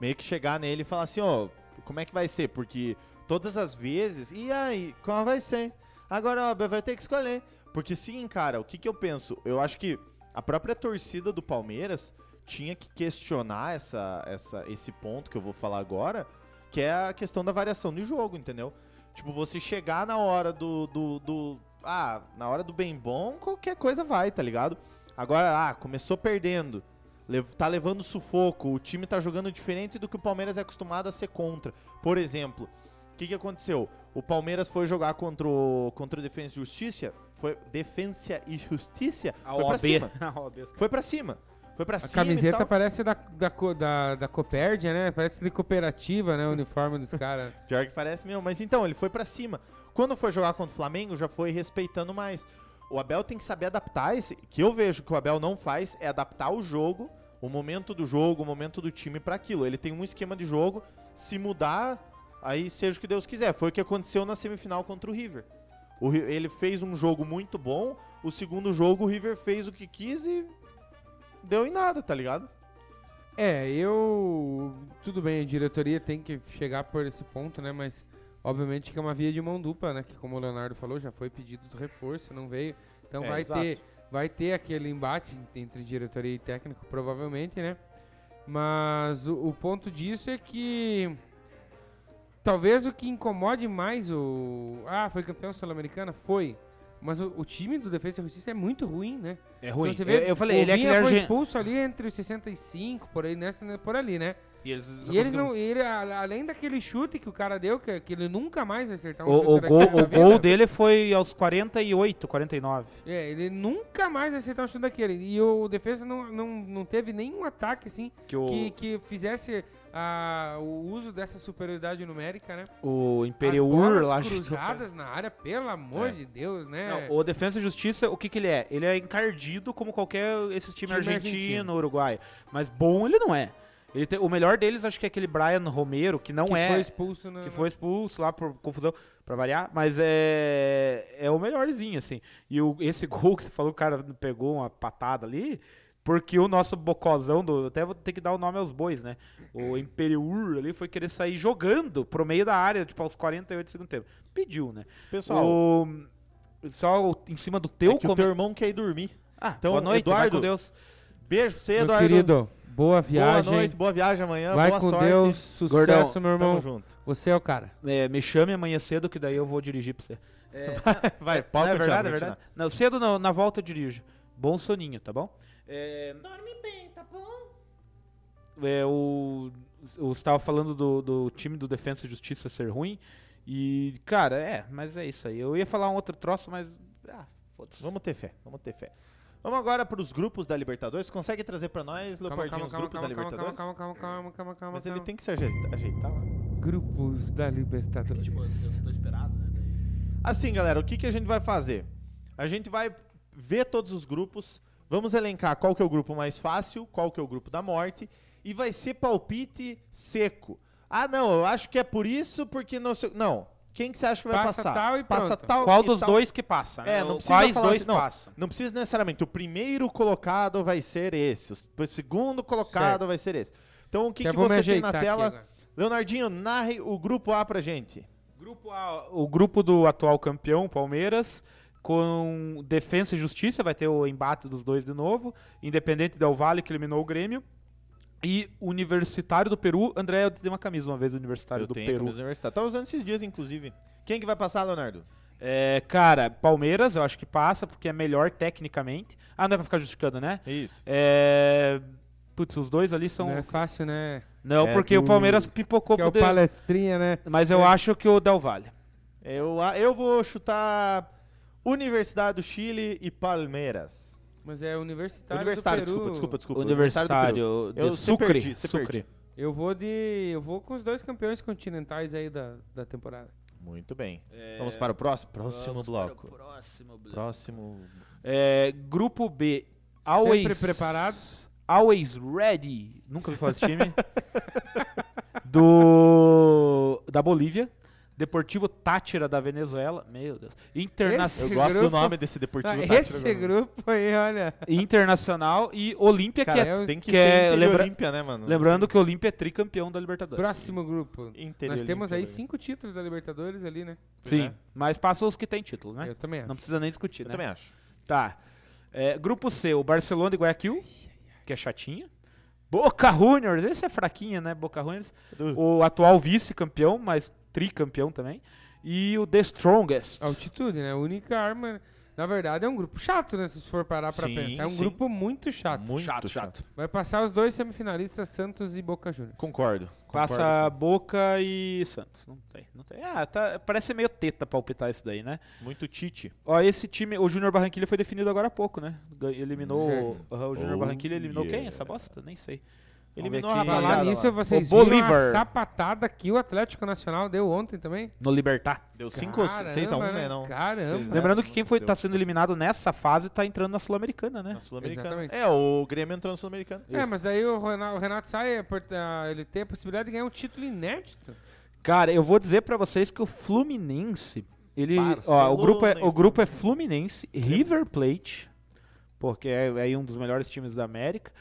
meio que chegar nele e falar assim, ó, como é que vai ser? Porque todas as vezes, e aí, qual vai ser? Agora Abel vai ter que escolher. Porque sim, cara, o que que eu penso? Eu acho que a própria torcida do Palmeiras tinha que questionar essa, essa, esse ponto que eu vou falar agora, que é a questão da variação de jogo, entendeu? Tipo, você chegar na hora do, do, do- Ah, na hora do bem bom, qualquer coisa vai, tá ligado? Agora, ah, começou perdendo. Tá levando sufoco. O time tá jogando diferente do que o Palmeiras é acostumado a ser contra. Por exemplo, o que, que aconteceu? O Palmeiras foi jogar contra o, contra o Defensa e Justiça. Foi Defensa e Justiça. A Foi pra OAB. cima. A OAB. Foi pra cima. Foi pra A cima. e camiseta tal. parece da, da, da, da Copérdia, né? Parece de cooperativa, né? O uniforme dos caras. Pior que parece mesmo. Mas então, ele foi pra cima. Quando foi jogar contra o Flamengo, já foi respeitando mais. O Abel tem que saber adaptar esse. Que eu vejo que o Abel não faz é adaptar o jogo, o momento do jogo, o momento do time pra aquilo. Ele tem um esquema de jogo. Se mudar, aí seja o que Deus quiser. Foi o que aconteceu na semifinal contra o River. O ele fez um jogo muito bom. O segundo jogo, o River fez o que quis e deu em nada, tá ligado? É, eu. Tudo bem, a diretoria tem que chegar por esse ponto, né? Mas obviamente que é uma via de mão dupla, né? Que como o Leonardo falou, já foi pedido do reforço, não veio. Então É, vai exato. ter vai ter aquele embate entre diretoria e técnico, provavelmente, né? Mas o, o ponto disso é que talvez o que incomode mais o. Ah, foi campeão sul-americana? Foi. Mas o, o time do Defesa e Justiça é muito ruim, né? É ruim. Vê, eu, eu falei, o ele é Vinha aquele foi expulso ali entre os 65, por aí, nessa, por ali, né? E eles, E eles não, ele, a- além daquele chute que o cara deu, que, que ele nunca mais vai acertar um O, o chute gol, o gol dele foi aos 48, 49. É, ele nunca mais vai acertar um chute daquele. E o defesa não, não, não teve nenhum ataque, assim, Que o, que, que fizesse ah, o uso dessa superioridade numérica, né? o Imperiur lá. cruzadas na área, pelo amor É. de Deus, né? Não, o Defesa e Justiça, o que que ele é? Ele é encardido como qualquer esses time, Time argentino, argentino. uruguaio. Mas bom ele não é. Ele tem- o melhor deles acho que é aquele Brian Romero, que não que é foi expulso na, que foi expulso lá por confusão, pra variar, mas é é o melhorzinho assim. E o, esse gol que você falou, o cara pegou uma patada ali, porque o nosso bocozão do, até vou ter que dar o nome aos bois, né? O Imperiur ali foi querer sair jogando pro meio da área, tipo aos 48 do segundo tempo. Pediu, né? Pessoal, O, só o- em cima do teu é que o come- teu irmão quer ir dormir. Ah, Então, boa noite, vai Eduardo, com Deus. Beijo pra você, Meu Eduardo. querido, boa viagem. Boa noite, boa viagem amanhã, Vai boa com sorte. Deus, sucesso, Gordão, meu irmão. Tamo junto. Você é o cara. É, me chame amanhã cedo, que daí eu vou dirigir pra você. Vai, É, pode não, é continuar, verdade, é pode verdade. Não, cedo não, na volta eu dirijo. Bom soninho, tá bom? É, Dorme bem, tá bom? é, o, Você estava falando do, do time do Defensa e Justiça ser ruim. E, cara, é, mas é isso aí. Eu ia falar um outro troço, mas. Ah, foda-se. Vamos ter fé, vamos ter fé. Vamos agora para os grupos da Libertadores. Consegue trazer para nós, Calma, Leopardinho, calma, os calma, grupos calma, da calma, Libertadores? calma, calma, calma, calma, calma, Mas ele tem que se ajeita- ajeitar lá. Grupos da Libertadores. Tipo, tô esperado, né? Assim, galera, o que, que a gente vai fazer? A gente vai ver todos os grupos, vamos elencar qual que é o grupo mais fácil, qual que é o grupo da morte, e vai ser palpite seco. Ah, não, eu acho que é por isso, porque não sei... Não, quem que você acha que vai Passa passar? tal e Passa pronto. tal Qual e dos tal. dois que passa? né? É, não precisa Quais falar dois assim, não. passam? Não precisa necessariamente. O primeiro colocado vai ser esse. O segundo colocado Certo. vai ser esse. Então, o que, que você tem na tela? Leonardinho, narre o grupo A pra gente. Grupo A, o grupo do atual campeão, Palmeiras, com Defensa e Justiça, vai ter o embate dos dois de novo. Independente Del Valle, que eliminou o Grêmio. E Universitário do Peru, André, eu te dei uma camisa uma vez do Universitário Eu do tenho a Peru. camisa universitária. Tá usando esses dias, inclusive. Quem que vai passar, Leonardo? É, cara, Palmeiras, eu acho que passa, porque é melhor tecnicamente. Ah, não é pra ficar justificando, né? Isso. É. Putz, os dois ali são. Não é fácil, né? Não, É porque o do- Palmeiras pipocou Que é o de- palestrinha, né? Mas eu É. acho que o Del Valle. Eu, eu vou chutar Universidade do Chile e Palmeiras. Mas é universitário, Universitário, do Peru. desculpa, desculpa, desculpa. do Peru. Universitário de Eu se Sucre. perdi, se Sucre. perdi. Eu vou de. Eu vou com os dois campeões continentais aí da, da temporada. Muito bem. Vamos para o próximo, próximo Vamos para o bloco. Próximo bloco. Próximo. É, grupo B. Always, Sempre preparado. Always ready. Nunca vi falar desse time. Do da Bolívia. Deportivo Tátira da Venezuela. Meu Deus. Interna Eu Esse gosto do grupo- nome desse Deportivo Ah, Tátira esse grupo aí, olha. Internacional e Olímpia, que é. tem que, que ser é- lembra- Olímpia, né, mano? Lembrando que o Olímpia é tricampeão da Libertadores. Próximo grupo. Inter Nós temos aí cinco títulos da Libertadores ali, né? Sim, é. mas passa os que tem título, né? Eu também acho. Não precisa nem discutir, Eu né? também acho. Tá. É, grupo C, o Barcelona e Guayaquil, que é chatinha. Boca Juniors, esse é fraquinha, né? Boca Juniors. O atual vice-campeão, mas tricampeão também. E o The Strongest. Altitude, né? A única arma. Na verdade, é um grupo chato, né? Se for parar pra Sim, pensar. É um sim. grupo muito chato. Muito chato, chato. Vai passar os dois semifinalistas, Santos e Boca Juniors. Concordo. Passa Boca e Santos. Não tem, não tem. Ah, tá, parece meio teta palpitar isso daí, né? Muito Tite. Ó, esse time, o Júnior Barranquilha foi definido agora há pouco, né? Eliminou. Aham, o Júnior Oh, Barranquilha eliminou quem? yeah. Essa bosta? Nem sei. Eliminou a rapaziada Falar lá. nisso, vocês O viram Bolívar. a sapatada que o Atlético Nacional deu ontem também? No Libertar. Deu 5 ou 6 a 1, Caramba, né? né? Não. Caramba. Seis a Lembrando que quem foi deu tá sendo eliminado nessa fase tá entrando na Sul-Americana, né? Na Sul-Americana. Exatamente. É, o Grêmio entrou na Sul-Americana. É, mas aí o Renato, o Renato sai, é por- ah, ele tem a possibilidade de ganhar um título inédito. Cara, eu vou dizer pra vocês que o Fluminense, ele, ó, o grupo é, o grupo é Fluminense, River Plate, porque é, é um dos melhores times da América,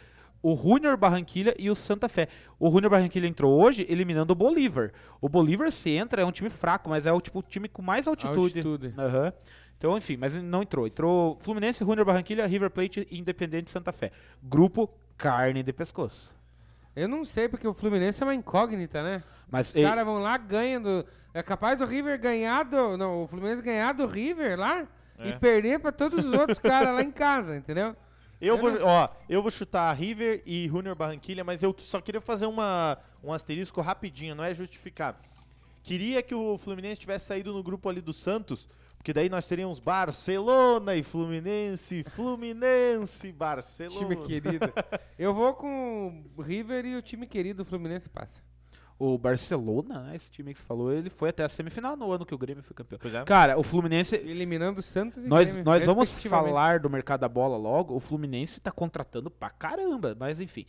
o Junior Barranquilha e o Santa Fé. O Junior Barranquilha entrou hoje eliminando o Bolívar. O Bolívar se entra é um time fraco, mas é o tipo time com mais altitude. Altitude. Aham. Então, enfim, mas não entrou. Entrou Fluminense, Junior Barranquilha, River Plate e Independente Santa Fé. Grupo carne de pescoço. Eu não sei, porque o Fluminense é uma incógnita, né? Mas Os caras vão lá ganhando. É capaz do River ganhar do. Não, o Fluminense ganhar do River lá É. e perder pra todos os outros caras lá em casa, entendeu? Eu Eu vou, não- ó, eu vou chutar River e Junior Barranquilha, mas eu só queria fazer uma, um asterisco rapidinho, não é justificar. Queria que o Fluminense tivesse saído no grupo ali do Santos, porque daí nós teríamos Barcelona e Fluminense, Fluminense, Barcelona. Time querido. Eu vou com o River e o time querido, Fluminense passa. O Barcelona, né, esse time que você falou, ele foi até a semifinal no ano que o Grêmio foi campeão. Pois é. Cara, o Fluminense. Eliminando o Santos e Nós, Grêmio, nós vamos falar do mercado da bola logo. O Fluminense tá contratando pra caramba. Mas enfim.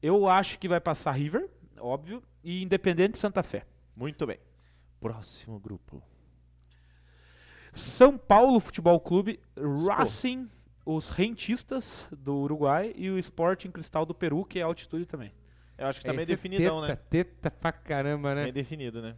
Eu acho que vai passar River, óbvio, e Independente Santa Fé. Muito bem. Próximo grupo. São Paulo Futebol Clube, Racing, os rentistas do Uruguai e o Sporting Cristal do Peru, que é altitude também. Eu acho que tá meio Esse é definidão, teta, né? Teta pra caramba, né? Meio definido, né?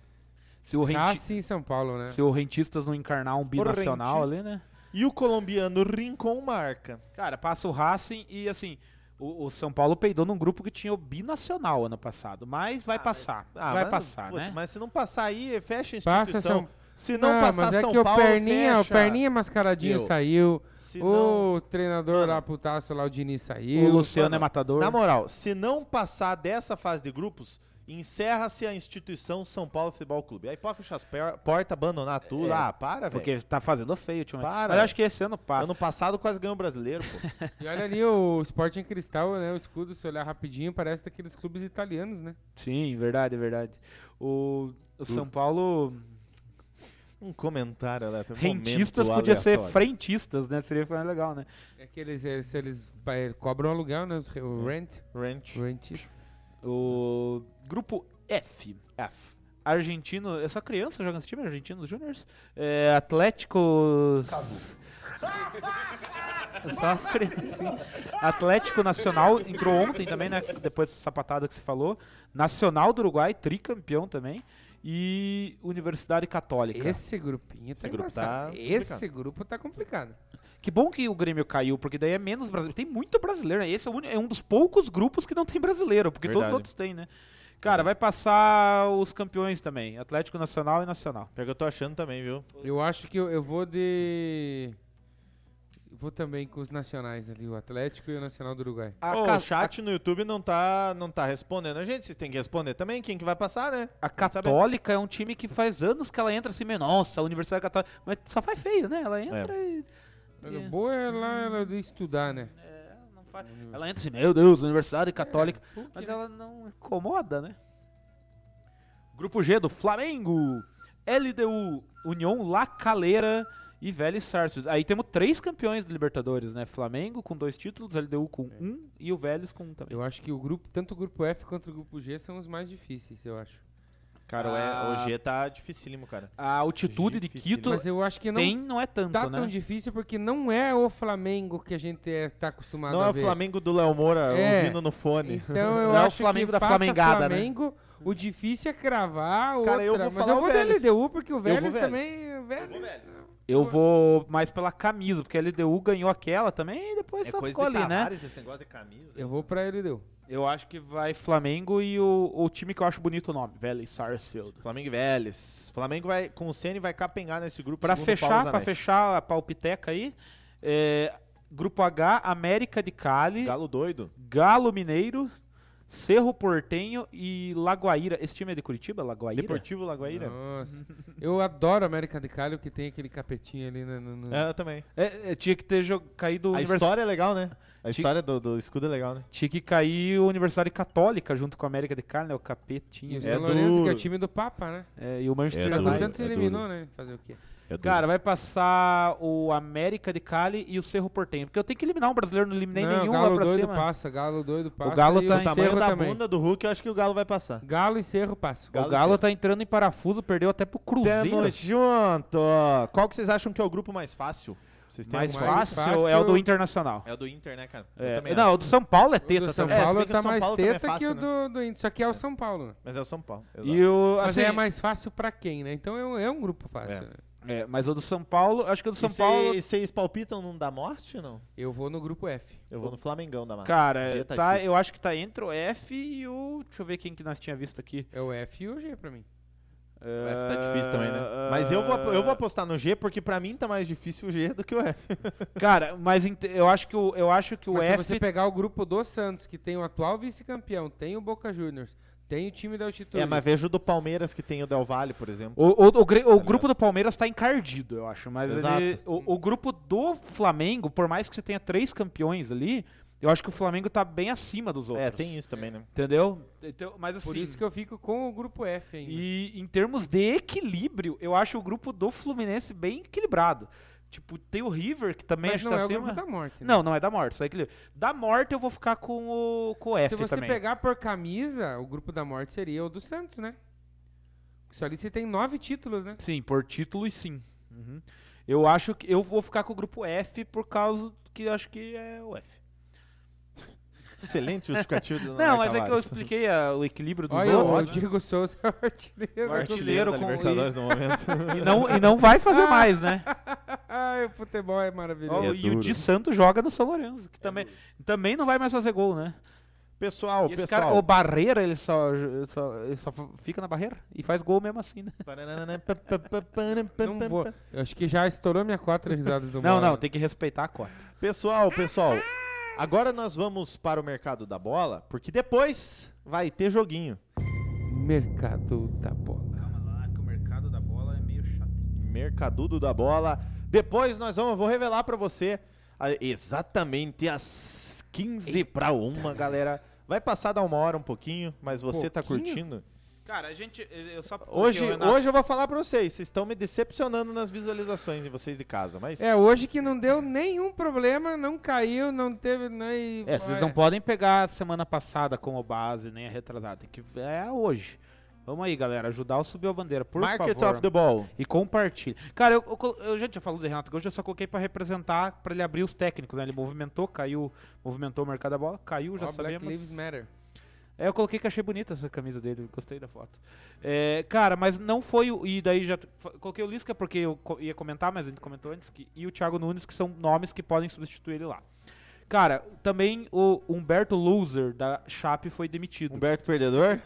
Se o, renti Racing em São Paulo, né? se o rentistas não encarnar um binacional ali, né? E o colombiano Rincon marca. Cara, passa o Racing e assim, o, o São Paulo peidou num grupo que tinha o binacional ano passado, mas vai passar. Ah, vai mas, passar, puta, né? Mas se não passar aí, fecha a Passa instituição. São Se não, passar mas é São que o Paulo, Perninha, o fecha. Perninha mascaradinho saiu. Se não, O treinador Mano. lá, putaço lá, o Diniz O saiu. Luciano mano, é matador. na moral, se não passar dessa fase de grupos, Encerra-se a instituição São Paulo Futebol Clube. Aí pode fechar as portas, abandonar tudo. É, ah, para, velho. Porque tá fazendo feio ultimamente. Para. Mas eu acho que esse ano passa. Ano passado quase ganhou o brasileiro, pô. E olha ali o Sporting Cristal, né? O escudo, se olhar rapidinho, parece daqueles clubes italianos, né? Sim, verdade, verdade. O, o São Paulo. Um comentário, um Rentistas podia ser aleatório. frentistas, né? Seria mais legal, né? É que eles, eles, eles eh, cobram aluguel, né? O rent. Rent. Rentistas. O grupo F. F. Argentino. Essa criança joga nesse time, Argentinos Júniors. É, Atlético. Só as crianças. Atlético Nacional entrou ontem também, né? Depois dessa sapatada que você falou. Nacional do Uruguai, tricampeão também. E Universidade Católica. Esse grupinho Esse tá grupo embaçado. tá Esse grupo tá complicado. Que bom que o Grêmio caiu, porque daí é menos brasileiro. Tem muito brasileiro, né? Esse é, é um dos poucos grupos que não tem brasileiro, porque todos os Verdade. outros têm, né? Cara, vai passar os campeões também, Atlético Nacional e Nacional. Que eu tô achando também, viu? Eu acho que eu, eu vou de. Vou também com os nacionais ali, o Atlético e o Nacional do Uruguai. A, Ô, ca- o chat no YouTube não tá, não tá respondendo a gente. Vocês têm que responder também. Quem que vai passar, né? a? Católica é um time que faz anos que ela entra assim, meio, nossa, a Universidade Católica, mas só faz feio, né? Ela entra e... O e- boa é lá ela de estudar, né? é, não faz- Ela entra assim, meu Deus, Universidade Católica, PUC, mas ela não incomoda, né? Grupo G do Flamengo, LDU, União La Calera e Vélez Sarsfield. Aí temos três campeões da Libertadores, né? Flamengo com dois títulos, LDU com um e o Vélez com um também. Eu acho que o grupo, tanto o grupo F quanto o grupo G são os mais difíceis, eu acho. Cara, o Ah. O G tá dificílimo, cara. A altitude de. Quito Mas eu acho que não tem, não é tanto, tá né? tão difícil porque não é o Flamengo que a gente é, tá acostumado Não a é o ver. Flamengo do Léo Moura É. ouvindo no fone. Então eu Não é o acho Flamengo que da passa Flamengada, né? Flamengo, o difícil é cravar outra. Cara, eu vou mas falar eu o vou Vélez. da LDU porque o Vélez, Vélez. também... O Vélez. Eu vou mais pela camisa, porque a LDU ganhou aquela também e depois É só coisa ficou de ali, né? Tavares, esse negócio de camisa. Eu vou pra LDU. Eu acho que vai Flamengo e o, o time que eu acho bonito o nome, Vélez Sarsfield. Flamengo e Vélez. Flamengo vai, com o Ceni vai capengar nesse grupo. Pra fechar, pra fechar a palpiteca aí, é, Grupo H, América de Cali, Galo doido. Galo Mineiro, Cerro Portenho e Lagoaíra. Esse time é de Curitiba, Lagoaíra? Deportivo Lagoaíra. Nossa. eu adoro América de Cali, que tem aquele capetinho ali no... no- no- É, eu também. É, é, tinha que ter caído A univers- história é legal, né? A história do, do escudo é legal, né? Tinha que cair o Universidade Católica junto com a América de Cali, né? O E capetinho. o É São Lourenço, que é o time do Papa, né? É, e o Manchester É United. Santos é eliminou, né? Fazer o quê? É. Cara, vai passar o América de Cali e o Cerro Portenho. Porque eu tenho que eliminar um brasileiro, não eliminei não, nenhum Galo lá pra doido cima. passa, Galo doido passa. Galo e tá o o tamanho Cerro da também. bunda do Hulk, eu acho que o Galo vai passar. Galo e Cerro passa. Galo o Galo tá entrando em parafuso, perdeu até pro Cruzeiro. Tamo junto. Qual que vocês acham que é o grupo mais fácil? Vocês têm Mais mais fácil, é o do fácil- Internacional. É o do Inter, né, cara? É, não, acho. o do São Paulo é O teta do São também. É, Paulo o tá São mais Paulo é teta fácil, que o né? do, do Inter. Só que é o São Paulo, né? Mas é o São Paulo. exato. E o, Mas assim, aí é mais fácil pra quem, né? Então é um, é um grupo fácil, É. né? É, mas o do São Paulo, acho que o do São e cê- Paulo, E vocês palpitam num da morte ou não? Eu vou no grupo F. Eu vou no Flamengão da massa. cara, tá, tá eu acho que tá entre o F e o, deixa eu ver quem que nós tinha visto aqui. É o F e o G pra mim. O F tá difícil também, né? Ah, Mas eu vou, eu vou apostar no G porque pra mim tá mais difícil o G do que o F. Cara, mas eu acho que o, eu acho que o Mas F se você pegar o grupo do Santos, que tem o atual vice-campeão, tem o Boca Juniors, tem o time da altitude. É, mas vejo o do Palmeiras que tem o Del Valle, por exemplo. O, o, o, o grupo do Palmeiras tá encardido, eu acho. Mas Exato. ele- o, o grupo do Flamengo, por mais que você tenha três campeões ali, eu acho que o Flamengo tá bem acima dos outros. É, tem isso também, né? Entendeu? Então, mas assim, Por isso que eu fico com o grupo F ainda. e em termos de equilíbrio, eu acho o grupo do Fluminense bem equilibrado. Tipo, tem o River, que também Mas acho não que tá é o acima. grupo da morte. né? Não, não é da morte, só equilíbrio. Da morte eu vou ficar com o, com o F Se você também. pegar por camisa, o grupo da morte seria o do Santos, né? Só ali você tem nove títulos, né? Sim, por título e sim. Uhum. Eu acho que eu vou ficar com o grupo F por causa que acho que é o F. Excelente justificativo do Não, mas é que eu expliquei ah, o equilíbrio dos Olha, o outros. né? Diego Souza é o artilheiro. O artilheiro com- Libertadores no momento. E não, e não vai fazer mais, né? Ai, o futebol é maravilhoso. É e o duro. Di Santo joga no São Lourenço, que também, também não vai mais fazer gol, né? Pessoal, E esse pessoal. cara, o Barreira, ele só, só, ele só fica na barreira e faz gol mesmo assim, né? Não vou. Eu acho que já estourou minha quatro risadas do Não, bola. não, tem que respeitar a cota. Pessoal, pessoal. Agora nós vamos para o mercado da bola, porque depois vai ter joguinho. Mercado da bola. Calma lá, que o mercado da bola é meio chatinho. Mercadudo da bola. Depois nós vamos, eu vou revelar pra você exatamente às 15 pra uma, galera. Vai passar da uma hora um pouquinho, mas você tá Pouquinho? curtindo? Cara, a gente. Eu só Hoje, Renato- hoje eu vou falar pra vocês, vocês estão me decepcionando nas visualizações de vocês de casa, mas É, hoje que não deu nenhum problema, não caiu, não teve. Nem... É, vocês não podem pegar a semana passada como base, nem a retrasada. Tem que é hoje. Vamos aí, galera, ajudar o Subiu a Bandeira, por Market favor. of the Ball. E compartilhe. Cara, eu, eu, eu já tinha falado do Renato Gaúcho, eu só coloquei pra representar, pra ele abrir os técnicos, né? Ele movimentou, caiu, movimentou o mercado da bola, caiu, já All Black sabemos. Lives Matter. É, eu coloquei que achei bonita essa camisa dele, gostei da foto. É, cara, mas não foi o. E daí já. Coloquei o Lisca porque eu co- ia comentar, mas a gente comentou antes. Que, e o Thiago Nunes, que são nomes que podem substituir ele lá. Cara, também o Humberto Loser da Chape foi demitido. Humberto Perdedor?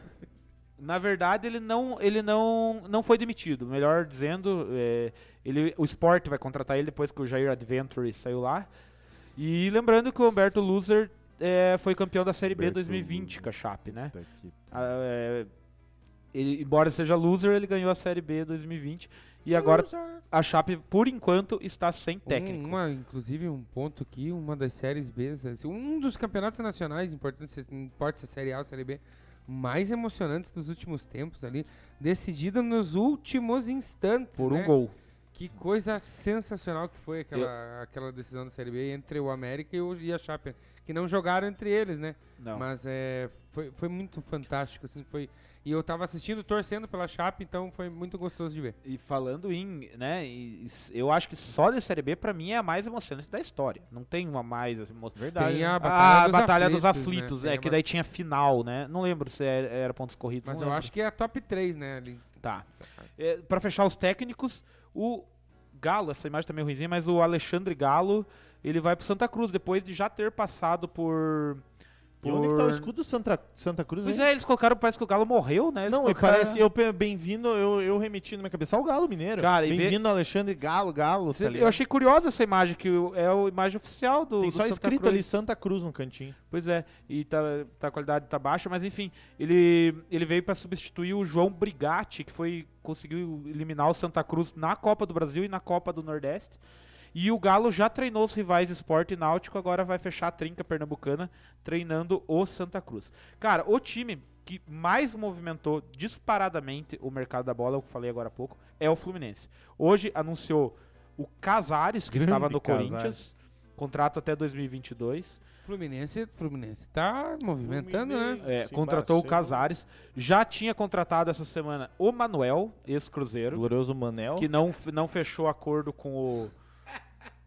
Na verdade, ele não, ele não, não foi demitido. Melhor dizendo, é, ele, o Sport vai contratar ele depois que o Jair Adventure saiu lá. E lembrando que o Humberto Loser é, foi campeão da Série B Humberto 2020 com a Chape, né? Ah, é, ele, embora seja loser, ele ganhou a Série B 2020. E agora a Chape, por enquanto, está sem técnico. Um, uma, inclusive, um ponto aqui, uma das séries B, um dos campeonatos nacionais importantes, se- não importa se é Série A ou Série B, mais emocionantes dos últimos tempos ali, decidido nos últimos instantes. por um né? gol. Que coisa sensacional que foi aquela, aquela decisão da Série B entre o América e, o, e a Chape, que não jogaram entre eles, né? Não. Mas é, foi, foi muito fantástico, assim, foi... E eu tava assistindo, torcendo pela Chape, então foi muito gostoso de ver. E falando em, né, eu acho que só de Série B pra mim é a mais emocionante da história. Não tem uma mais assim, emo- Verdade. Tem a Ah, Batalha, a dos, Batalha dos Aflitos, Aflitos, né? é que a daí tinha final, né? Não lembro se era, era pontos corridos. Mas eu lembro. acho que é a top 3, né? Ali. Tá. É, para fechar os técnicos, o Galo, essa imagem tá meio ruimzinha, mas o Alexandre Galo, ele vai pro Santa Cruz depois de já ter passado por. E onde que tá o por- escudo Santa, Santa Cruz? Pois é, eles colocaram, parece que o Galo morreu, né? Eles Não, colocaram- parece que eu bem-vindo, eu, eu remeti na minha cabeça ao Galo Mineiro. E vê- Bem-vindo Alexandre Galo, Galo, tá Eu achei curiosa essa imagem, que é a imagem oficial do. Tem do só Santa escrito Cruz. ali Santa Cruz no cantinho. Pois é, e tá, tá- a qualidade tá baixa, mas enfim, ele, ele veio para substituir o João Brigatti, que foi conseguiu eliminar o Santa Cruz na Copa do Brasil e na Copa do Nordeste. E o Galo já treinou os rivais Esporte e Náutico, agora vai fechar a trinca pernambucana treinando o Santa Cruz. Cara, o time que mais movimentou disparadamente o mercado da bola, é o que eu falei agora há pouco, é o Fluminense. Hoje anunciou o Casares, que Grande estava no Casares. Corinthians, contrato até 2022. Fluminense, Fluminense tá movimentando, né? É, contratou o. Casares. Já tinha contratado essa semana o Manuel, ex-Cruzeiro, Glorioso Manel. que não, não fechou acordo com o.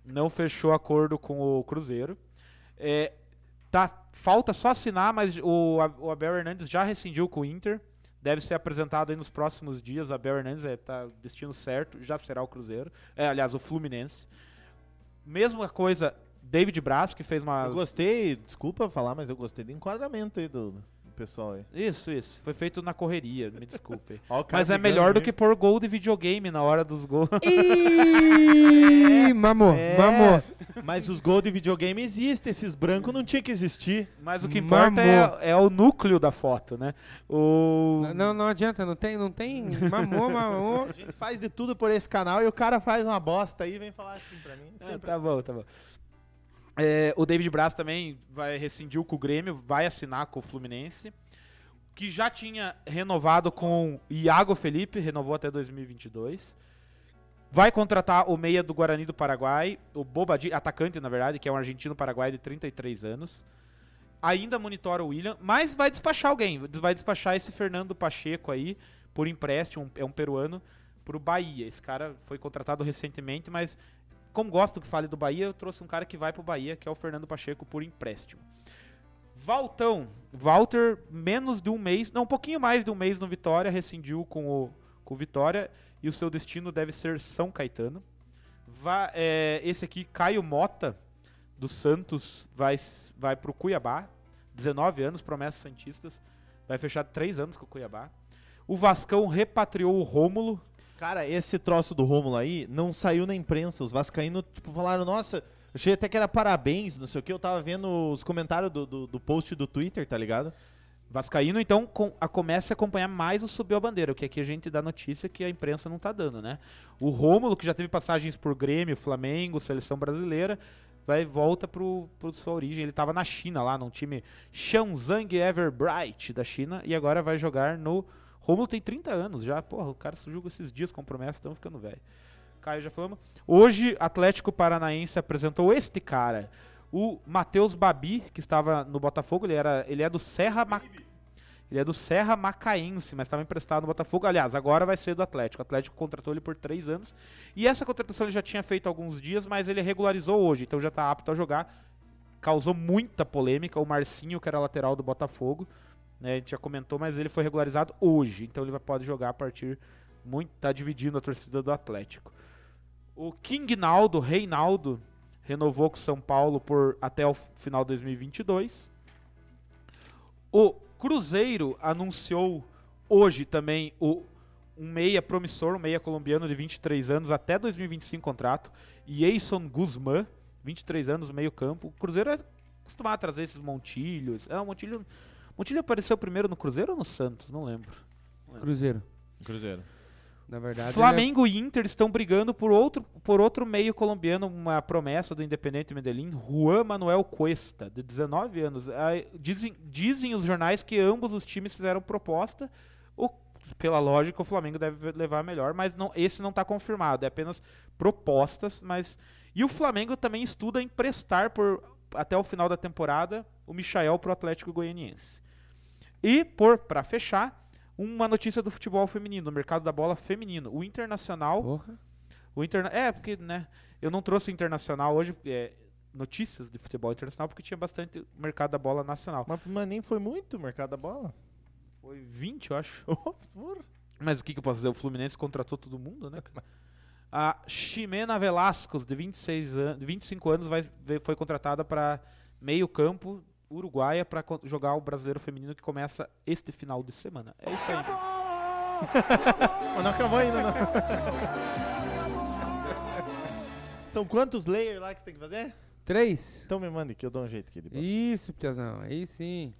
Não fechou acordo com o Cruzeiro. É, tá, falta só assinar, mas o, o Abel Hernandes já rescindiu com o Inter. Deve ser apresentado nos próximos dias. Abel Hernandes é, tá destino certo, já será o Cruzeiro. É, aliás, o Fluminense. Mesma coisa, David Braz, que fez uma. Eu gostei, desculpa falar, mas eu gostei do enquadramento aí do pessoal aí. Isso, isso. Foi feito na correria, me desculpe. Mas é melhor do que pôr gol de videogame na hora dos gols. Ih, É. Mas os gols de videogame existem, esses brancos não tinha que existir. Mas o que importa é, é o núcleo da foto, né? O... Não, não adianta, não tem, não tem. Mamou, mamou. A gente faz de tudo por esse canal e o cara faz uma bosta aí e vem falar assim pra mim. Sempre tá assim. bom, tá bom. É, o David Braz também vai rescindiu com o Grêmio, vai assinar com o Fluminense. Que já tinha renovado com Iago Felipe, renovou até 2022. Vai contratar o meia do Guarani do Paraguai, o Bobadilha, atacante na verdade, que é um argentino paraguai de 33 anos. Ainda monitora o William, mas vai despachar alguém. Vai despachar esse Fernando Pacheco aí por empréstimo, é um peruano, pro Bahia. Esse cara foi contratado recentemente, mas como gosto que fale do Bahia, eu trouxe um cara que vai pro Bahia, que é o Fernando Pacheco por empréstimo. Valtão, Walter, menos de um mês, não, um pouquinho mais de um mês no Vitória, rescindiu com o, com o Vitória e o seu destino deve ser São Caetano. Va- é, esse aqui, Caio Mota, do Santos, vai, vai pro Cuiabá, 19 anos, promessas santistas, vai fechar 3 anos com o Cuiabá. O Vascão repatriou o Rômulo, Cara, esse troço do Rômulo aí não saiu na imprensa. Os vascaínos, tipo, falaram, nossa, achei até que era parabéns, não sei o que. Eu tava vendo os comentários do, do, do post do Twitter, tá ligado? Vascaíno, então, com, a, comece a acompanhar mais o Subiu a Bandeira, o que aqui a gente dá notícia que a imprensa não tá dando, né? O Rômulo, que já teve passagens por Grêmio, Flamengo, Seleção Brasileira, vai volta pro, pro sua origem. Ele tava na China lá, num time Shanzhang Everbright da China, e agora vai jogar no... Rômulo tem 30 anos já, porra, o cara julga esses dias com promessa, estão ficando velho. Caio já falamos. Hoje, Atlético Paranaense apresentou este cara, o Matheus Babi, que estava no Botafogo, ele, era, ele é do Serra ele é do Serra Macaense, mas estava emprestado no Botafogo. Aliás, agora vai ser do Atlético. O Atlético contratou ele por três anos. E essa contratação ele já tinha feito alguns dias, mas ele regularizou hoje, então já está apto a jogar. Causou muita polêmica. O Marcinho, que era lateral do Botafogo, né, a gente já comentou, mas ele foi regularizado hoje. Então ele pode jogar a partir. Muito, tá dividindo a torcida do Atlético. O King Naldo, Reinaldo, renovou com São Paulo por até o final de 2022. O Cruzeiro anunciou hoje também o um meia promissor, um meia colombiano de 23 anos até 2025 contrato, Jason Guzmán, 23 anos, meio campo. O Cruzeiro é acostumado a trazer esses montilhos. É, o Montilho, Montilho apareceu primeiro no Cruzeiro ou no Santos? Não lembro. Cruzeiro. Cruzeiro. Na verdade. Flamengo e Inter estão brigando por outro, por outro meio colombiano, uma promessa do Independente Medellín, Juan Manuel Cuesta, de 19 anos. Ah, Dizem, dizem os jornais que ambos os times fizeram proposta. O, pela lógica, o Flamengo deve levar melhor, mas não, esse não está confirmado. É apenas propostas, mas. E o Flamengo também estuda emprestar por até o final da temporada o Michael para o Atlético Goianiense. E, por para fechar, uma notícia do futebol feminino, do mercado da bola feminino. O Internacional. Porra. O interna é, porque, né? Eu não trouxe internacional hoje, é, notícias de futebol internacional, porque tinha bastante mercado da bola nacional. Mas, mas nem foi muito o mercado da bola. Foi 20, eu acho. Ops, porra. Mas o que, que eu posso dizer? O Fluminense contratou todo mundo, né? A Ximena Velascos, de 26 an 25 anos, vai, foi contratada para meio campo uruguaia para jogar o Brasileiro Feminino que começa este final de semana. É isso aí. Mas não acabou ainda, não. São quantos layers lá que você tem que fazer? Três. Então me mande que eu dou um jeito aqui. de. Isso, Piazão. Aí sim.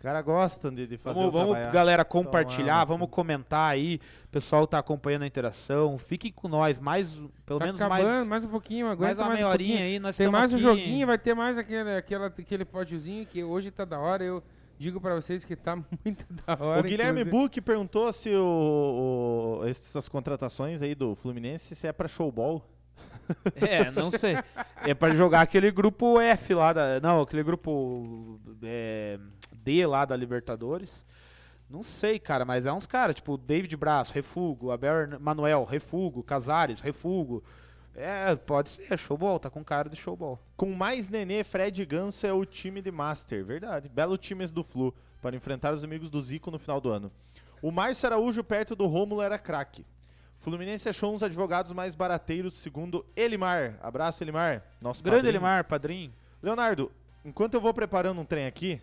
Os caras gostam de, de fazer Vamos, o vamos, trabalhar. galera, compartilhar, Tomar, vamos comentar aí. O pessoal tá acompanhando a interação. Fiquem com nós, mais, pelo tá menos acabando, mais, mais, um pouquinho, mais uma mais, meia um aí. Nós Tem mais um aqui. joguinho, vai ter mais aquele, aquela, aquele pódiozinho que hoje tá da hora. Eu digo pra vocês que tá muito da hora. O Guilherme inclusive. Buck perguntou se o, o- essas contratações aí do Fluminense se é pra showball. É, não sei. É pra jogar aquele grupo F lá da. Não, aquele grupo é, D lá da Libertadores. Não sei, cara, mas é uns caras, tipo, David Braz, refugo, Abel Manuel, refugo, Casares, refugo. É, pode ser, showball, tá com cara de showball. Com mais Nenê, Fred e Ganso é o time de Master. Verdade. Belo time esse do Flu para enfrentar os amigos do Zico no final do ano. O Márcio Araújo perto do Rômulo era craque. Fluminense achou uns advogados mais barateiros, segundo Elimar. Abraço, Elimar. Nosso Grande padrinho. Elimar, padrinho. Leonardo, enquanto eu vou preparando um trem aqui,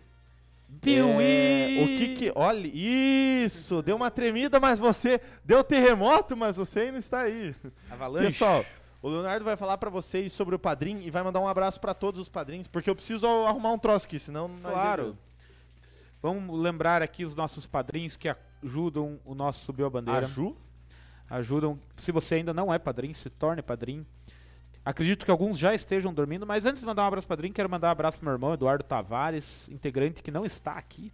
Piuí! É, o que que. Olha, isso! Deu uma tremida, mas você. Deu terremoto, mas você ainda está aí. Avalanche. Pessoal, o Leonardo vai falar pra vocês sobre o padrinho e vai mandar um abraço pra todos os padrinhos, porque eu preciso arrumar um troço aqui, senão. Claro. Vamos lembrar aqui os nossos padrinhos que ajudam o nosso Subiu a Bandeira. A Ju? ajudam. Se você ainda não é padrinho, se torne padrinho. Acredito que alguns já estejam dormindo, mas antes de mandar um abraço pro padrinho, quero mandar um abraço pro meu irmão Eduardo Tavares, integrante que não está aqui.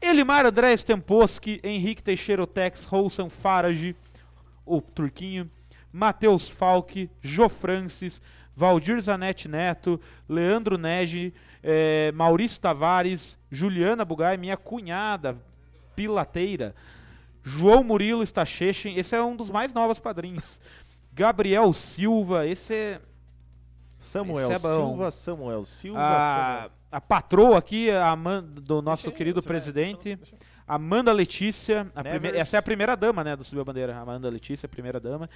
Elimar André Stemposki, Henrique Teixeira Tex, Roussan Farage, o Turquinho, Matheus Falck, Jô Francis, Valdir Zanetti Neto, Leandro Nege, eh, Maurício Tavares, Juliana Bugai, minha cunhada pilateira, João Murilo Stachechen, esse é um dos mais novos padrinhos. Gabriel Silva, esse é Samuel Esse é bom. Silva, Samuel Silva, a, Samuel. a patroa aqui, a Amanda, do nosso aí, querido vai- presidente, eu- Amanda Letícia, primeira- essa é a primeira dama, né, do Subiu a Bandeira, Amanda Letícia, primeira dama.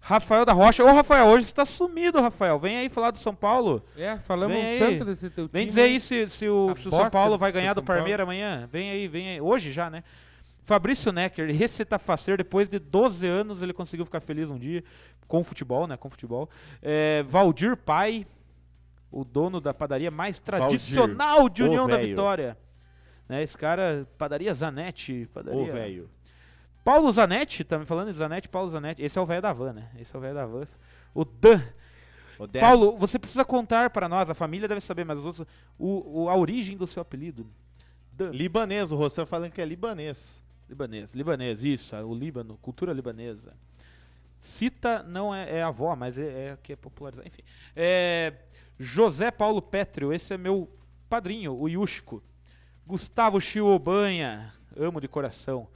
Rafael da Rocha, ô Rafael, hoje você tá sumido, Rafael, vem aí falar do São Paulo. É, falamos Vem aí. tanto desse teu Vem time. dizer aí se, se o, se o São Paulo do- vai do ganhar do São Paulo. Parmeira amanhã. Vem aí, vem aí. Hoje já, né? Fabrício Necker, recetafaceiro, depois de 12 anos ele conseguiu ficar feliz um dia com futebol, né? Com futebol. É, Valdir Pai, o dono da padaria mais tradicional de Ô, União da. Vitória. Né? Esse cara, padaria Zanetti, padaria... Ô, velho. Paulo Zanetti, tá me falando de Zanetti, Paulo Zanetti. Esse é o velho da van, né? Esse é o velho da van. O Dan. Dé, Paulo, você precisa contar para nós, a família deve saber, mas os outros, o, o- a origem do seu apelido. Dan. Libanês, o Rossan falando que é libanês. Libanês, libanês, isso, o Líbano, cultura libanesa. Cita não é, é avó, mas é, é que é popularizado. Enfim. É, José Paulo Pétrio, esse é meu padrinho, o Yushko. Gustavo Chiobanha, amo de coração.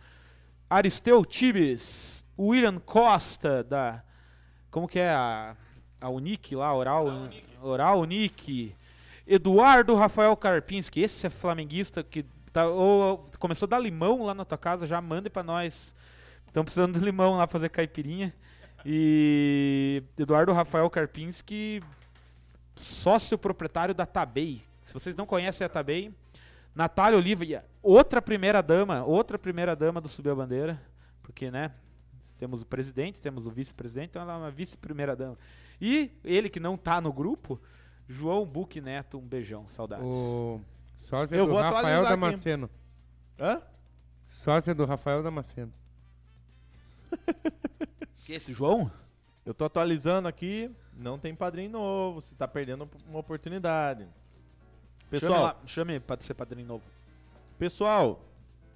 Aristeu Tibes, William Costa, da. Como que é a. A Unique lá, Oral, Oral Unique. Eduardo Rafael Karpinski, esse é flamenguista que tá, ou, começou a dar limão lá na tua casa, já mande pra nós. Estão precisando de limão lá fazer caipirinha. E Eduardo Rafael Karpinski, sócio proprietário da Tabei. Se vocês não conhecem a Tabei, Natália Olivia, outra primeira dama, outra primeira dama do Subiu a Bandeira, porque, né, temos o presidente, temos o vice-presidente, então ela é uma vice-primeira dama. E ele que não tá no grupo, João Buque Neto, um beijão, saudades. Sócio Eu do vou Rafael atualizar aqui. Damasceno. Hã? Sócio do Rafael Damasceno. Que esse João? Eu tô atualizando aqui, não tem padrinho novo, você tá perdendo uma oportunidade. chame, Pessoal, lá, chame pra ser padrinho novo. pessoal,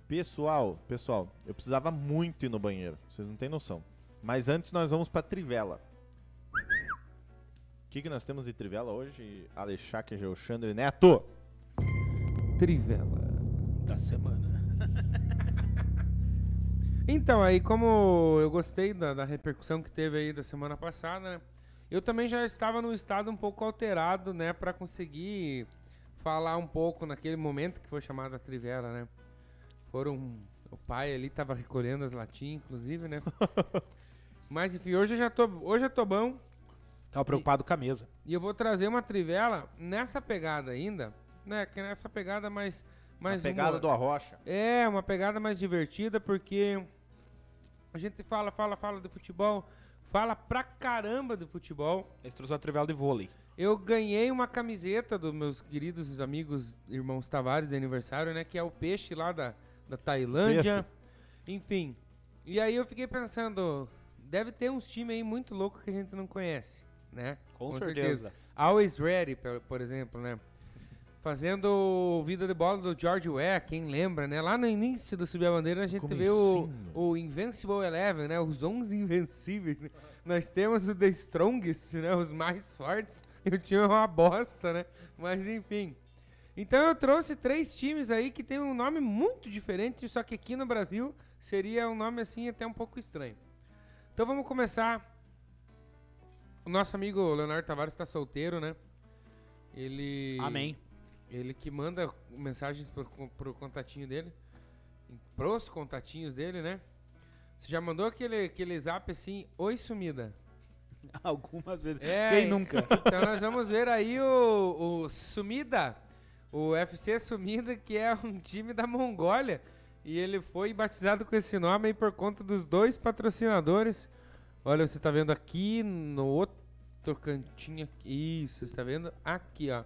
pessoal, pessoal, eu precisava muito ir no banheiro, vocês não têm noção. Mas antes nós vamos pra Trivela. O que, que nós temos de Trivela hoje? Alexandre Geuchandre Neto. Trivela. Da semana. Então, aí como eu gostei da, da repercussão que teve aí da semana passada, né? Eu também já estava num estado um pouco alterado, né? Pra conseguir falar um pouco naquele momento que foi chamada a Trivela, né? Foram... O pai ali tava recolhendo as latinhas, inclusive, né? Mas enfim, hoje eu já tô, hoje eu tô bom. Tava preocupado com a mesa. E eu vou trazer uma trivela nessa pegada ainda, né? Que nessa pegada mais... mais a pegada uma- do Arrocha. é, uma pegada mais divertida, porque a gente fala, fala, fala de futebol, fala pra caramba de futebol. Eles trouxeram a trivela de vôlei. Eu ganhei uma camiseta dos meus queridos amigos, irmãos Tavares, de aniversário, né? Que é o peixe lá da, da Tailândia. Enfim. E aí eu fiquei pensando, deve ter uns times aí muito loucos que a gente não conhece, né? Com, certeza. Always Ready, por, por exemplo, né? Fazendo vida de bola do George Weah, quem lembra, né? Lá no início do Subir a Bandeira a gente vê o, o Invincible Eleven, né? Os 11 invencíveis. né? Nós temos o The Strongest, né? Os mais fortes. E o time é uma bosta, né? Mas enfim. Então eu trouxe três times aí que tem um nome muito diferente, só que aqui no Brasil seria um nome assim até um pouco estranho. Então vamos começar. O nosso amigo Leonardo Tavares está solteiro, né? Ele. Amém. Ele que manda mensagens pro, pro contatinho dele. Pros contatinhos dele, né? Você já mandou aquele, aquele zap assim, oi sumida. Algumas vezes. É, Quem nunca? Então nós vamos ver aí o, o Sumida, o FC Sumida, que é um time da Mongólia. E ele foi batizado com esse nome aí por conta dos dois patrocinadores. Olha, você tá vendo aqui no outro cantinho. Isso, você tá vendo aqui, ó.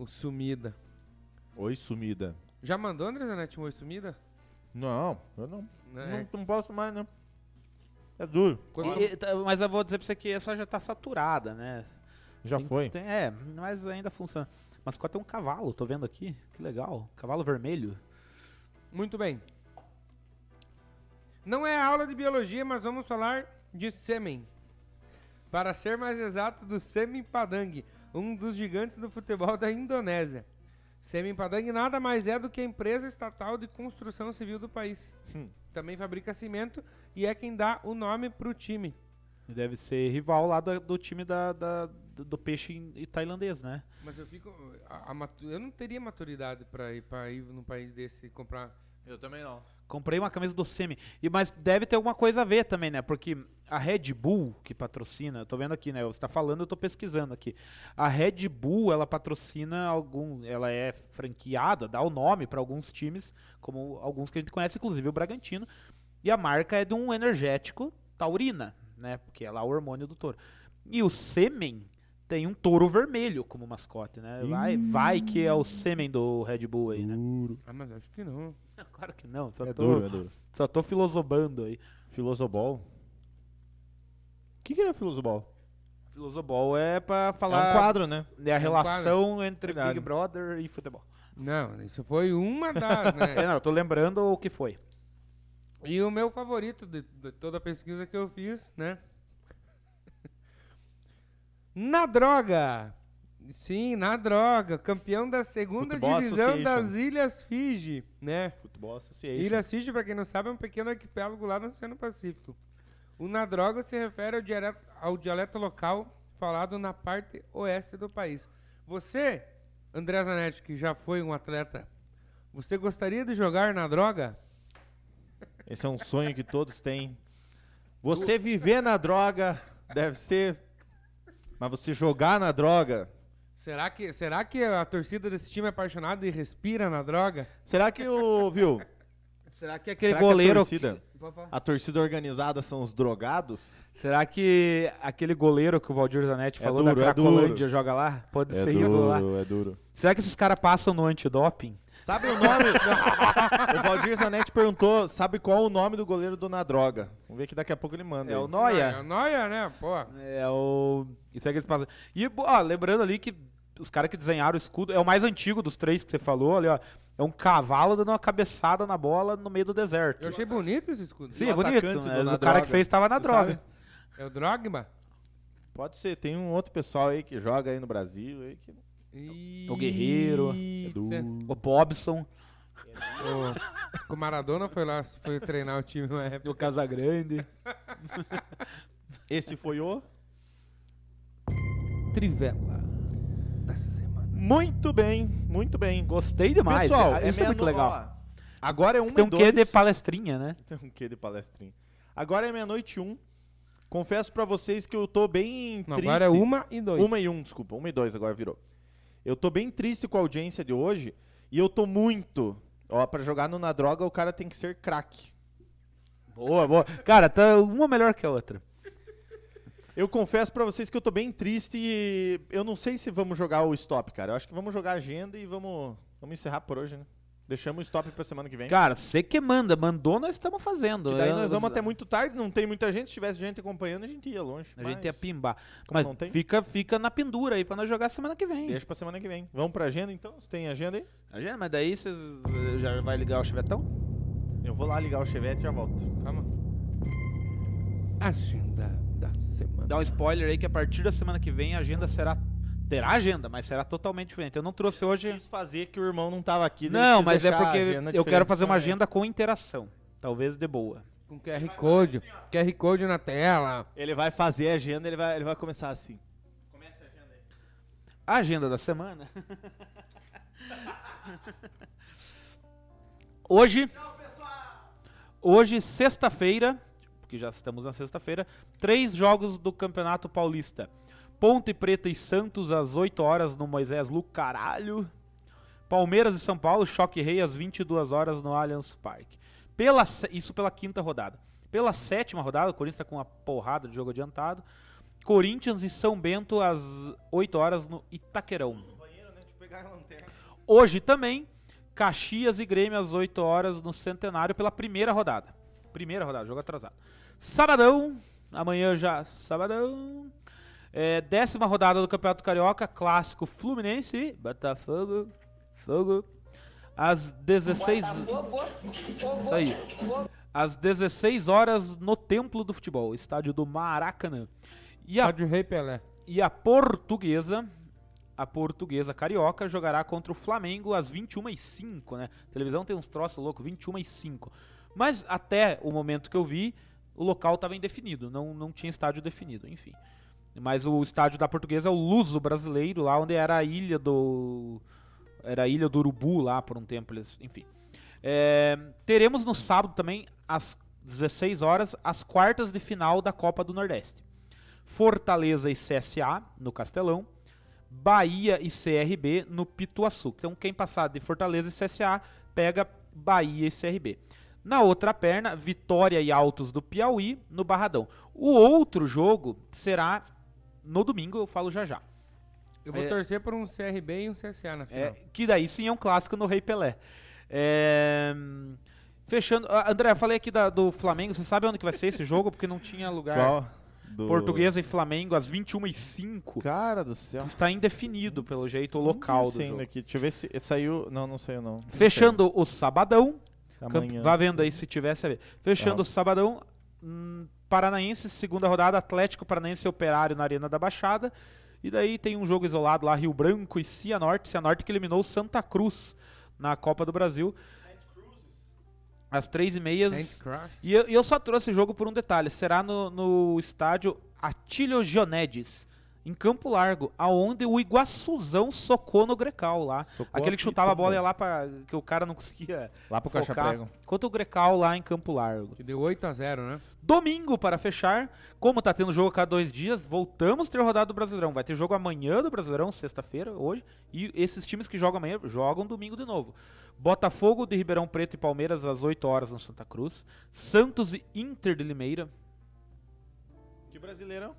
O Sumida. Oi, sumida. Já mandou, André Zanetti, um oi Sumida? Não, eu não, Né? não, não posso mais, não. É duro. Quando- E- tá, mas eu vou dizer pra você que essa já tá saturada, né? Já Tem- foi. tem- é, mas ainda funciona. Mascote é um cavalo, tô vendo aqui. Que legal. Cavalo vermelho. Muito bem. Não é aula de biologia, mas vamos falar de sêmen. Para ser mais exato, do Sêmen Padang, um dos gigantes do futebol da Indonésia. Sêmen Padang nada mais é do que a empresa estatal de construção civil do país. Hum. Também fabrica cimento e é quem dá o nome pro time. E Deve ser rival lá do, do time da, da- do, peixe tailandês, né? Mas eu fico. a- a eu não teria maturidade para ir, pra ir num país desse e comprar. Eu também não. Comprei uma camisa do Semi. E, mas deve ter alguma coisa a ver também, né? Porque a Red Bull, que patrocina, eu tô vendo aqui, né? Você tá falando, eu tô pesquisando aqui. A Red Bull, ela patrocina algum. Ela é franqueada, dá o nome para alguns times, como alguns que a gente conhece, inclusive o Bragantino. E a marca é de um energético taurina, né? Porque é lá o hormônio do touro. E o sêmen tem um touro vermelho como mascote, né? Vai, vai que é o sêmen do Red Bull aí, né? Ah, mas acho que não. Claro que não, só, É tô, duro, é duro. só tô filosobando aí. Filosobol. O que, que é Filosobol? Filosobol é pra É falar um quadro, né? é a um relação entre Verdade. Big Brother e futebol. Não, isso foi uma das, É, né? não, eu tô lembrando o que foi. E o meu favorito de, de toda a pesquisa que eu fiz, né? Na droga! Sim, na droga. Campeão da segunda Futebol divisão das Ilhas Fiji, né? Futebol Association. Ilhas Fiji, pra quem não sabe, é um pequeno arquipélago lá no Oceano Pacífico. O na droga se refere ao dialeto, ao dialeto local falado na parte oeste do país. Você, André Zanetti, que já foi um atleta, você gostaria de jogar na droga? Esse é um sonho que todos têm. Você viver na droga deve ser. Mas você jogar na droga. Será que, será que a torcida desse time é apaixonada e respira na droga? Será que o. Viu? Será que aquele Será que a goleiro. torcida- A torcida organizada são os drogados? Será que aquele goleiro que o Valdir Zanetti É falou duro, da é duro. Cracolândia joga lá? Pode ser ídolo lá. é duro. Será que esses caras passam no antidoping? Sabe o nome? o Valdir Zanetti perguntou: sabe qual o nome do goleiro do Na Droga? Vamos ver que daqui a pouco ele manda. É aí. o É Noia? o Noia, né? Pô. É o. Isso é que eles passam. E, ó, lembrando ali que os caras que desenharam o escudo é o mais antigo dos três que você falou ali, ó. É um cavalo dando uma cabeçada na bola no meio do deserto. Eu achei bonito esse escudo. Sim, é o bonito. Na o cara Droga, que fez tava na você droga. sabe? É o Drogba? Pode ser, tem um outro pessoal aí que joga aí no Brasil. Aí que... O Guerreiro. É duro. O Bobson. O, o Maradona foi lá, foi treinar o time na época. O Casagrande. Esse foi o. Trivela da semana. Muito bem, muito bem. Gostei demais. Pessoal, é, isso é meia muito no- legal. agora é um Tem um quê de palestrinha, né? Tem um quê de palestrinha. Agora é meia-noite e um. Confesso pra vocês que eu tô bem Não, triste. agora é uma e dois. Uma e um, desculpa. Uma e dois agora virou. Eu tô bem triste com a audiência de hoje. E eu tô muito. Ó, pra jogar no Na Droga, o cara tem que ser craque. Boa, boa. Cara, tá uma melhor que a outra. Eu confesso pra vocês que eu tô bem triste e eu não sei se vamos jogar o stop, cara. Eu acho que vamos jogar a agenda e vamos, vamos encerrar por hoje, né? Deixamos o stop pra semana que vem. Cara, você que manda. Mandou, nós estamos fazendo. Que daí nós vamos até muito tarde, não tem muita gente. Se tivesse gente acompanhando, a gente ia longe. A gente Mas ia pimbar. como Mas não tem? fica, fica na pendura aí pra nós jogar semana que vem. Deixa pra semana que vem. Vamos pra agenda então? Você tem agenda aí? Agenda, mas daí você já vai ligar o chivetão? Eu vou lá ligar o Chevette e já volto. Calma. Agenda da semana. Dá um spoiler aí que a partir da semana que vem a agenda será. Terá agenda, mas será totalmente diferente. Eu não trouxe hoje. Quis fazer que o irmão não tava aqui. Não, mas é a porque agenda eu quero fazer uma também. agenda com interação. Talvez de boa. Com QR Code. QR Code na tela. Ele vai fazer a agenda, ele vai, ele vai começar assim. A agenda da semana. hoje. Hoje, sexta-feira, porque já estamos na sexta-feira, três jogos do Campeonato Paulista. Ponte Preta e Santos às 8 horas no Moisés Lu Caralho. Palmeiras e São Paulo, Choque Rei às 22 horas no Allianz Parque. Pela, isso pela quinta rodada. Pela sétima rodada, o Corinthians está com uma porrada de jogo adiantado. Corinthians e São Bento às 8 horas no Itaquerão. Hoje também, Caxias e Grêmio às 8 horas no Centenário pela primeira rodada. Primeira rodada, jogo atrasado. Sabadão, amanhã já, sabadão. É, décima rodada do Campeonato Carioca, clássico Fluminense e Botafogo. Fogo. Às 16. Botafogo, Isso aí. Às 16 horas no Templo do Futebol, estádio do Maracanã. E a Rádio Rei Pelé. e a portuguesa, a portuguesa carioca, jogará contra o Flamengo às 21h05, né? A televisão tem uns troços loucos, 21h05. Mas até o momento que eu vi, o local estava indefinido, não, não tinha estádio definido, enfim. Mas o estádio da portuguesa é o Luso Brasileiro, lá onde era a ilha do. Era a ilha do Urubu lá por um tempo, eles, enfim. É, teremos no sábado também, às 16 horas, as quartas de final da Copa do Nordeste. Fortaleza e CSA no Castelão, Bahia e CRB no Pituaçu. Então quem passar de Fortaleza e CSA pega Bahia e CRB. Na outra perna, Vitória e Altos do Piauí no Barradão. O outro jogo será no domingo, eu falo já já. Eu vou É. torcer por um CRB e um CSA na final. É, que daí sim é um clássico no Rei Pelé. É, fechando. ah, André, eu falei aqui da- do Flamengo. Você sabe onde que vai ser esse jogo? Porque não tinha lugar. Qual? Do... Portuguesa e Flamengo às 21h05. Cara do céu. Está indefinido, pelo jeito, o local do Saindo jogo. aqui. Deixa eu ver se saiu. Não, não saiu não. Não Fechando o sabadão. saiu. Camp- Amanhã. Vá vendo aí se tivesse a ver. Fechando Tá. o sabadão. hum, Paranaense, segunda rodada, Atlético Paranaense e Operário na Arena da Baixada. E daí tem um jogo isolado lá, Rio Branco e Cianorte. Cianorte que eliminou o Santa Cruz na Copa do Brasil. Às três e meia. E eu, eu só trouxe esse jogo por um detalhe. Será no, no estádio Atílio Gionedes, em Campo Largo, aonde o Iguaçuzão socou no Grecal lá. Socou Aquele que chutava a bola ia lá pra. que o cara não conseguia. Lá pro Caixa focar. Prego. Quanto o Grecal lá em Campo Largo. Que deu 8 a 0 né? Domingo, para fechar, como tá tendo jogo a cada dois dias, voltamos a ter rodada do Brasileirão. Vai ter jogo amanhã do Brasileirão, sexta-feira, hoje. E esses times que jogam amanhã jogam domingo de novo. Botafogo de Ribeirão Preto e Palmeiras às 8 horas no Santa Cruz. Santos e Inter de Limeira. Que brasileirão?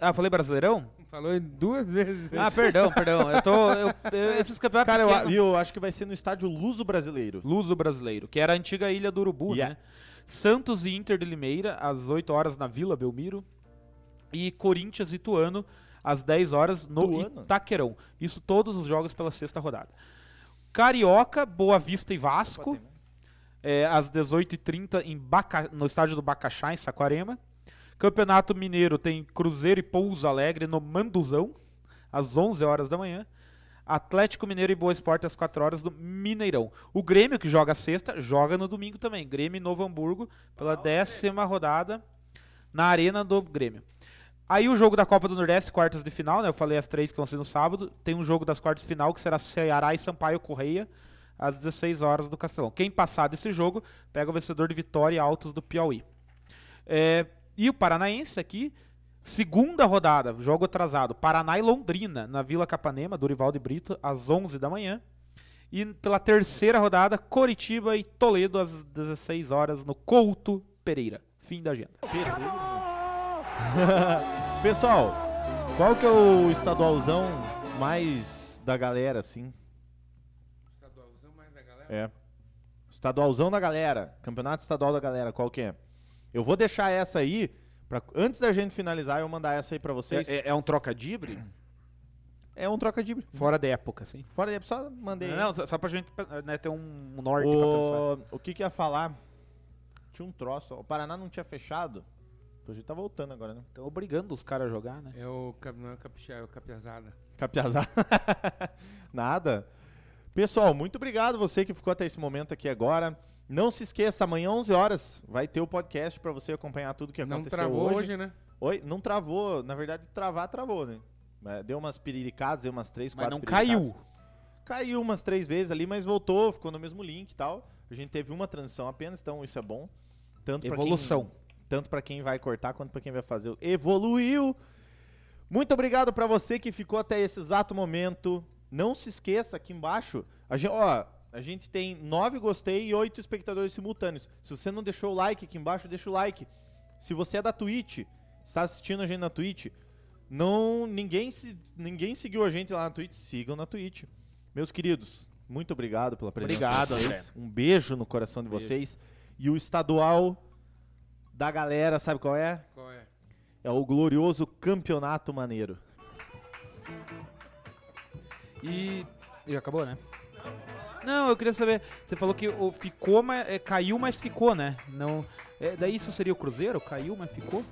Ah, falei Brasileirão? Falou em duas vezes. Ah, perdão, perdão. Eu tô. eu- eu- esses campeonatos Cara, eu, eu acho que vai ser no estádio Luso Brasileiro. Luso Brasileiro, que era a antiga Ilha do Urubu, Yeah. né? Santos e Inter de Limeira, às 8 horas na Vila Belmiro. E Corinthians e Tuano, às 10 horas no Tuano? Itaquerão. Isso todos os jogos pela sexta rodada. Carioca, Boa Vista e Vasco, é, às 18h30 em Baca- no estádio do Bacaxá, em Saquarema. Campeonato Mineiro tem Cruzeiro e Pouso Alegre no Manduzão, às 11 horas da manhã. Atlético Mineiro e Boa Esporte às 4 horas no Mineirão. O Grêmio, que joga sexta, joga no domingo também. Grêmio e Novo Hamburgo pela décima rodada na Arena do Grêmio. Aí o jogo da Copa do Nordeste, quartas de final, né? Eu falei as três que vão ser no sábado. Tem um jogo das quartas de final que será Ceará e Sampaio Correia às 16 horas do Castelão. Quem passar desse jogo pega o vencedor de Vitória e Altos do Piauí. É, e o Paranaense aqui, segunda rodada, jogo atrasado. Paraná e Londrina, na Vila Capanema, Dorival de Brito, às 11 da manhã. E pela terceira rodada, Coritiba e Toledo, às 16 horas, no Couto Pereira. Fim da agenda. Pessoal, qual que é o estadualzão mais da galera, assim? Estadualzão mais da galera. É. Estadualzão da galera. Campeonato estadual da galera, qual que é? Eu vou deixar essa aí, pra, antes da gente finalizar, eu mandar essa aí pra vocês. É, É, é um trocadibre? um troca de... Fora da época, assim. Fora aí, só mandei. aí. Não, só, pra gente né, ter um norte pra pensar. O, o que que ia falar? Tinha um troço. O Paraná não tinha fechado. A gente tá voltando agora, né? Estão obrigando os caras a jogar, né? É o, não é o Capixá, é o Capiazada. Capiazada. Nada. Pessoal, muito obrigado você que ficou até esse momento aqui agora. Não se esqueça, amanhã 11 horas vai ter o podcast pra você acompanhar tudo que Não aconteceu travou hoje. hoje, né? Oi, não travou. Na verdade, travar, travou, né? É, Deu umas piriricadas, deu umas três, Mas quatro não caiu. Caiu umas três vezes ali, mas voltou, ficou no mesmo link e tal. A gente teve uma transição apenas, então isso é bom. Tanto pra quem- Evolução. tanto pra quem vai cortar quanto pra quem vai fazer. o Evoluiu. Muito obrigado pra você que ficou até esse exato momento. Não se esqueça aqui embaixo, a gente, ó, a gente tem nove gostei e oito espectadores simultâneos. Se você não deixou o like aqui embaixo, deixa o like. Se você é da Twitch, está assistindo a gente na Twitch, não ninguém se, ninguém seguiu a gente lá na Twitch, sigam na Twitch. Meus queridos, muito obrigado pela presença. Obrigado, vocês. Um beijo no coração de vocês. E o estadual da galera, sabe qual é? Qual é? É o glorioso Campeonato Maneiro. E. Já acabou, né? Não, eu queria saber. Você falou que ficou, mas é, caiu, mas ficou, né? Não. É, daí isso seria o Cruzeiro? Caiu, mas ficou?